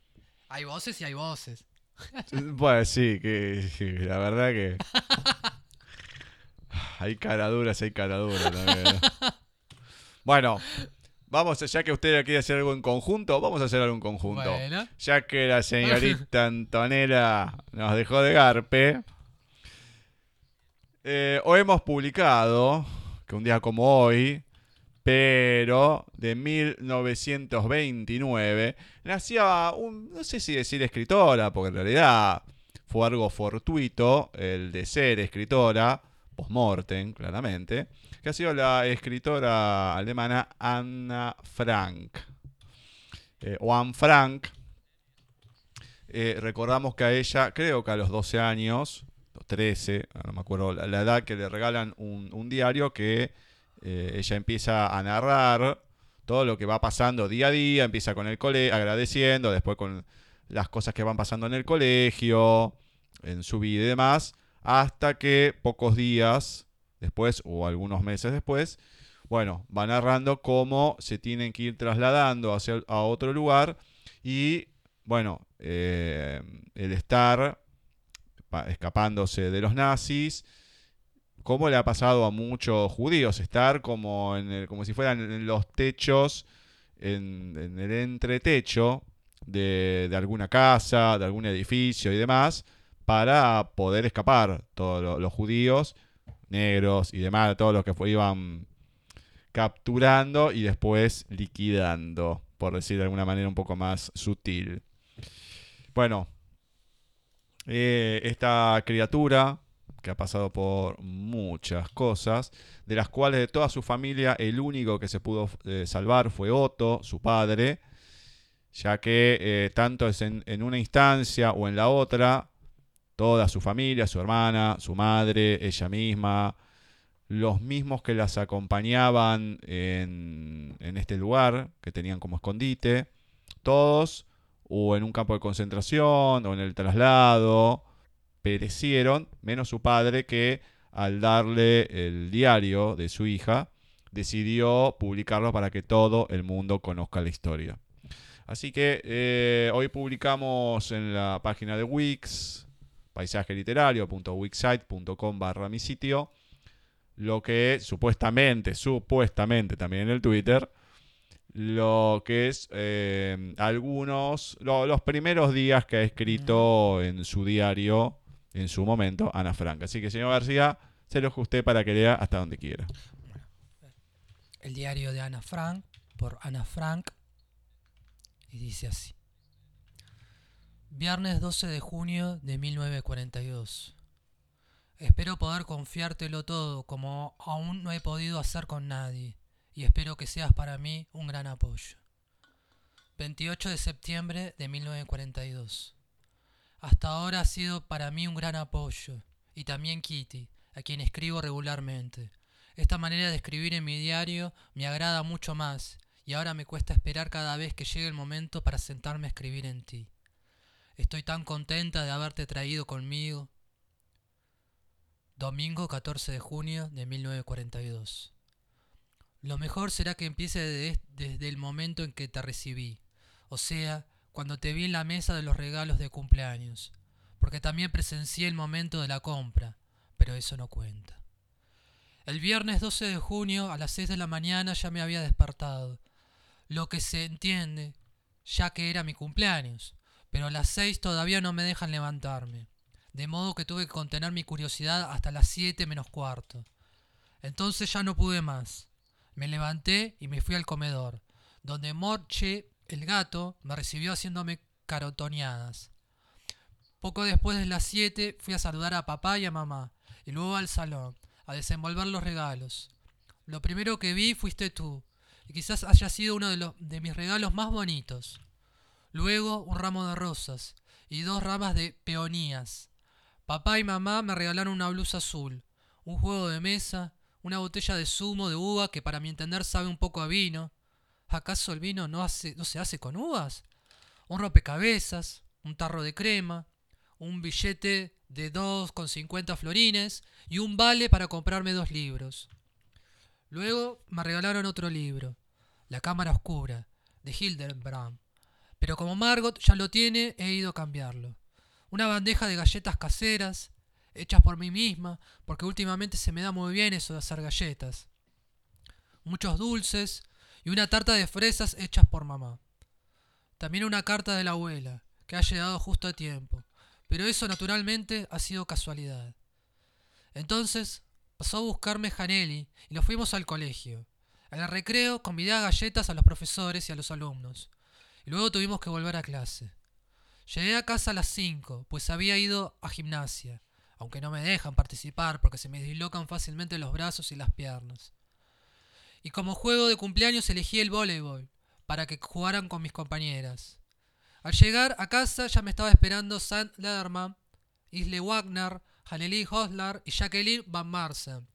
Hay voces y hay voces. Pues sí, que la verdad que. Hay caraduras, hay caraduras también. ¿no? Bueno, vamos, ya que usted quiere hacer algo en conjunto, vamos a hacer algo en conjunto. Bueno. Ya que la señorita Antonella nos dejó de garpe. eh, hoy hemos publicado, que un día como hoy, pero de 1929, nacía un, no sé si decir escritora, porque en realidad fue algo fortuito el de ser escritora, post-mortem, claramente, que ha sido la escritora alemana Anna Frank. Eh, o Anne Frank. Eh, recordamos que a ella, creo que a los 12 años, los 13, no me acuerdo la, edad que le regalan un diario que eh, ella empieza a narrar todo lo que va pasando día a día, empieza con el cole agradeciendo, después con las cosas que van pasando en el colegio, en su vida y demás, hasta que pocos días después o algunos meses después, bueno, va narrando cómo se tienen que ir trasladando hacia, a otro lugar y, bueno, eh, el estar escapándose de los nazis, cómo le ha pasado a muchos judíos estar como, en el- como si fueran en los techos, en, el entretecho de, de alguna casa, de algún edificio y demás, para poder escapar todos lo- los judíos, negros y demás, todos los que fue- iban capturando y después liquidando, por decir de alguna manera un poco más sutil. Bueno, eh, esta criatura que ha pasado por muchas cosas, de las cuales de toda su familia el único que se pudo eh, salvar fue Otto, su padre, ya que eh, tanto en una instancia o en la otra, toda su familia, su hermana, su madre, ella misma, los mismos que las acompañaban en, en este lugar, que tenían como escondite, todos, o en un campo de concentración, o en el traslado, perecieron, menos su padre que al darle el diario de su hija, decidió publicarlo para que todo el mundo conozca la historia. Así que eh, hoy publicamos en la página de Wix, paisajeliterario.wixsite.com barra mi sitio, lo que supuestamente, supuestamente también en el Twitter, lo que es eh, algunos, lo- los primeros días que ha escrito en su diario, en su momento, Ana Frank. Así que, señor García, se lo usted para que lea hasta donde quiera. El diario de Ana Frank, por Ana Frank, y dice así. Viernes 12 de junio de 1942. Espero poder confiártelo todo como aún no he podido hacer con nadie, y espero que seas para mí un gran apoyo. 28 de septiembre de 1942. Hasta ahora ha sido para mí un gran apoyo, y también Kitty, a quien escribo regularmente. Esta manera de escribir en mi diario me agrada mucho más, y ahora me cuesta esperar cada vez que llegue el momento para sentarme a escribir en ti. Estoy tan contenta de haberte traído conmigo. Domingo 14 de junio de 1942. Lo mejor será que empiece de- desde el momento en que te recibí, o sea, cuando te vi en la mesa de los regalos de cumpleaños, porque también presencié el momento de la compra, pero eso no cuenta. El viernes 12 de junio a las 6 de la mañana ya me había despertado, lo que se entiende, ya que era mi cumpleaños, pero a las 6 todavía no me dejan levantarme, de modo que tuve que contener mi curiosidad hasta las 7 menos cuarto. Entonces ya no pude más. Me levanté y me fui al comedor, donde Morche, el gato, me recibió haciéndome carotoneadas. Poco después de las 7 fui a saludar a papá y a mamá, y luego al salón, a desenvolver los regalos. Lo primero que vi fuiste tú, y quizás haya sido uno de, los, de mis regalos más bonitos. Luego un ramo de rosas y dos ramas de peonías. Papá y mamá me regalaron una blusa azul, un juego de mesa, una botella de zumo de uva que para mi entender sabe un poco a vino. ¿Acaso el vino no, hace, no se hace con uvas? Un rompecabezas, un tarro de crema, un billete de dos con cincuenta florines y un vale para comprarme dos libros. Luego me regalaron otro libro, La Cámara Oscura, de Hildebrand. Pero como Margot ya lo tiene, he ido a cambiarlo. una bandeja de galletas caseras, hechas por mí misma, porque últimamente se me da muy bien eso de hacer galletas. Muchos dulces y una tarta de fresas hechas por mamá. También una carta de la abuela, que ha llegado justo a tiempo, pero eso naturalmente ha sido casualidad. Entonces pasó a buscarme Janelli y nos fuimos al colegio. En el recreo convidé a galletas a los profesores y a los alumnos, y luego tuvimos que volver a clase. Llegué a casa a las 5, pues había ido a gimnasia, aunque no me dejan participar porque se me dislocan fácilmente los brazos y las piernas. Y como juego de cumpleaños elegí el voleibol, para que jugaran con mis compañeras. Al llegar a casa ya me estaba esperando Sam Lederman, Isle Wagner, Haneli Hoslar y Jacqueline Van Marsen.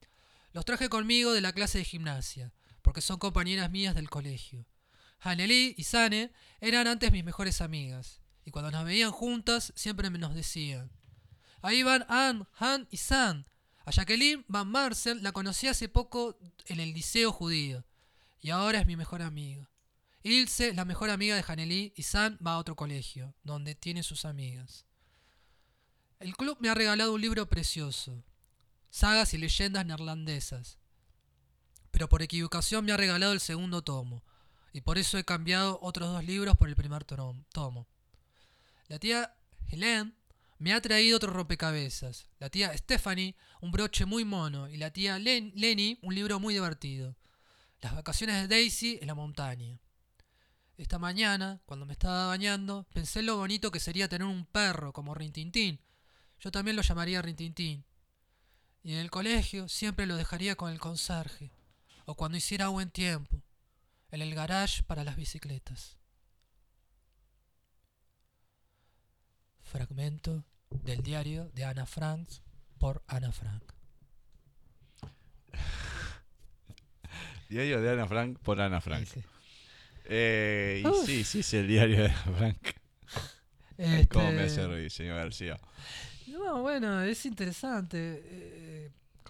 Los traje conmigo de la clase de gimnasia, porque son compañeras mías del colegio. Haneli y Sane eran antes mis mejores amigas, y cuando nos veían juntas siempre nos decían. Ahí van Ann, Han y San. A Jacqueline Van Marcel la conocí hace poco en el liceo judío, y ahora es mi mejor amiga. Ilse, la mejor amiga de Haneli, y San va a otro colegio, donde tiene sus amigas. El club me ha regalado un libro precioso, sagas y leyendas neerlandesas, pero por equivocación me ha regalado el segundo tomo, y por eso he cambiado otros dos libros por el primer tomo. La tía Helene me ha traído otro rompecabezas, la tía Stephanie un broche muy mono y la tía Len Lenny un libro muy divertido. Las vacaciones de Daisy en la montaña. Esta mañana, cuando me estaba bañando, pensé en lo bonito que sería tener un perro como Rintintín. Yo también lo llamaría Rintintín. Y en el colegio siempre lo dejaría con el conserje, o cuando hiciera buen tiempo, en el garage para las bicicletas. Fragmento del diario de Ana Frank por Ana Frank. Diario de Ana Frank por Ana Frank. Sí, sí. Eh, y Uf. sí, sí, es el diario de Ana Frank. Este- ¿Cómo me hace reír, señor García? No, bueno, es interesante. eh,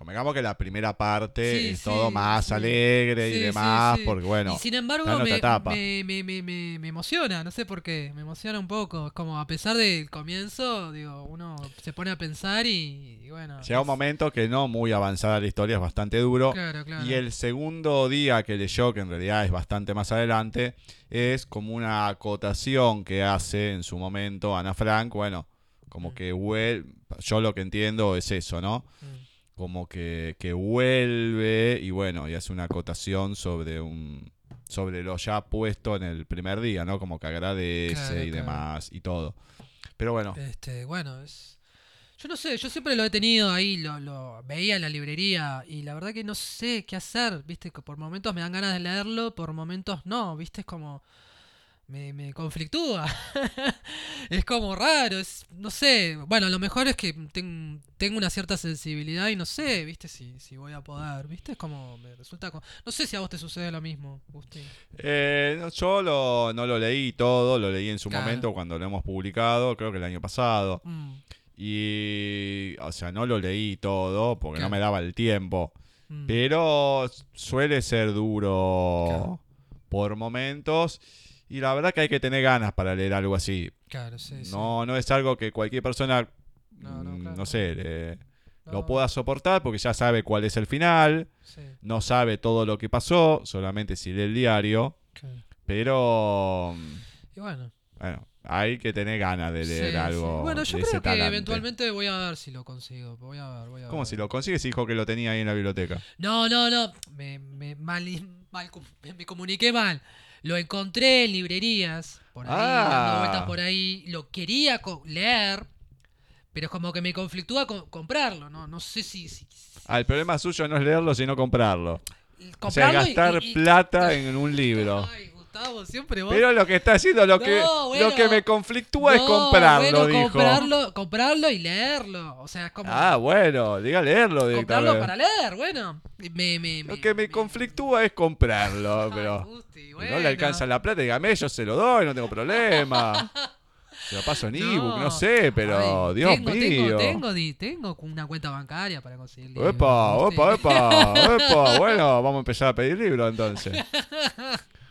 Convengamos que la primera parte Sí, es sí, todo más sí. alegre y demás, porque bueno, y sin embargo me, me, me, me, emociona, no sé por qué, me emociona un poco. Es como a pesar del comienzo, digo, uno se pone a pensar y, y bueno. Llega un momento que no muy avanzada la historia, es bastante duro. Claro, claro. Y el segundo día que leyó, que en realidad es bastante más adelante, es como una acotación que hace en su momento Ana Frank. Bueno, como Mm. que vuelve. Yo lo que entiendo es eso, ¿no? Como que, que vuelve y bueno, y hace una acotación sobre un sobre lo ya puesto en el primer día, ¿no? Como que agradece Claro, y claro. demás y todo. Pero bueno, Este, bueno, es. Yo no sé, yo siempre lo he tenido ahí, lo, lo veía en la librería y la verdad que no sé qué hacer, viste, que por momentos me dan ganas de leerlo, por momentos no, viste, es como. Me, me conflictúa. es como raro, es, no sé. Bueno, lo mejor es que ten- tengo una cierta sensibilidad y no sé, viste, si, si voy a poder, viste, es como. Me resulta. co- No sé si a vos te sucede lo mismo, Agustín. Eh, no, yo lo- no lo leí todo, lo leí en su Claro. momento cuando lo hemos publicado, creo que el año pasado. Mm. Y, o sea, no lo leí todo porque no me daba el tiempo. Mm. Pero suele ser duro por momentos. Y la verdad que hay que tener ganas para leer algo así. Claro, sí, sí. No, no es algo que cualquier persona, No, no, mm, claro. no sé, No. lo pueda soportar porque ya sabe cuál es el final. Sí. No sabe todo lo que pasó, solamente si lee el diario. Claro. Pero, Y bueno. bueno, hay que tener ganas de leer Sí, sí. algo. Bueno, yo creo que talante. eventualmente voy a ver si lo consigo. Voy a ver, voy a ¿Cómo ver. si lo consigues? Dijo que lo tenía ahí en la biblioteca. No, no, no. Me, me, mal, me comuniqué mal. Lo encontré en librerías, por ahí, Ah. dando vueltas por ahí. Lo quería leer, pero como que me conflictúa co- comprarlo. No, no sé si, si- Ah, el problema suyo no es leerlo, sino comprarlo. O sea, comprarlo gastar y- y- plata en un libro. Ay, Gustavo, siempre vos. Pero lo que está haciendo, lo que, No, bueno. lo que me conflictúa es No, comprarlo, bueno, dijo. comprarlo, comprarlo y leerlo. O sea, es como Ah, bueno, diga leerlo comprarlo directamente. para leer, bueno. Me, me, Lo que me conflictúa es comprarlo, pero no bueno. le alcanza la plata, dígame, yo se lo doy, no tengo problema. Se lo paso en ebook, no sé, pero Ay, Dios tengo, mío. Tengo, tengo, tengo una cuenta bancaria para conseguir libros, Epa, epa, epa, epa. Bueno, vamos a empezar a pedir libros entonces.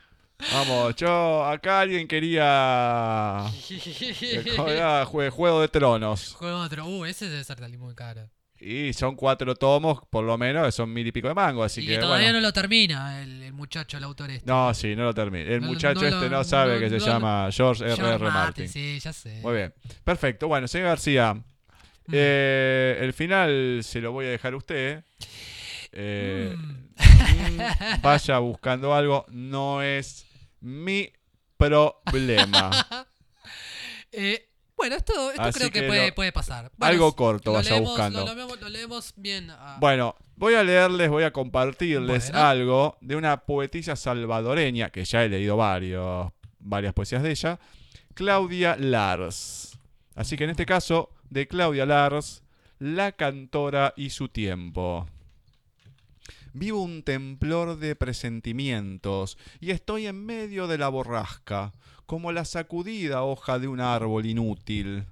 Vamos, yo, acá alguien quería. ¿cómo era? Jue- Juego de Tronos. Juego otro. Uh, ese debe ser salir muy caro. Y son cuatro tomos, por lo menos, que son mil y pico de mango, así y que. que todavía bueno. no lo termina el, el muchacho, el autor este. No, sí, no lo termine. El No, muchacho no este lo- no sabe no, que se no, llama George R. George R. Martin, Martin. sí, ya sé. Muy bien. Perfecto. Bueno, señor García, Mm. eh, el final se lo voy a dejar a usted. Eh, Mm. mm, vaya buscando algo. No es mi problema. Eh, bueno, esto, esto creo que, que puede, lo- puede pasar. algo corto vaya leemos- buscando. Lo, lo leemos- lo leemos bien. ah, Bueno, voy a leerles, voy a compartirles Bueno. algo de una poetisa salvadoreña, que ya he leído varios, varias poesías de ella, Claudia Lars. Así que en este caso, de Claudia Lars, La cantora y su tiempo. Vivo un temblor de presentimientos y estoy en medio de la borrasca, como la sacudida hoja de un árbol inútil.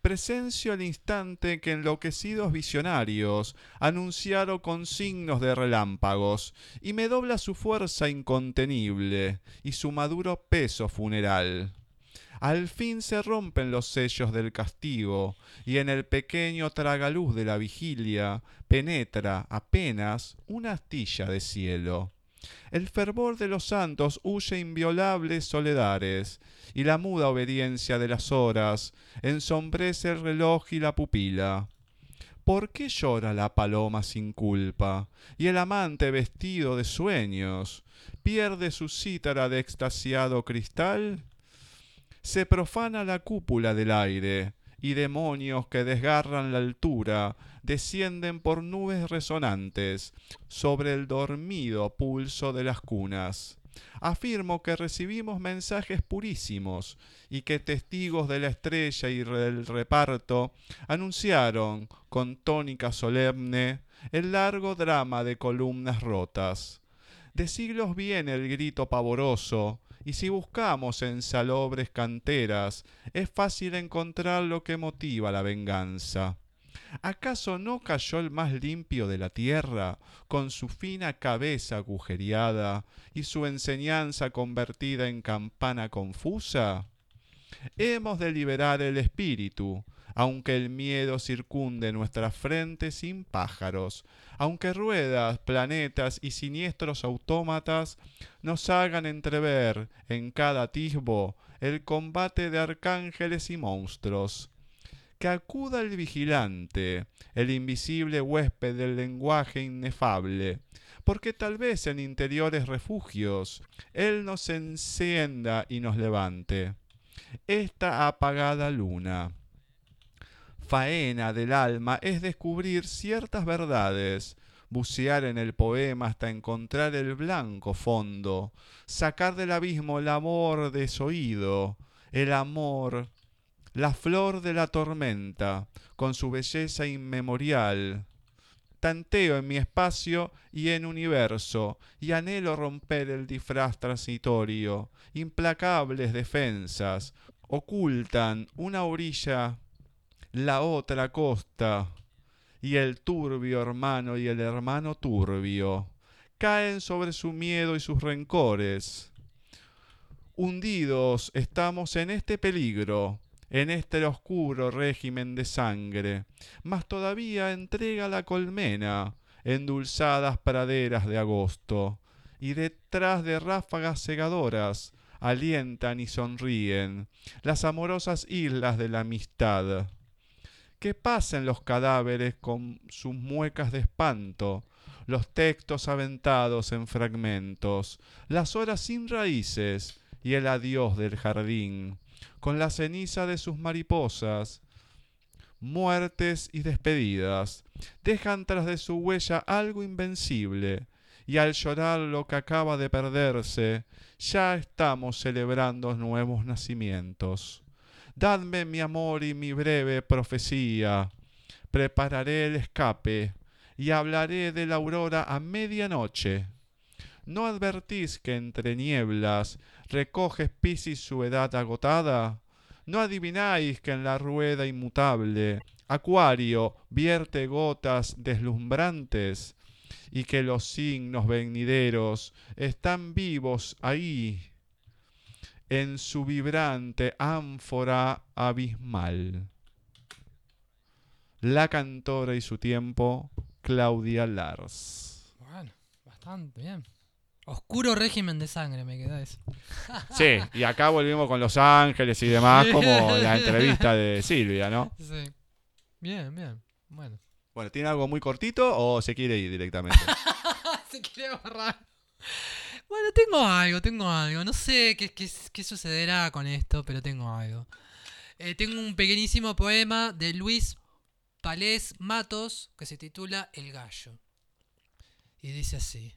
Presencio el instante que enloquecidos visionarios anunciaron con signos de relámpagos, y me dobla su fuerza incontenible y su maduro peso funeral. Al fin se rompen los sellos del castigo, y en el pequeño tragaluz de la vigilia penetra apenas una astilla de cielo. El fervor de los santos huye inviolables soledares, y la muda obediencia de las horas ensombrece el reloj y la pupila. ¿Por qué llora la paloma sin culpa? Y el amante vestido de sueños pierde su cítara de extasiado cristal. Se profana la cúpula del aire, y demonios que desgarran la altura descienden por nubes resonantes sobre el dormido pulso de las cunas. Afirmo que recibimos mensajes purísimos y que testigos de la estrella y del reparto anunciaron con tónica solemne el largo drama de columnas rotas. De siglos viene el grito pavoroso, y si buscamos en salobres canteras, es fácil encontrar lo que motiva la venganza. ¿Acaso no cayó el más limpio de la tierra, con su fina cabeza agujereada y su enseñanza convertida en campana confusa? Hemos de liberar el espíritu, aunque el miedo circunde nuestra frente sin pájaros, aunque ruedas, planetas y siniestros autómatas nos hagan entrever en cada atisbo el combate de arcángeles y monstruos. Que acuda el vigilante, el invisible huésped del lenguaje inefable, porque tal vez en interiores refugios él nos encienda y nos levante. Esta apagada luna faena del alma es descubrir ciertas verdades, bucear en el poema hasta encontrar el blanco fondo, sacar del abismo el amor desoído, el amor, la flor de la tormenta, con su belleza inmemorial. Tanteo en mi espacio y en universo, y anhelo romper el disfraz transitorio. Implacables defensas ocultan una orilla la otra costa, y el turbio hermano y el hermano turbio caen sobre su miedo y sus rencores. Hundidos estamos en este peligro, en este oscuro régimen de sangre, mas todavía entrega la colmena, endulzadas praderas de agosto, y detrás de ráfagas cegadoras alientan y sonríen las amorosas islas de la amistad. Que pasen los cadáveres con sus muecas de espanto, los textos aventados en fragmentos, las horas sin raíces y el adiós del jardín, con la ceniza de sus mariposas, muertes y despedidas, dejan tras de su huella algo invencible, y al llorar lo que acaba de perderse, ya estamos celebrando nuevos nacimientos. Dadme mi amor y mi breve profecía. Prepararé el escape y hablaré de la aurora a medianoche. ¿No advertís que entre nieblas recoge Piscis su edad agotada? ¿No adivináis que en la rueda inmutable Acuario vierte gotas deslumbrantes? y que los signos venideros están vivos ahí en su vibrante ánfora abismal. La cantora y su tiempo, Claudia Lars. Bueno, bastante bien. Oscuro régimen de sangre me queda eso. Sí, y acá volvimos con Los Ángeles y demás, como la entrevista de Silvia, ¿no? Sí. Bien, bien. Bueno. Bueno, ¿tiene algo muy cortito o se quiere ir directamente? Se quiere borrar. Bueno, tengo algo, tengo algo. No sé qué, sucederá con esto, pero tengo algo. Eh, tengo un pequeñísimo poema de Luis Palés Matos que se titula El gallo. Y dice así.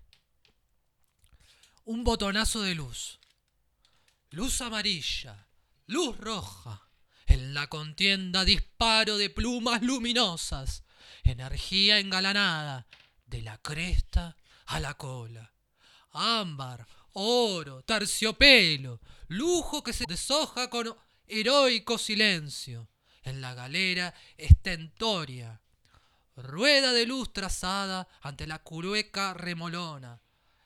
Un botonazo de luz. Luz amarilla. Luz roja. En la contienda disparo de plumas luminosas. Energía engalanada. De la cresta a la cola. Ámbar, oro, terciopelo. Lujo que se deshoja con heroico silencio. En la galera estentoria. Rueda de luz trazada ante la curueca remolona.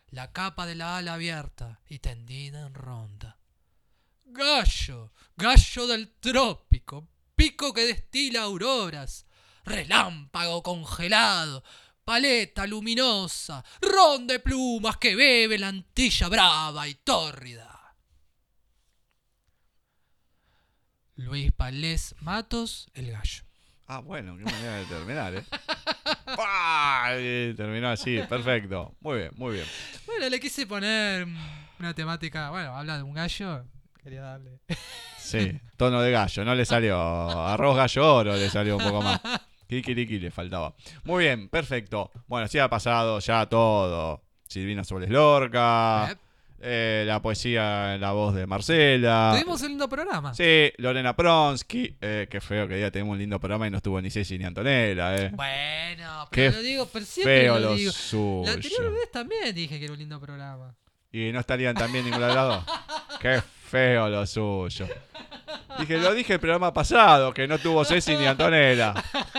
La capa de la ala abierta y tendida en ronda. Gallo, gallo del trópico, pico que destila auroras, relámpago congelado, paleta luminosa, ron de plumas que bebe la antilla brava y tórrida. Luis Palés Matos, el gallo. Ah, bueno, qué manera de terminar, ¿eh? Terminó así, perfecto. Muy bien, muy bien. Bueno, le quise poner una temática, bueno, habla de un gallo, quería darle. Sí, tono de gallo, no le salió. Arroz gallo oro le salió un poco más. Kikiriki le faltaba. Muy bien, perfecto. Bueno, así ha pasado ya todo. Silvina Soles Lorca. Yep. eh, la poesía en la voz de Marcela. Tuvimos un lindo programa. Sí, Lorena Pronsky. Eh, qué feo que ya tenemos un lindo programa y no estuvo ni Ceci ni Antonella, eh. Bueno, Qué pero lo digo, pero siempre feo lo lo digo. suyo. La anterior vez también dije que era un lindo programa. Y no estarían también ningún lado. Qué feo lo suyo. Dije, lo dije el programa pasado, que no tuvo Ceci ni Antonella.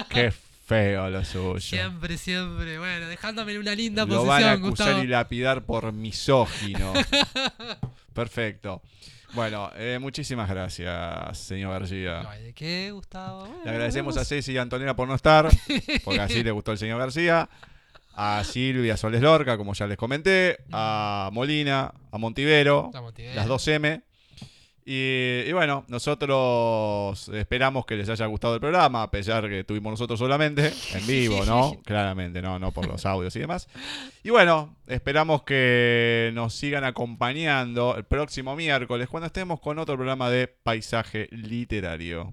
Qué feo lo suyo. Siempre, siempre. Bueno, dejándome en una linda Lo posición, van a acusar Gustavo. y lapidar por misógino. Perfecto. Bueno, eh, muchísimas gracias, señor García. No hay de qué, Gustavo. Bueno, Le agradecemos a Ceci y a Antonella por no estar, porque así le gustó el señor García. A Silvia Soles Lorca, como ya les comenté. A Molina, a Montivero, A Montivero. las 2M. Y, y bueno, nosotros esperamos que les haya gustado el programa, a pesar que tuvimos nosotros solamente, en vivo, ¿no? Claramente, no, no por los audios y demás. Y bueno, esperamos que nos sigan acompañando el próximo miércoles cuando estemos con otro programa de paisaje literario.